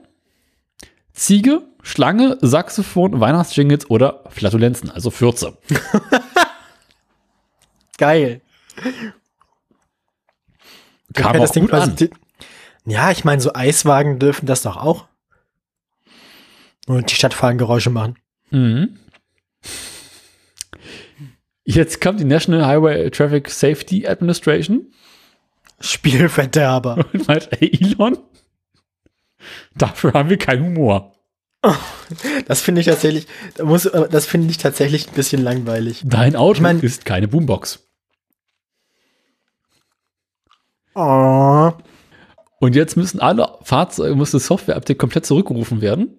Ziege, Schlange, Saxophon, Weihnachtsjingles oder Flatulenzen, also Fürze. Geil. Kam auch das Ding gut an. Ja, ich meine, so Eiswagen dürfen das doch auch. Und die Stadtfahren Geräusche machen. Mhm. Jetzt kommt die National Highway Traffic Safety Administration Spielverderber. und meint, ey Elon, dafür haben wir keinen Humor. Das finde ich tatsächlich, muss, äh, das finde ich tatsächlich ein bisschen langweilig. Dein Auto Ich mein- ist keine Boombox. Oh. Und jetzt müssen alle Fahrzeuge, muss das Software-Update komplett zurückgerufen werden.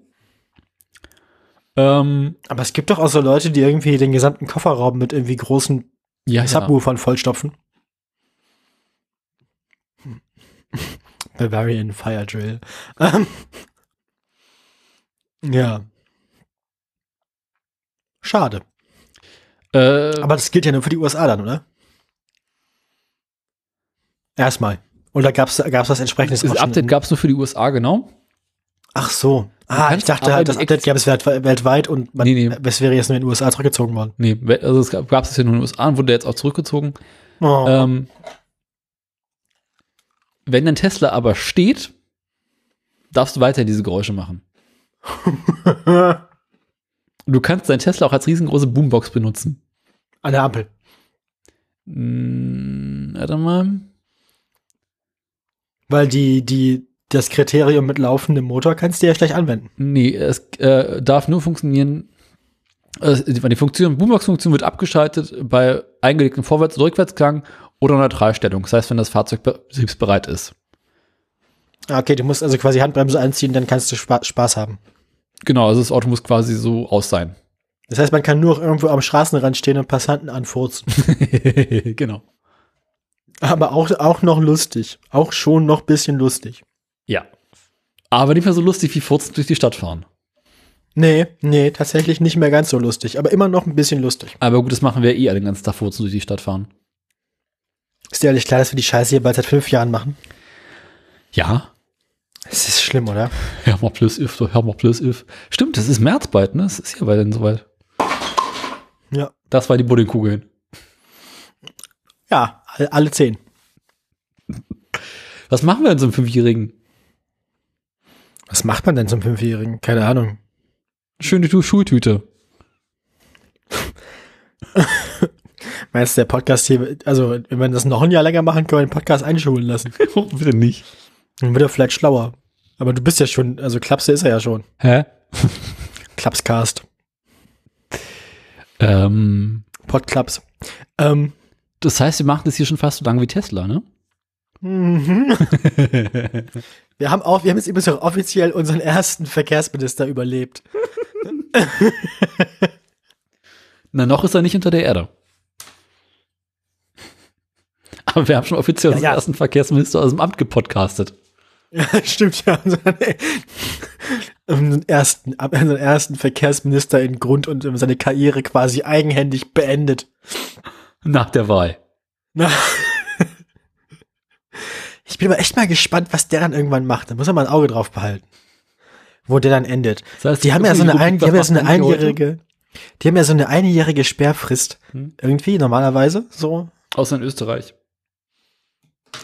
Ähm, Aber es gibt doch auch so Leute, die irgendwie den gesamten Kofferraum mit irgendwie großen ja, ja. Subwoofern vollstopfen. Hm. Bavarian Fire Drill. Ähm. Ja. Schade. Äh, Aber das gilt ja nur für die USA dann, oder? Erstmal. Oder gab's gab's was entsprechendes das auch schon Update gab es nur für die USA, genau. Ach so. Ah, ich dachte halt, das Update gäbe es welt weltweit und man, Nee, nee. es wäre jetzt nur in den USA zurückgezogen worden. Nee, also es gab es ja nur in den USA und wurde jetzt auch zurückgezogen. Oh. Ähm, wenn dein Tesla aber steht, darfst du weiter diese Geräusche machen. Du kannst dein Tesla auch als riesengroße Boombox benutzen. An der Ampel. Hm, warte mal. Weil die, die, das Kriterium mit laufendem Motor kannst du ja schlecht anwenden. Nee, es äh, darf nur funktionieren. äh, die Funktion, Boombox-Funktion wird abgeschaltet bei eingelegtem Vorwärts- und Rückwärtsklang oder Neutralstellung. Das heißt, wenn das Fahrzeug be- betriebsbereit ist. Ah, Okay, du musst also quasi Handbremse einziehen, dann kannst du Spa Spaß haben. Genau, also das Auto muss quasi so aus sein. Das heißt, man kann nur irgendwo am Straßenrand stehen und Passanten anfurzen. genau. Aber auch, auch noch lustig. Auch schon noch bisschen lustig. Aber nicht mehr so lustig wie Furzen durch die Stadt fahren. Nee, nee, tatsächlich nicht mehr ganz so lustig. Aber immer noch ein bisschen lustig. Aber gut, das machen wir eh alle den ganzen Tag Furzen durch die Stadt fahren. Ist dir ehrlich klar, dass wir die Scheiße hier bald seit fünf Jahren machen? Ja. Es ist schlimm, oder? Hör mal plus if, hör mal plus if. Stimmt, das ist März bald, ne? Es ist ja bald soweit. Ja. Das war die Buddingkugel hin. Ja, alle, alle zehn. Was machen wir denn so einem Fünfjährigen? Was macht man denn zum Fünfjährigen? Keine Ahnung. Schöne Tu- Schultüte. Meinst du, der Podcast hier, also wenn wir das noch ein Jahr länger machen, können wir den Podcast einschulen lassen. Bitte nicht. Dann wird er vielleicht schlauer. Aber du bist ja schon, also Klapse ist er ja schon. Hä? Klapscast. Ähm, Podklaps. Ähm, das heißt, wir machen das hier schon fast so lange wie Tesla, ne? mhm. Wir haben auch, wir haben jetzt übrigens auch offiziell unseren ersten Verkehrsminister überlebt. Na, noch ist er nicht unter der Erde. Aber wir haben schon offiziell Ja, unseren ja. ersten Verkehrsminister aus dem Amt gepodcastet. Ja, stimmt ja. Unseren, unseren ersten, unseren ersten Verkehrsminister in Grund und seine Karriere quasi eigenhändig beendet. Nach der Wahl. Na. Ich bin aber echt mal gespannt, was der dann irgendwann macht. Da muss er mal ein Auge drauf behalten. Wo der dann endet. Das heißt, Die haben ja so eine, ein, die haben ja so eine einjährige, die haben ja so eine einjährige Sperrfrist. Hm. Irgendwie, normalerweise, so. Außer in Österreich.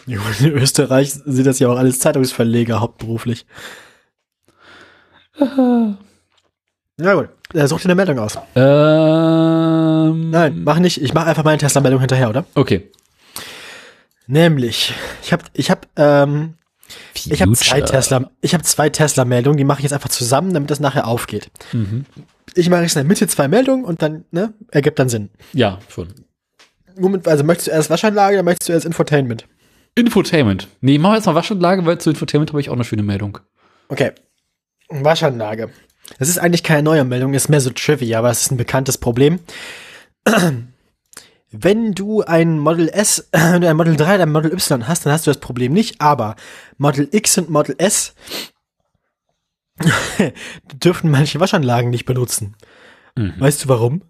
Ja, In Österreich sind das ja auch alles Zeitungsverleger hauptberuflich. Ja gut, äh, such dir eine Meldung aus. Ähm, Nein, mach nicht. Ich mache einfach meine Tesla-Meldung hinterher, oder? Okay. Nämlich, ich habe, ich habe, ähm, ich habe zwei Tesla, ich habe zwei Tesla-Meldungen. Die mache ich jetzt einfach zusammen, damit das nachher aufgeht. Mhm. Ich mache jetzt in der Mitte zwei Meldungen und dann, ne, ergibt dann Sinn. Ja, schon. Moment, also möchtest du erst Waschanlage, oder möchtest du erst Infotainment? Infotainment. Nee, ich mache jetzt mal Waschanlage, weil zu Infotainment habe ich auch eine schöne Meldung. Okay. Waschanlage. Das ist eigentlich keine neue Meldung, ist mehr so Trivia, aber es ist ein bekanntes Problem. Wenn du ein Model S, wenn du ein Model 3 oder ein Model Y hast, dann hast du das Problem nicht, aber Model X und Model S dürfen manche Waschanlagen nicht benutzen. Mhm. Weißt du warum?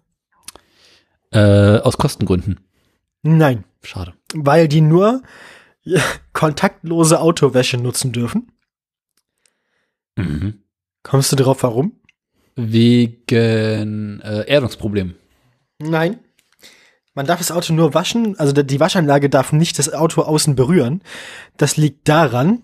Äh, aus Kostengründen. Nein, Schade. weil die nur kontaktlose Autowäsche nutzen dürfen. Mhm. Kommst du drauf, warum? Wegen äh, Erdungsproblem. Nein. Man darf das Auto nur waschen, also die Waschanlage darf nicht das Auto außen berühren. Das liegt daran,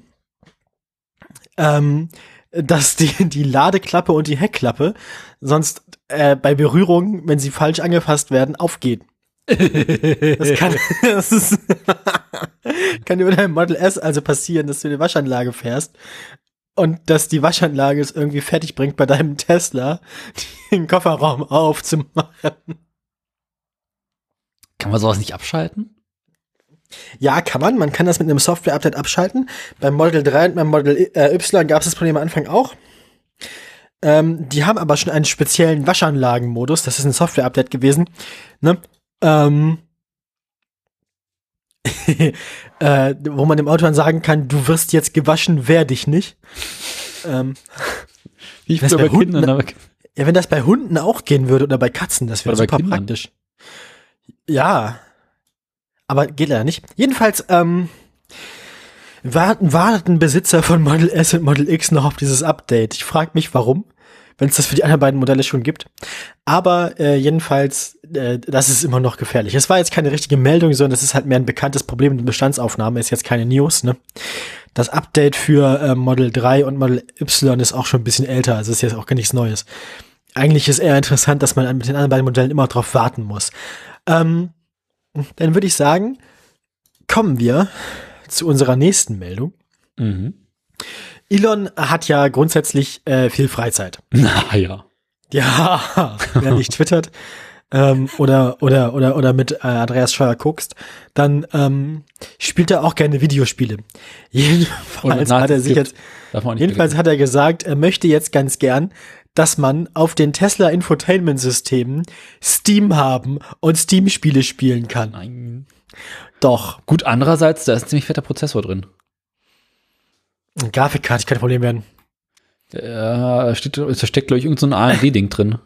ähm, dass die, die Ladeklappe und die Heckklappe sonst äh, bei Berührung, wenn sie falsch angefasst werden, aufgehen. Das kann, das ist, kann über dein Model S also passieren, dass du in die Waschanlage fährst und dass die Waschanlage es irgendwie fertig bringt, bei deinem Tesla den Kofferraum aufzumachen. Kann man sowas nicht abschalten? Ja, kann man. Man kann das mit einem Software-Update abschalten. Beim Model 3 und beim Model äh, Y gab es das Problem am Anfang auch. Ähm, die haben aber schon einen speziellen Waschanlagenmodus. Das ist ein Software-Update gewesen. Ne? Ähm, äh, wo man dem Auto dann sagen kann, du wirst jetzt gewaschen, wehr dich nicht. Ähm, Wie ich Das bei bei Kindern, Hunden- aber ja, wenn das bei Hunden auch gehen würde oder bei Katzen, das wäre super Kindern. praktisch. Ja. Aber geht leider nicht. Jedenfalls, ähm, warten, warten Besitzer von Model S und Model X noch auf dieses Update. Ich frage mich, warum, wenn es das für die anderen beiden Modelle schon gibt. Aber äh, jedenfalls, äh, das ist immer noch gefährlich. Es war jetzt keine richtige Meldung, sondern es ist halt mehr ein bekanntes Problem der Bestandsaufnahme, ist jetzt keine News, ne? Das Update für äh, Model 3 und Model Y ist auch schon ein bisschen älter, also ist jetzt auch gar nichts Neues. Eigentlich ist eher interessant, dass man mit den anderen beiden Modellen immer drauf warten muss. Ähm, dann würde ich sagen, kommen wir zu unserer nächsten Meldung. Mhm. Elon hat ja grundsätzlich äh, viel Freizeit. Na ja. Ja, wer nicht twittert ähm, oder oder oder oder mit äh, Andreas Scheuer guckst, dann ähm, spielt er auch gerne Videospiele. Jedenfalls hat er sich gibt. jetzt Jedenfalls hat er gesagt, er möchte jetzt ganz gern, dass man auf den Tesla Infotainment Systemen Steam haben und Steam Spiele spielen kann. Nein. Doch. Gut, andererseits, da ist ein ziemlich fetter Prozessor drin. Eine Grafikkarte kein Problem werden. Da steht, da steckt, glaube ich, irgendein so AMD-Ding drin.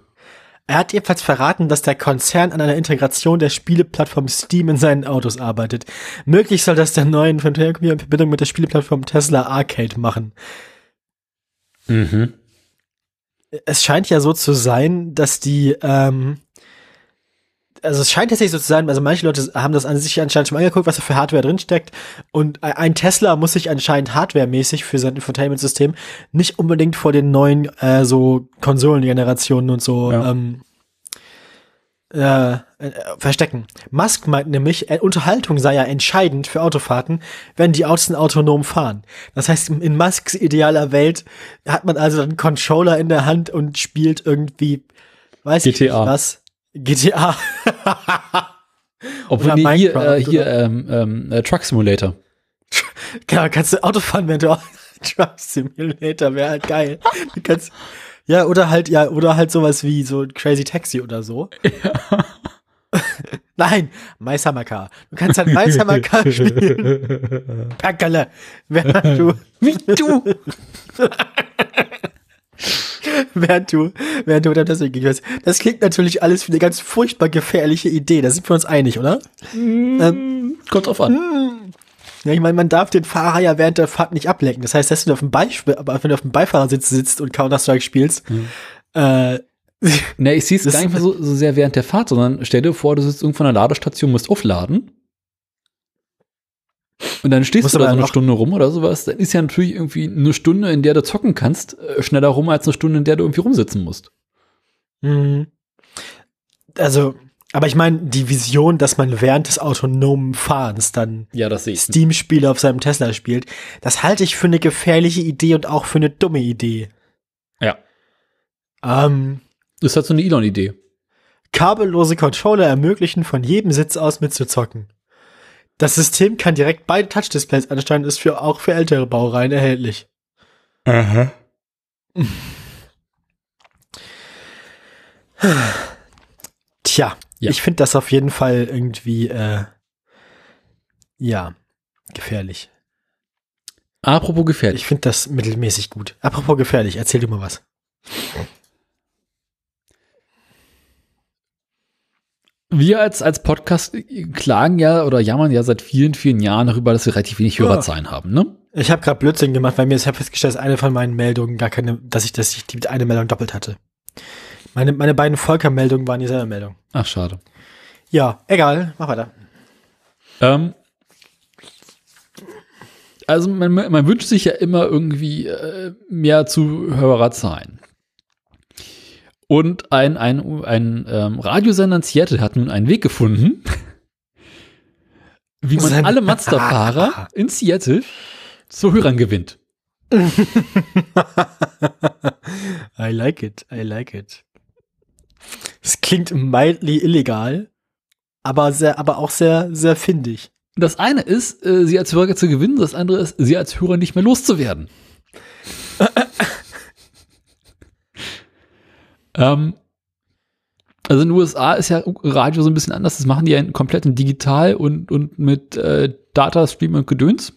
Er hat jedenfalls verraten, dass der Konzern an einer Integration der Spieleplattform Steam in seinen Autos arbeitet. Möglich soll das der neuen Infotainment in Verbindung mit der Spieleplattform Tesla Arcade machen. Mhm. Es scheint ja so zu sein, dass die, ähm, also es scheint tatsächlich so zu sein, also manche Leute haben das an sich anscheinend schon angeguckt, was da für Hardware drinsteckt. Und ein Tesla muss sich anscheinend hardwaremäßig für sein Infotainment-System nicht unbedingt vor den neuen äh, so Konsolengenerationen und so Ja. ähm, äh, äh, verstecken. Musk meint nämlich, äh, Unterhaltung sei ja entscheidend für Autofahrten, wenn die Autos autonom fahren. Das heißt, in Musks idealer Welt hat man also einen Controller in der Hand und spielt irgendwie, weiß ich nicht GTA. was, GTA. Obwohl, nee, hier, äh, hier ähm, ähm, äh, Truck Simulator. genau, kannst du Auto fahren, wenn du Truck Simulator wäre halt geil. Du kannst, ja, oder halt, ja, oder halt sowas wie so Crazy Taxi oder so. Ja. Nein, My Summer Car. Du kannst halt My Summer Car spielen. Perkele. Während du. Wie du. während du, während du das gehst. Das klingt natürlich alles wie eine ganz furchtbar gefährliche Idee. Da sind wir uns einig, oder? Mm, ähm, kommt drauf an. Mm. Ja, ich meine, man darf den Fahrer ja während der Fahrt nicht ablenken. Das heißt, dass du auf dem, Beisp wenn du auf dem Beifahrersitz sitzt und Counter-Strike spielst, mhm. äh, Ne, ich sehe es gar nicht mehr so, so sehr während der Fahrt, sondern stell dir vor, du sitzt irgendwo an der Ladestation, musst aufladen. Und dann stehst du da so eine Stunde rum oder sowas. Dann ist ja natürlich irgendwie eine Stunde, in der du zocken kannst, äh, schneller rum als eine Stunde, in der du irgendwie rumsitzen musst. Mhm. Also, aber ich meine, die Vision, dass man während des autonomen Fahrens dann ja, Steam-Spiele auf seinem Tesla spielt, das halte ich für eine gefährliche Idee und auch für eine dumme Idee. Ja. Ähm, ist halt so eine Elon-Idee. Kabellose Controller ermöglichen, von jedem Sitz aus mitzuzocken. Das System kann direkt beide Touch-Displays ansteuern, ist für, auch für ältere Baureihen erhältlich. Aha. Tja, ja. Ich finde das auf jeden Fall irgendwie, äh, ja, gefährlich. Apropos gefährlich. Ich finde das mittelmäßig gut. Apropos gefährlich, erzähl du mal was. Wir als, als Podcast klagen ja oder jammern ja seit vielen, vielen Jahren darüber, dass wir relativ wenig Hörerzahlen ja. haben, ne? Ich habe gerade Blödsinn gemacht, weil mir ist ja festgestellt, dass eine von meinen Meldungen gar keine, dass ich, dass ich die eine Meldung doppelt hatte. Meine, meine beiden Volker-Meldungen waren dieselbe Meldung. Ach, schade. Ja, egal, mach weiter. Ähm, also man, man wünscht sich ja immer irgendwie äh, mehr Zuhörerzahlen. Und ein, ein, ein ähm, Radiosender in Seattle hat nun einen Weg gefunden, wie man alle Mazda-Fahrer in Seattle zu Hörern gewinnt. I like it, I like it. Es klingt mildly illegal, aber sehr, aber auch sehr, sehr findig. Das eine ist, äh, sie als Hörer zu gewinnen, das andere ist, sie als Hörer nicht mehr loszuwerden. ähm, also in den USA ist ja Radio so ein bisschen anders. Das machen die ja komplett in digital und, und mit äh, Datastream und Gedöns.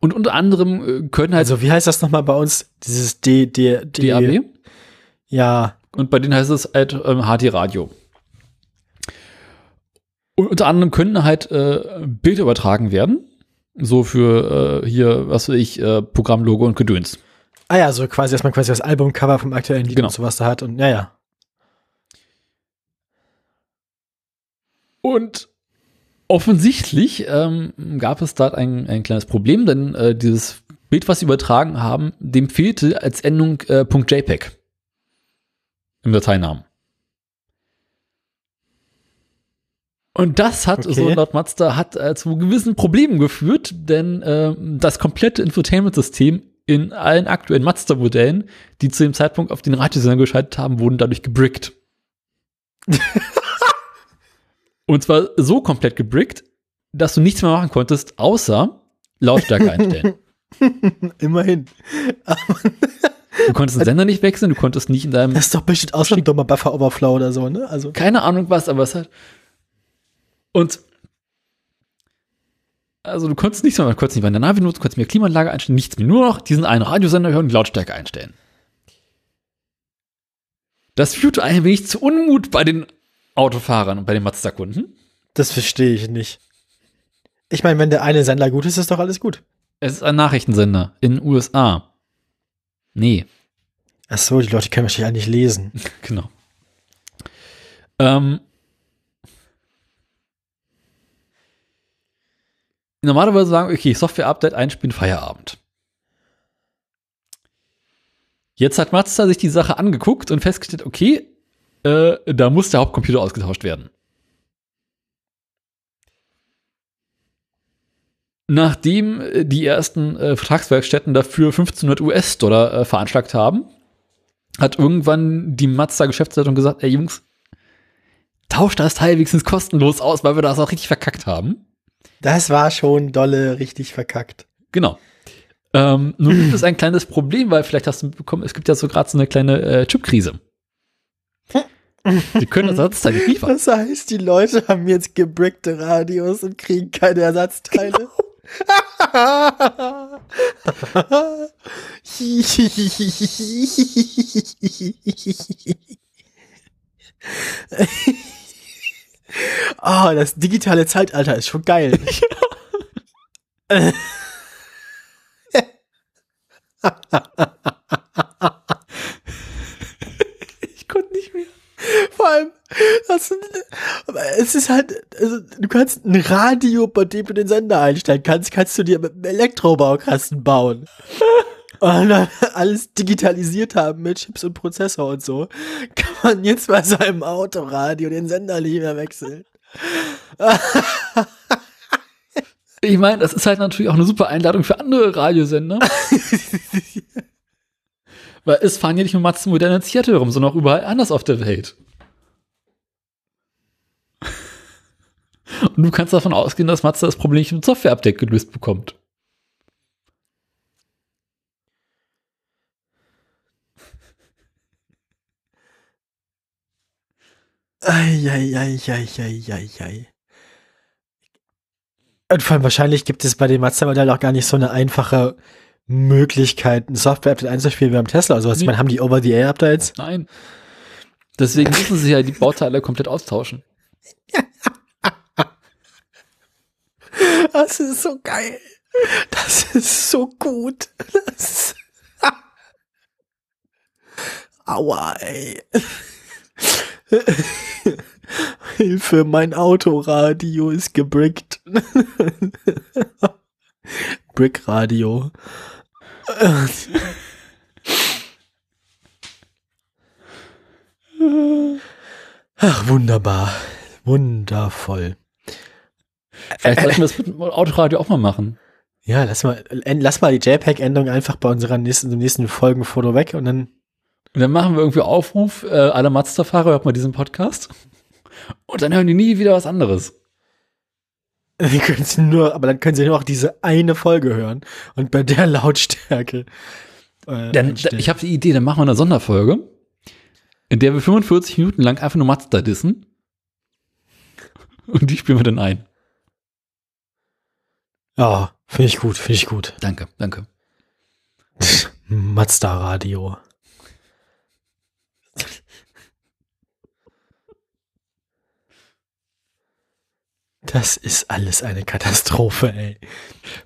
Und unter anderem äh, können halt. Also wie heißt das nochmal bei uns? Dieses D, D, D DAB? Ja. Und bei denen heißt es halt ähm, HD Radio. Und unter anderem können halt äh, Bilder übertragen werden. So für äh, hier, was weiß ich, äh, Programmlogo und Gedöns. Ah ja, so quasi, dass man quasi das Albumcover vom aktuellen Lied genau. und sowas da hat und ja, ja. Und offensichtlich ähm, gab es dort ein, ein kleines Problem, denn äh, dieses Bild, was sie übertragen haben, dem fehlte als Endung äh, .jpeg im Dateinamen. Und das hat, okay. so laut Mazda, hat äh, zu gewissen Problemen geführt, denn äh, das komplette Infotainment-System in allen aktuellen Mazda-Modellen, die zu dem Zeitpunkt auf den Radiosender geschaltet haben, wurden dadurch gebrickt. Und zwar so komplett gebrickt, dass du nichts mehr machen konntest, außer Lautstärke einstellen. Immerhin. du konntest den Sender nicht wechseln, du konntest nicht in deinem. Das ist doch bestimmt auch schon ein dummer Buffer Overflow oder so, ne? Also. Keine Ahnung was, aber es hat. Und. Also du konntest nichts mehr, du konntest nicht mehr in der Navi nutzen, du konntest mehr Klimaanlage einstellen, nichts mehr. Nur noch diesen einen Radiosender hören und die Lautstärke einstellen. Das führte ein wenig zu Unmut bei den Autofahrern und bei den Mazda-Kunden? Das verstehe ich nicht. Ich meine, wenn der eine Sender gut ist, ist doch alles gut. Es ist ein Nachrichtensender in den USA. Nee. Ach so, die Leute können wahrscheinlich ja nicht lesen. genau. Ähm, normalerweise sagen, okay, Software-Update einspielen, Feierabend. Jetzt hat Mazda sich die Sache angeguckt und festgestellt, okay, äh, da muss der Hauptcomputer ausgetauscht werden. Nachdem äh, die ersten äh, Vertragswerkstätten dafür 1500 US-Dollar äh, veranschlagt haben, hat irgendwann die Mazda-Geschäftsleitung gesagt, ey Jungs, tauscht das Teil wenigstens kostenlos aus, weil wir das auch richtig verkackt haben. Das war schon dolle richtig verkackt. Genau. Ähm, nun gibt es ein kleines Problem, weil vielleicht hast du mitbekommen, es gibt ja so gerade so eine kleine äh, Chipkrise. Die können Ersatzteile liefern. Das heißt, die Leute haben jetzt gebrickte Radios und kriegen keine Ersatzteile. oh, das digitale Zeitalter ist schon geil. ich konnte nicht mehr. Vor allem, das, es ist halt, also, du kannst ein Radio, bei dem du den Sender einstellen kannst, kannst du dir mit einem Elektrobaukasten bauen. Und dann alles digitalisiert haben mit Chips und Prozessor und so, kann man jetzt bei seinem Autoradio den Sender nicht mehr wechseln. Ich meine, das ist halt natürlich auch eine super Einladung für andere Radiosender. Weil es fahren ja nicht nur Matzen moderne in Seattle rum, sondern auch überall anders auf der Welt. Und du kannst davon ausgehen, dass Matze das Problem nicht mit Software-Update gelöst bekommt. Eieieiei. Und vor allem wahrscheinlich gibt es bei dem Mazda-Modell auch gar nicht so eine einfache Möglichkeit, ein Software-Update einzuspielen wie beim Tesla oder sowas. Nee. Ich meine, haben die Over-the-Air-Updates? Nein. Deswegen müssen sie ja die Bauteile komplett austauschen. Das ist so geil. Das ist so gut. Das Aua, ey. Hilfe, mein Autoradio ist gebrickt. Brickradio. Ach, wunderbar. Wundervoll. Vielleicht sollten wir das mit dem Autoradio auch mal machen. Ja, lass mal, lass mal die JPEG-Endung einfach bei unserer nächsten, nächsten Folgenfoto weg und dann Und dann machen wir irgendwie Aufruf, äh, alle Mazda-Fahrer, hört mal diesen Podcast. Und dann hören die nie wieder was anderes. Die können sie nur, aber dann können sie nur auch diese eine Folge hören und bei der Lautstärke. Äh, Dann, ich habe die Idee, dann machen wir eine Sonderfolge, in der wir 45 Minuten lang einfach nur Mazda dissen. Und die spielen wir dann ein. ja, finde ich gut, finde ich gut. Danke, danke. Mazda Radio. Das ist alles eine Katastrophe, ey.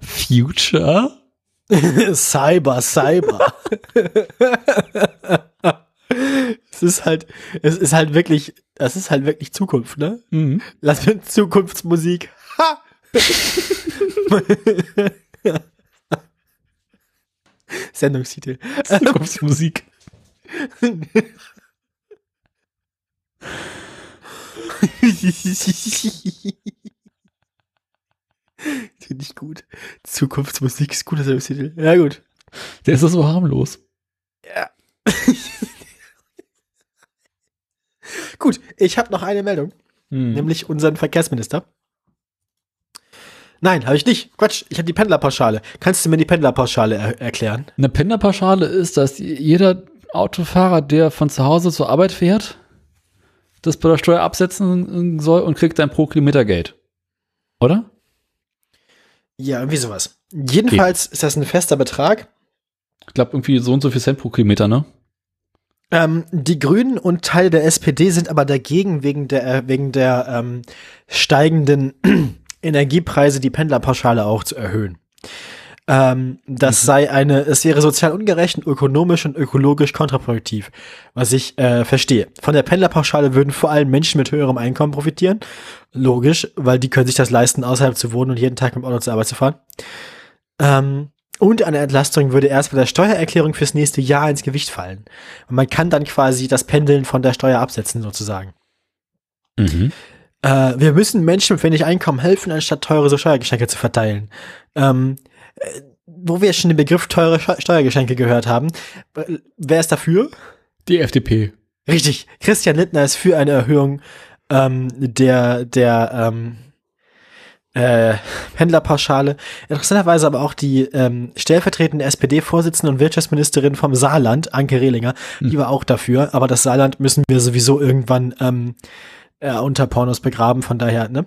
Future? Cyber, Cyber. es ist halt, es ist halt wirklich, das ist halt wirklich Zukunft, ne? Mhm. Lass mir Zukunftsmusik. Ha! Sendungstitel. Zukunftsmusik. Finde ich gut. Zukunftsmusik ist guter Sendungstitel. Ja, gut. Der ist doch so harmlos. Gut, ich habe noch eine Meldung, Mhm. nämlich unseren Verkehrsminister. Nein, habe ich nicht. Quatsch, ich habe die Pendlerpauschale. Kannst du mir die Pendlerpauschale er erklären? Eine Pendlerpauschale ist, dass jeder Autofahrer, der von zu Hause zur Arbeit fährt, das bei der Steuer absetzen soll und kriegt dann pro Kilometer Geld. Oder? Ja, irgendwie sowas. Jedenfalls ist das ein fester Betrag. Ich glaube, irgendwie so und so viel Cent pro Kilometer, ne? Ähm, die Grünen und Teile der SPD sind aber dagegen, wegen der, äh, wegen der ähm, steigenden Energiepreise die Pendlerpauschale auch zu erhöhen. Ähm, das sei eine, es wäre sozial ungerecht, und ökonomisch und ökologisch kontraproduktiv, was ich äh, verstehe. Von der Pendlerpauschale würden vor allem Menschen mit höherem Einkommen profitieren. Logisch, weil die können sich das leisten, außerhalb zu wohnen und jeden Tag mit dem Auto zur Arbeit zu fahren. Ähm, und eine Entlastung würde erst bei der Steuererklärung fürs nächste Jahr ins Gewicht fallen. Und man kann dann quasi das Pendeln von der Steuer absetzen, sozusagen. Mhm. Äh, wir müssen Menschen mit wenig Einkommen helfen, anstatt teure so Steuergeschenke zu verteilen. Ähm, äh, wo wir schon den Begriff teure Steu- Steuergeschenke gehört haben, äh, wer ist dafür? Die FDP. Richtig, Christian Lindner ist für eine Erhöhung ähm, der, der, ähm, äh, Pendlerpauschale. Interessanterweise aber auch die ähm, stellvertretende SPD-Vorsitzende und Wirtschaftsministerin vom Saarland, Anke Rehlinger, Hm. die war auch dafür. Aber das Saarland müssen wir sowieso irgendwann ähm, äh, unter Pornos begraben, von daher, ne?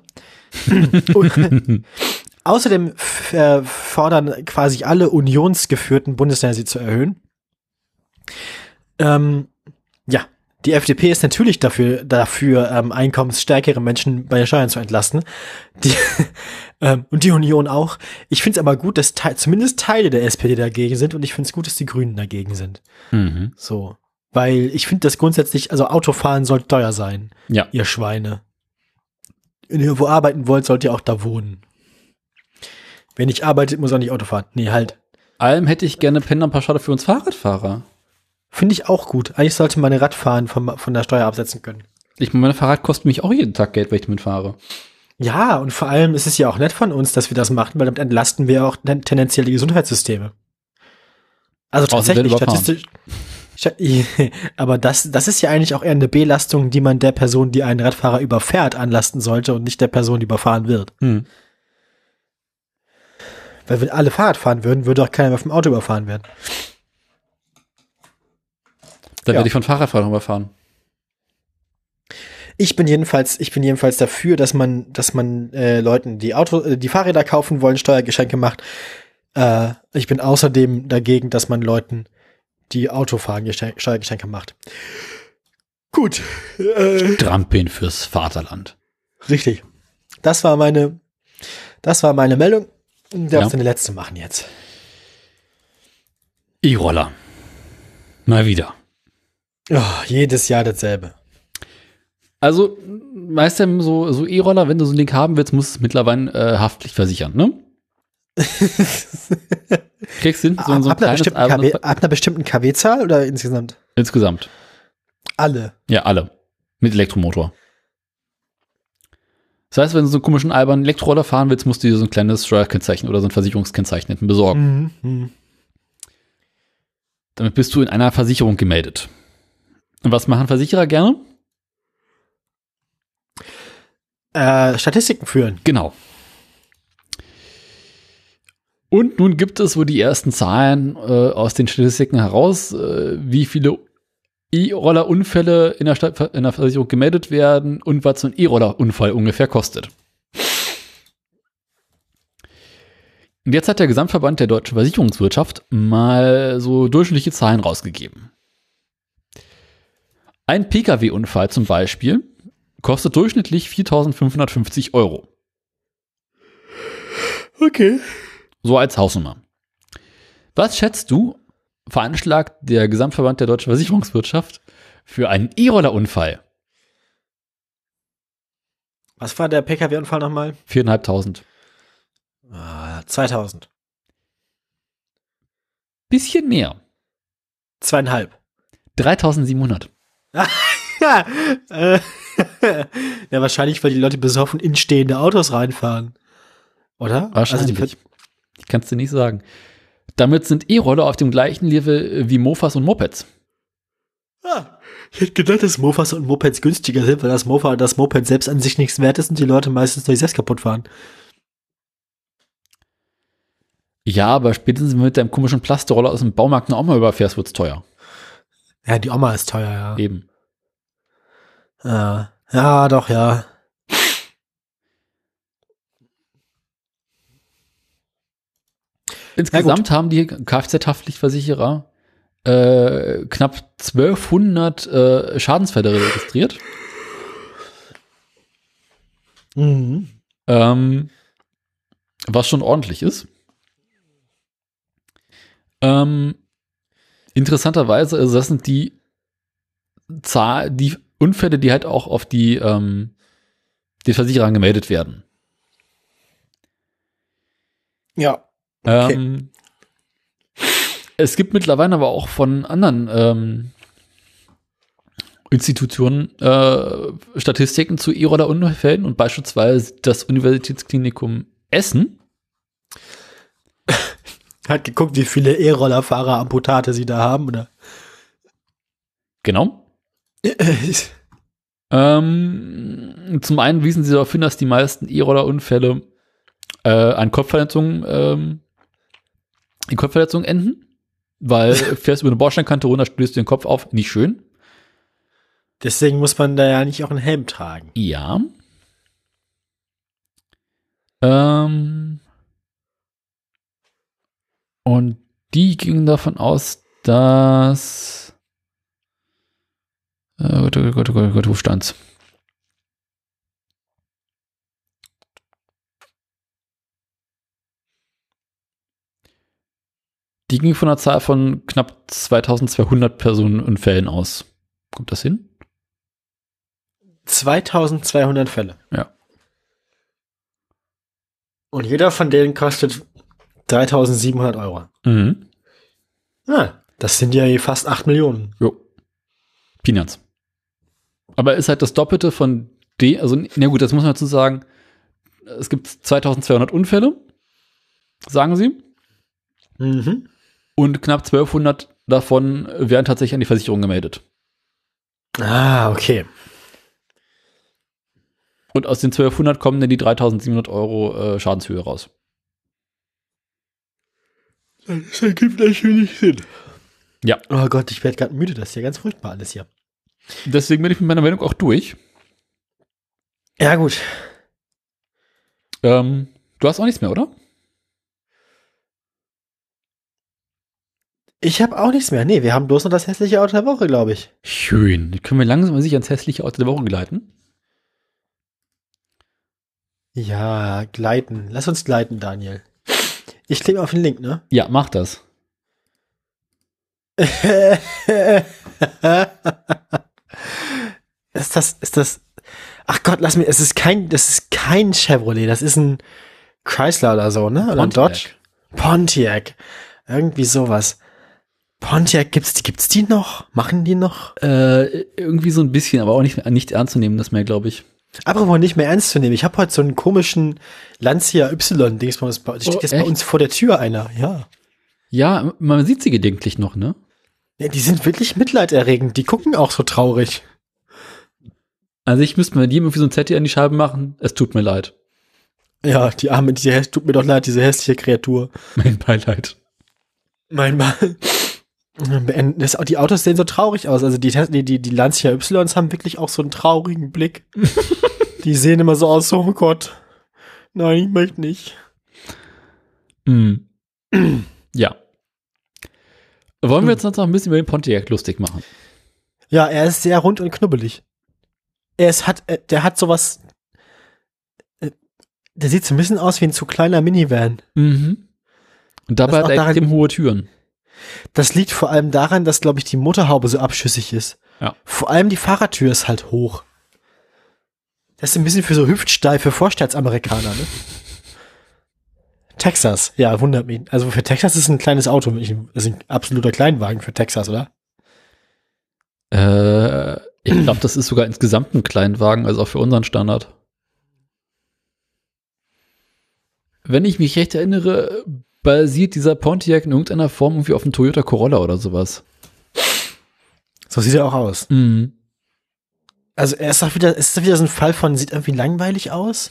Und Außerdem äh, fordern quasi alle unionsgeführten Bundesländer sie zu erhöhen. Ähm, ja, die FDP ist natürlich dafür, dafür ähm, einkommensstärkere Menschen bei den Steuern zu entlasten. Die, ähm, und die Union auch. Ich finde es aber gut, dass te zumindest Teile der SPD dagegen sind und ich finde es gut, dass die Grünen dagegen sind. Mhm. So. Weil ich finde das grundsätzlich, also Autofahren soll teuer sein, Ja. ihr Schweine. Wenn ihr wo arbeiten wollt, sollt ihr auch da wohnen. Wer nicht arbeitet, muss auch nicht Auto fahren. Nee, halt. Allem hätte ich gerne Pendlerpauschale für uns Fahrradfahrer. Finde ich auch gut. Eigentlich sollte man Radfahren vom, von der Steuer absetzen können. Ich meine, mein Fahrrad kostet mich auch jeden Tag Geld, wenn ich damit fahre. Ja, und vor allem ist es ja auch nett von uns, dass wir das machen, weil damit entlasten wir auch ten tendenziell die Gesundheitssysteme. Also tatsächlich, statistisch. Stat- Aber das, das ist ja eigentlich auch eher eine Belastung, die man der Person, die einen Radfahrer überfährt, anlasten sollte und nicht der Person, die überfahren wird. Hm. Weil wenn alle Fahrrad fahren würden, würde auch keiner mehr vom Auto überfahren werden. Dann Ja. werde ich von Fahrradfahrern überfahren. Ich bin jedenfalls, ich bin jedenfalls dafür, dass man, dass man äh, Leuten, die Auto, äh, die Fahrräder kaufen wollen, Steuergeschenke macht. Äh, ich bin außerdem dagegen, dass man Leuten, die Auto fahren, Geschenk, Steuergeschenke macht. Gut. Äh, fürs Vaterland. richtig. Das war meine, das war meine Meldung. Du darfst Ja. deine letzte machen jetzt. E-Roller. Mal wieder. Oh, jedes Jahr dasselbe. Also, weißt du, so, so E-Roller, wenn du so ein Ding haben willst, musst du es mittlerweile äh, haftlich versichern, ne? Kriegst du hin, so, so ein ab, einer KW, ab einer bestimmten KW-Zahl oder insgesamt? Insgesamt. Alle. Ja, alle. Mit Elektromotor. Das heißt, wenn du so einen komischen albernen Elektroroller fahren willst, musst du dir so ein kleines Steuerkennzeichen oder so ein Versicherungskennzeichen besorgen. Mhm. Mhm. Damit bist du in einer Versicherung gemeldet. Und was machen Versicherer gerne? Äh, Statistiken führen. Genau. Und nun gibt es wohl die ersten Zahlen äh, aus den Statistiken heraus, äh, wie viele E-Roller-Unfälle in der, Stadt, in der Versicherung gemeldet werden und was so ein E-Roller-Unfall ungefähr kostet. Und jetzt hat der Gesamtverband der deutschen Versicherungswirtschaft mal so durchschnittliche Zahlen rausgegeben. Ein Pkw-Unfall zum Beispiel kostet durchschnittlich 4.550 Euro. Okay. So als Hausnummer. Was schätzt du, veranschlagt der Gesamtverband der deutschen Versicherungswirtschaft für einen E-Roller-Unfall? Was war der Pkw-Unfall nochmal? 4.500. Ah, 2000. Bisschen mehr. Zweieinhalb. 3.700. Ja, äh, ja, wahrscheinlich, weil die Leute besoffen in stehende Autos reinfahren. Oder? Wahrscheinlich. Also die, ich kann es dir nicht sagen. Damit sind E-Roller auf dem gleichen Level wie Mofas und Mopeds. ah, ich hätte gedacht, dass Mofas und Mopeds günstiger sind, weil das Mofa das Moped selbst an sich nichts wert ist und die Leute meistens durch selbst kaputt fahren. Ja, aber spätestens mit deinem komischen Plasterroller aus dem Baumarkt auch mal überfährst, wird's teuer. Ja, die Oma ist teuer, ja. Eben. Ja, ja doch, ja. Insgesamt haben die Kfz-Haftpflichtversicherer äh, knapp 1200 äh, Schadensfälle registriert. Mhm. Ähm, was schon ordentlich ist. Ähm, interessanterweise, also das sind die Zahl, die Unfälle, die halt auch auf die ähm, den Versicherern gemeldet werden. Ja. Okay. Ähm, es gibt mittlerweile aber auch von anderen ähm, Institutionen äh, Statistiken zu E-Roller-Unfällen und beispielsweise das Universitätsklinikum Essen. Hat geguckt, wie viele E-Roller-Fahrer Amputate sie da haben, oder? Genau. Ähm, zum einen wiesen sie darauf hin, dass die meisten E-Roller-Unfälle äh, an Kopfverletzungen, ähm, in Kopfverletzungen enden, weil fährst über eine Bordsteinkante runter, stößt du den Kopf auf, nicht schön. Deswegen muss man da ja nicht auch einen Helm tragen. Ja. Ähm, und die gingen davon aus, dass. Äh, Gott, oh Gott, oh Gott, oh Gott, wo stand's? Die ging von einer Zahl von knapp 2200 Personenunfällen aus. Kommt das hin? 2200 Fälle. Ja. Und jeder von denen kostet 3700 Euro. Mhm. Ah, das sind ja fast 8 Millionen. Jo. Peanuts. Aber ist halt das Doppelte von D, also, na gut, das muss man dazu sagen. Es gibt 2200 Unfälle, sagen sie. Mhm. Und knapp 1200 davon werden tatsächlich an die Versicherung gemeldet. Ah, okay. Und aus den 1200 kommen dann die 3700 Euro äh, Schadenshöhe raus. Das ergibt natürlich Sinn. Ja. Oh Gott, ich werde gerade müde. Das ist ja ganz furchtbar alles hier. Deswegen bin ich mit meiner Meldung auch durch. Ja, gut. Ähm, du hast auch nichts mehr, oder? Ich habe auch nichts mehr. Nee, wir haben bloß noch das hässliche Auto der Woche, glaube ich. Schön. Können wir langsam mal sich ans hässliche Auto der Woche gleiten. Ja, gleiten. Lass uns gleiten, Daniel. Ich klicke auf den Link, ne? Ja, mach das. ist das, ist das, ach Gott, lass mich, es ist kein, das ist kein Chevrolet, das ist ein Chrysler oder so, ne? Oder ein Dodge? Pontiac. Irgendwie sowas. Pontiac, gibt's die, gibt's die noch? Machen die noch? Äh, irgendwie so ein bisschen, aber auch nicht, nicht ernst zu nehmen, das mehr, glaube ich. Apropos nicht mehr ernst zu nehmen. Ich habe heute so einen komischen Lancia Y-Dingsbums. Da steht Oh, jetzt bei echt? uns vor der Tür einer, ja. Ja, man sieht sie gelegentlich noch, ne? ja. Die sind wirklich mitleiderregend. Die gucken auch so traurig. Also ich müsste mit jedem irgendwie so ein Zettel an die Scheibe machen. Es tut mir leid. Ja, die arme, häss- tut mir doch leid, diese hässliche Kreatur. Mein Beileid. Mein Mann. Das, die Autos sehen so traurig aus. Also die, die, die, Lancia Ys haben wirklich auch so einen traurigen Blick. die sehen immer so aus, oh Gott. Nein, ich möchte nicht. Mhm. ja. Wollen wir jetzt noch ein bisschen über den Pontiac lustig machen? Ja, er ist sehr rund und knubbelig. Er ist, hat, äh, der hat sowas. äh, Der sieht so ein bisschen aus wie ein zu kleiner Minivan. Mhm. Und dabei hat er extrem hohe Türen. Das liegt vor allem daran, dass, glaube ich, die Motorhaube so abschüssig ist. Ja. Vor allem die Fahrertür ist halt hoch. Das ist ein bisschen für so hüftsteife Vorstaatsamerikaner, ne? Texas, ja, wundert mich. Also für Texas ist ein kleines Auto, das ist ein absoluter Kleinwagen für Texas, oder? Äh, ich glaube, das ist sogar insgesamt ein Kleinwagen, also auch für unseren Standard. Wenn ich mich recht erinnere, basiert dieser Pontiac in irgendeiner Form irgendwie auf dem Toyota Corolla oder sowas. So sieht er auch aus. Mhm. Also er ist doch wieder, ist doch wieder so ein Fall von, sieht irgendwie langweilig aus.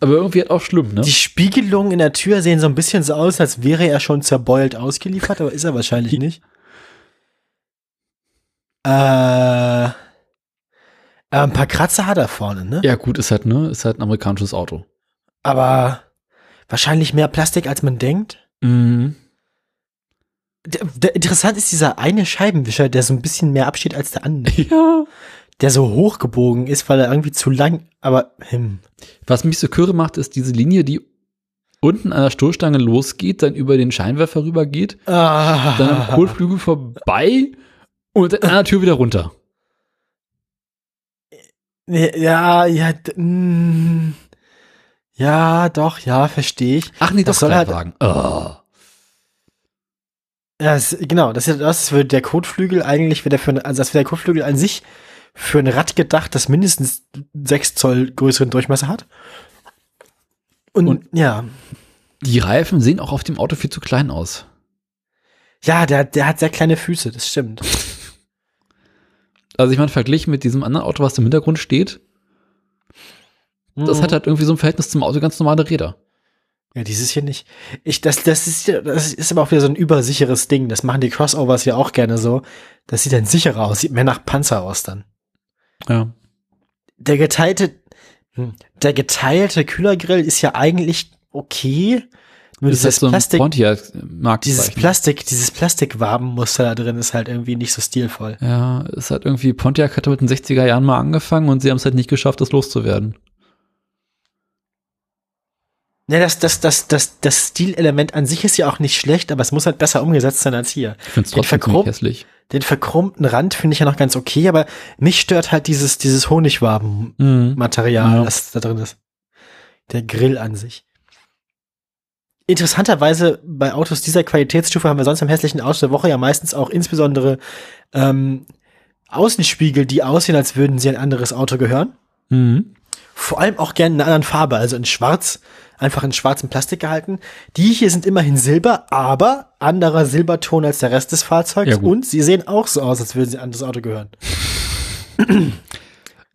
Aber irgendwie halt auch schlimm, ne? Die Spiegelungen in der Tür sehen so ein bisschen so aus, als wäre er schon zerbeult ausgeliefert, aber ist er wahrscheinlich nicht. Äh, äh, ein paar Kratzer hat er vorne, ne? Ja, gut, ist halt, ne? Ist halt ein amerikanisches Auto. Aber wahrscheinlich mehr Plastik, als man denkt. Mhm. Der, der, interessant ist dieser eine Scheibenwischer, der so ein bisschen mehr absteht als der andere. Ja. Der so hochgebogen ist, weil er irgendwie zu lang, aber hm. Was mich so kürre macht, ist diese Linie, die unten an der Stoßstange losgeht, dann über den Scheinwerfer rübergeht, Ah. dann am Kotflügel vorbei und dann an der Tür wieder runter. Ja, ja, d- mm. Ja, doch, ja, verstehe ich. Ach nee, Das das soll halt- Kleinwagen. Oh. Ja, das, genau, das ist das würde der Kotflügel eigentlich, wäre der für, also das wäre der Kotflügel an sich für ein Rad gedacht, das mindestens 6 Zoll größeren Durchmesser hat. Und, Und- ja, Die Reifen sehen auch auf dem Auto viel zu klein aus. ja, der, der hat sehr kleine Füße, das stimmt. Also ich meine, verglichen mit diesem anderen Auto, was im Hintergrund steht, das Mhm. hat halt irgendwie so ein Verhältnis zum Auto ganz normale Räder. Ja, dieses hier nicht. Ich, das, das ist, ja- das ist aber auch wieder so ein übersicheres Ding. Das machen die Crossovers ja auch gerne so. Das sieht dann sicherer aus, sieht mehr nach Panzer aus dann. Ja. Der geteilte, hm, der geteilte Kühlergrill ist ja eigentlich okay. Nur ist dieses so ein Plastik, dieses Plastik, dieses Plastikwabenmuster da drin ist halt irgendwie nicht so stilvoll. Ja, es hat irgendwie, Pontiac hatte mit den 60er Jahren mal angefangen und sie haben es halt nicht geschafft, das loszuwerden. Ja, das, das, das, das, das Stilelement an sich ist ja auch nicht schlecht, aber es muss halt besser umgesetzt sein als hier. Ich finde es Den trotzdem verchromt- hässlich. Den verkrummten Rand finde ich ja noch ganz okay, aber mich stört halt dieses, dieses Honigwabenmaterial, Mhm. das da drin ist. Der Grill an sich. Interessanterweise bei Autos dieser Qualitätsstufe haben wir sonst im hässlichen Auto der Woche ja meistens auch insbesondere ähm, Außenspiegel, die aussehen, als würden sie ein anderes Auto gehören. Mhm. Vor allem auch gerne in einer anderen Farbe, also in schwarz, einfach in schwarzem Plastik gehalten. Die hier sind immerhin silber, aber anderer Silberton als der Rest des Fahrzeugs Ja, und sie sehen auch so aus, als würden sie ein anderes Auto gehören.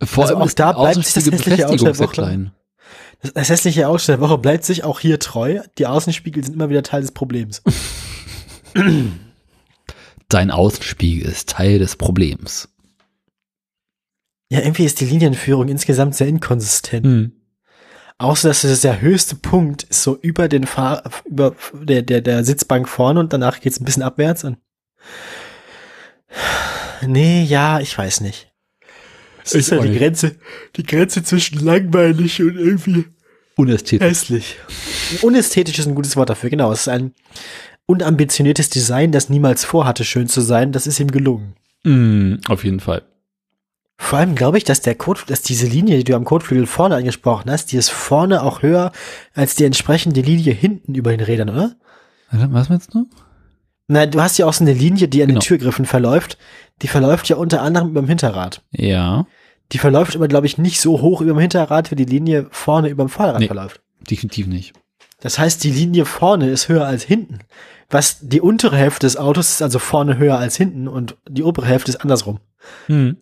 Vor Also allem auch ist da bleibt sich das hässliche Auto der Woche. Das, das hässliche Auto der Woche bleibt sich auch hier treu. Die Außenspiegel sind immer wieder Teil des Problems. Dein Außenspiegel ist Teil des Problems. Ja, irgendwie ist die Linienführung insgesamt sehr inkonsistent. Mhm. Außer dass das der höchste Punkt ist so über den Fahr über der, der, der Sitzbank vorne und danach geht's ein bisschen abwärts und Nee, ja, ich weiß nicht. Es Ich ist ja auch die nicht. Grenze, die Grenze zwischen langweilig und irgendwie Unästhetisch. hässlich. Unästhetisch ist ein gutes Wort dafür, genau. Es ist ein unambitioniertes Design, das niemals vorhatte, schön zu sein. Das ist ihm gelungen. Mhm, auf jeden Fall. Vor allem glaube ich, dass der Code, dass diese Linie, die du am Kotflügel vorne angesprochen hast, die ist vorne auch höher als die entsprechende Linie hinten über den Rädern, oder? Warte, Was meinst du? Nein, du hast ja auch so eine Linie, die an Genau. den Türgriffen verläuft. Die verläuft ja unter anderem über dem Hinterrad. Ja, Die verläuft aber, glaube ich, nicht so hoch über dem Hinterrad, wie die Linie vorne über dem Vorderrad Nee. verläuft. definitiv nicht. Das heißt, die Linie vorne ist höher als hinten. Was die untere Hälfte des Autos ist also vorne höher als hinten und die obere Hälfte ist andersrum. Mhm.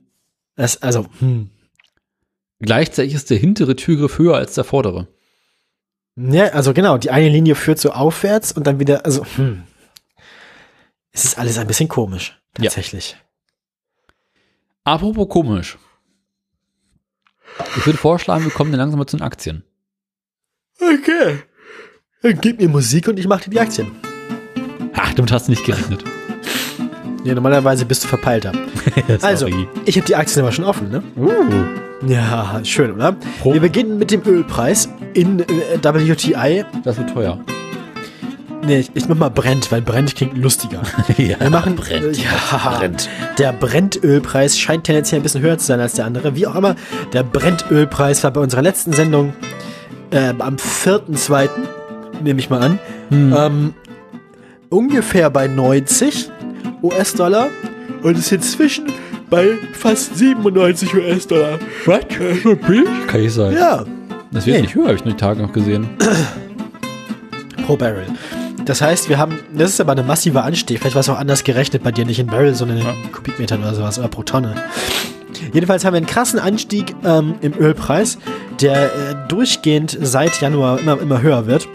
Das, also, hm. Gleichzeitig ist der hintere Türgriff höher als der vordere. Ja, also genau, die eine Linie führt so aufwärts und dann wieder, also, hm. Es ist alles ein bisschen komisch, Ja. tatsächlich. Apropos komisch. Ich würde vorschlagen, wir kommen dann langsam mal zu den Aktien. Okay. Dann gib mir Musik und ich mache dir die Aktien. Ach, damit hast du nicht gerechnet. Ja, normalerweise bist du verpeilter. Also, ich habe die Aktien aber schon offen, ne? Ja, schön, oder? Pro- Wir beginnen mit dem Ölpreis in äh, WTI. Das wird teuer. Nee, ich, ich mach mal Brent, weil Brent klingt lustiger. ja, Wir machen äh, ja, Der Brentölpreis scheint tendenziell ein bisschen höher zu sein als der andere. Wie auch immer, der Brentölpreis war bei unserer letzten Sendung äh, am 4.2., nehme ich mal an, Hm. ähm, ungefähr bei 90 US-Dollar und ist inzwischen bei fast 97 US-Dollar. Was? Kann ich sein. Ja, Das wird Nee. nicht höher, habe ich nur die Tage noch gesehen. pro Barrel. Das heißt, wir haben, das ist aber eine massive Anstieg. Vielleicht war es auch anders gerechnet bei dir, nicht in Barrel, sondern in Ja. Kubikmetern oder sowas oder pro Tonne. Jedenfalls haben wir einen krassen Anstieg ähm, im Ölpreis, der äh, durchgehend seit Januar immer, immer höher wird.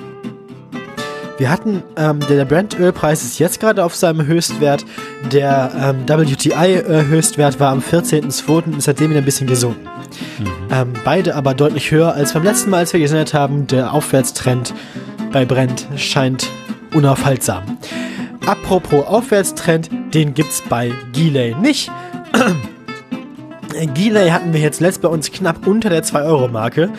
Wir hatten, ähm, der, Brent-Ölpreis ist jetzt gerade auf seinem Höchstwert. Der ähm, WTI-Höchstwert war am 14.02. und ist seitdem wieder ein bisschen gesunken. Ähm, beide aber deutlich höher als beim letzten Mal, als wir gesendet haben. Der Aufwärtstrend bei Brent scheint unaufhaltsam. Apropos Aufwärtstrend, den gibt's bei Gilei nicht. Gilei hatten wir jetzt letzt bei uns knapp unter der 2-Euro-Marke.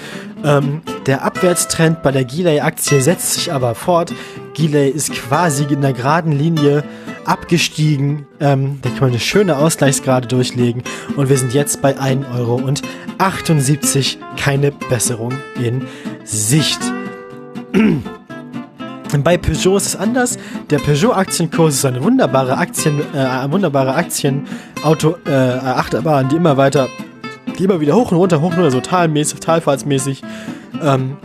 Ähm, der Abwärtstrend bei der Gilei-Aktie setzt sich aber fort. Gilei ist quasi in der geraden Linie abgestiegen. Ähm, da kann man eine schöne Ausgleichsgrade durchlegen. Und wir sind jetzt bei 1 Euro und 78. Keine Besserung in Sicht. Bei Peugeot ist es anders. Der Peugeot-Aktienkurs ist eine wunderbare Aktien, äh, wunderbare Aktienauto, äh, Achterbahn, die immer weiter, die immer wieder hoch und runter, hoch und runter, so talmäßig, talfahrtsmäßig ähm,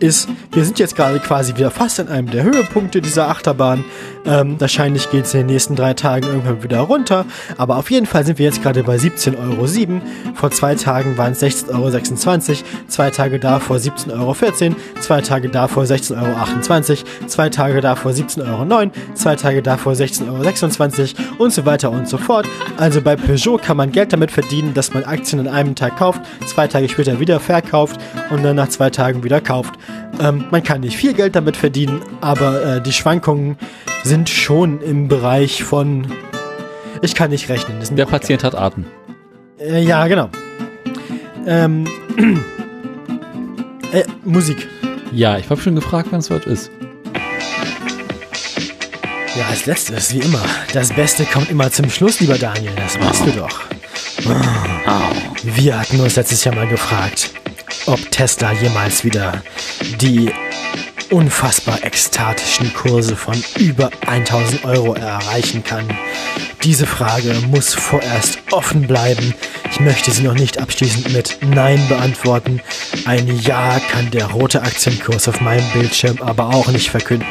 ist. Wir sind jetzt gerade quasi wieder fast an einem der Höhepunkte dieser Achterbahn. Ähm, wahrscheinlich geht es in den nächsten drei Tagen irgendwann wieder runter. Aber auf jeden Fall sind wir jetzt gerade bei 17,07 Euro. Vor zwei Tagen waren es 16,26 Euro. Zwei Tage davor 17,14 Euro. Zwei Tage davor 16,28 Euro. Zwei Tage davor 17,09 Euro. Zwei Tage davor 16,26 Euro und so weiter und so fort. Also bei Peugeot kann man Geld damit verdienen, dass man Aktien an einem Tag kauft, zwei Tage später wieder verkauft und dann nach zwei Tagen wieder kauft. Ähm, man kann nicht viel Geld damit verdienen, aber äh, die Schwankungen sind schon im Bereich von. Ich kann nicht rechnen. Der Patient hat Atem. Äh, ja, genau. Ähm, äh, Musik. Ja, ich habe schon gefragt, wann es heute ist. Ja, als letztes, wie immer. Das Beste kommt immer zum Schluss, lieber Daniel. Das weißt du doch. Wir hatten uns letztes Jahr mal gefragt, ob Tesla jemals wieder die unfassbar ekstatischen Kurse von über 1000 Euro erreichen kann. Diese Frage muss vorerst offen bleiben. Ich möchte sie noch nicht abschließend mit Nein beantworten. Ein Ja kann der rote Aktienkurs auf meinem Bildschirm aber auch nicht verkünden.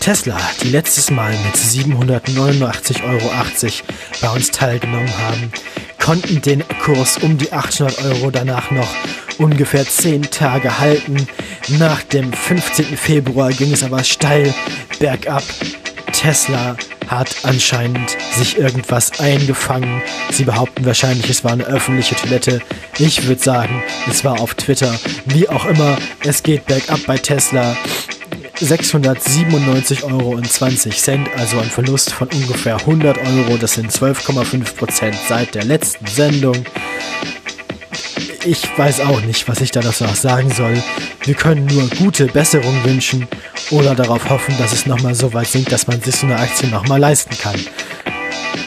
Tesla, die letztes Mal mit 789,80 Euro bei uns teilgenommen haben, konnten den Kurs um die 800 Euro danach noch ungefähr 10 Tage halten. Nach dem 15. Februar ging es aber steil bergab. Tesla hat anscheinend sich irgendwas eingefangen. Sie behaupten wahrscheinlich, es war eine öffentliche Toilette. Ich würde sagen, es war auf Twitter. Wie auch immer, es geht bergab bei Tesla. 697,20 Euro, also ein Verlust von ungefähr 100 Euro. Das sind 12,5 Prozent seit der letzten Sendung. Ich weiß auch nicht, was ich da noch sagen soll. Wir können nur gute Besserung wünschen oder darauf hoffen, dass es nochmal so weit sinkt, dass man sich so eine Aktie nochmal leisten kann.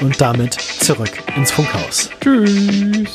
Und damit zurück ins Funkhaus. Tschüss.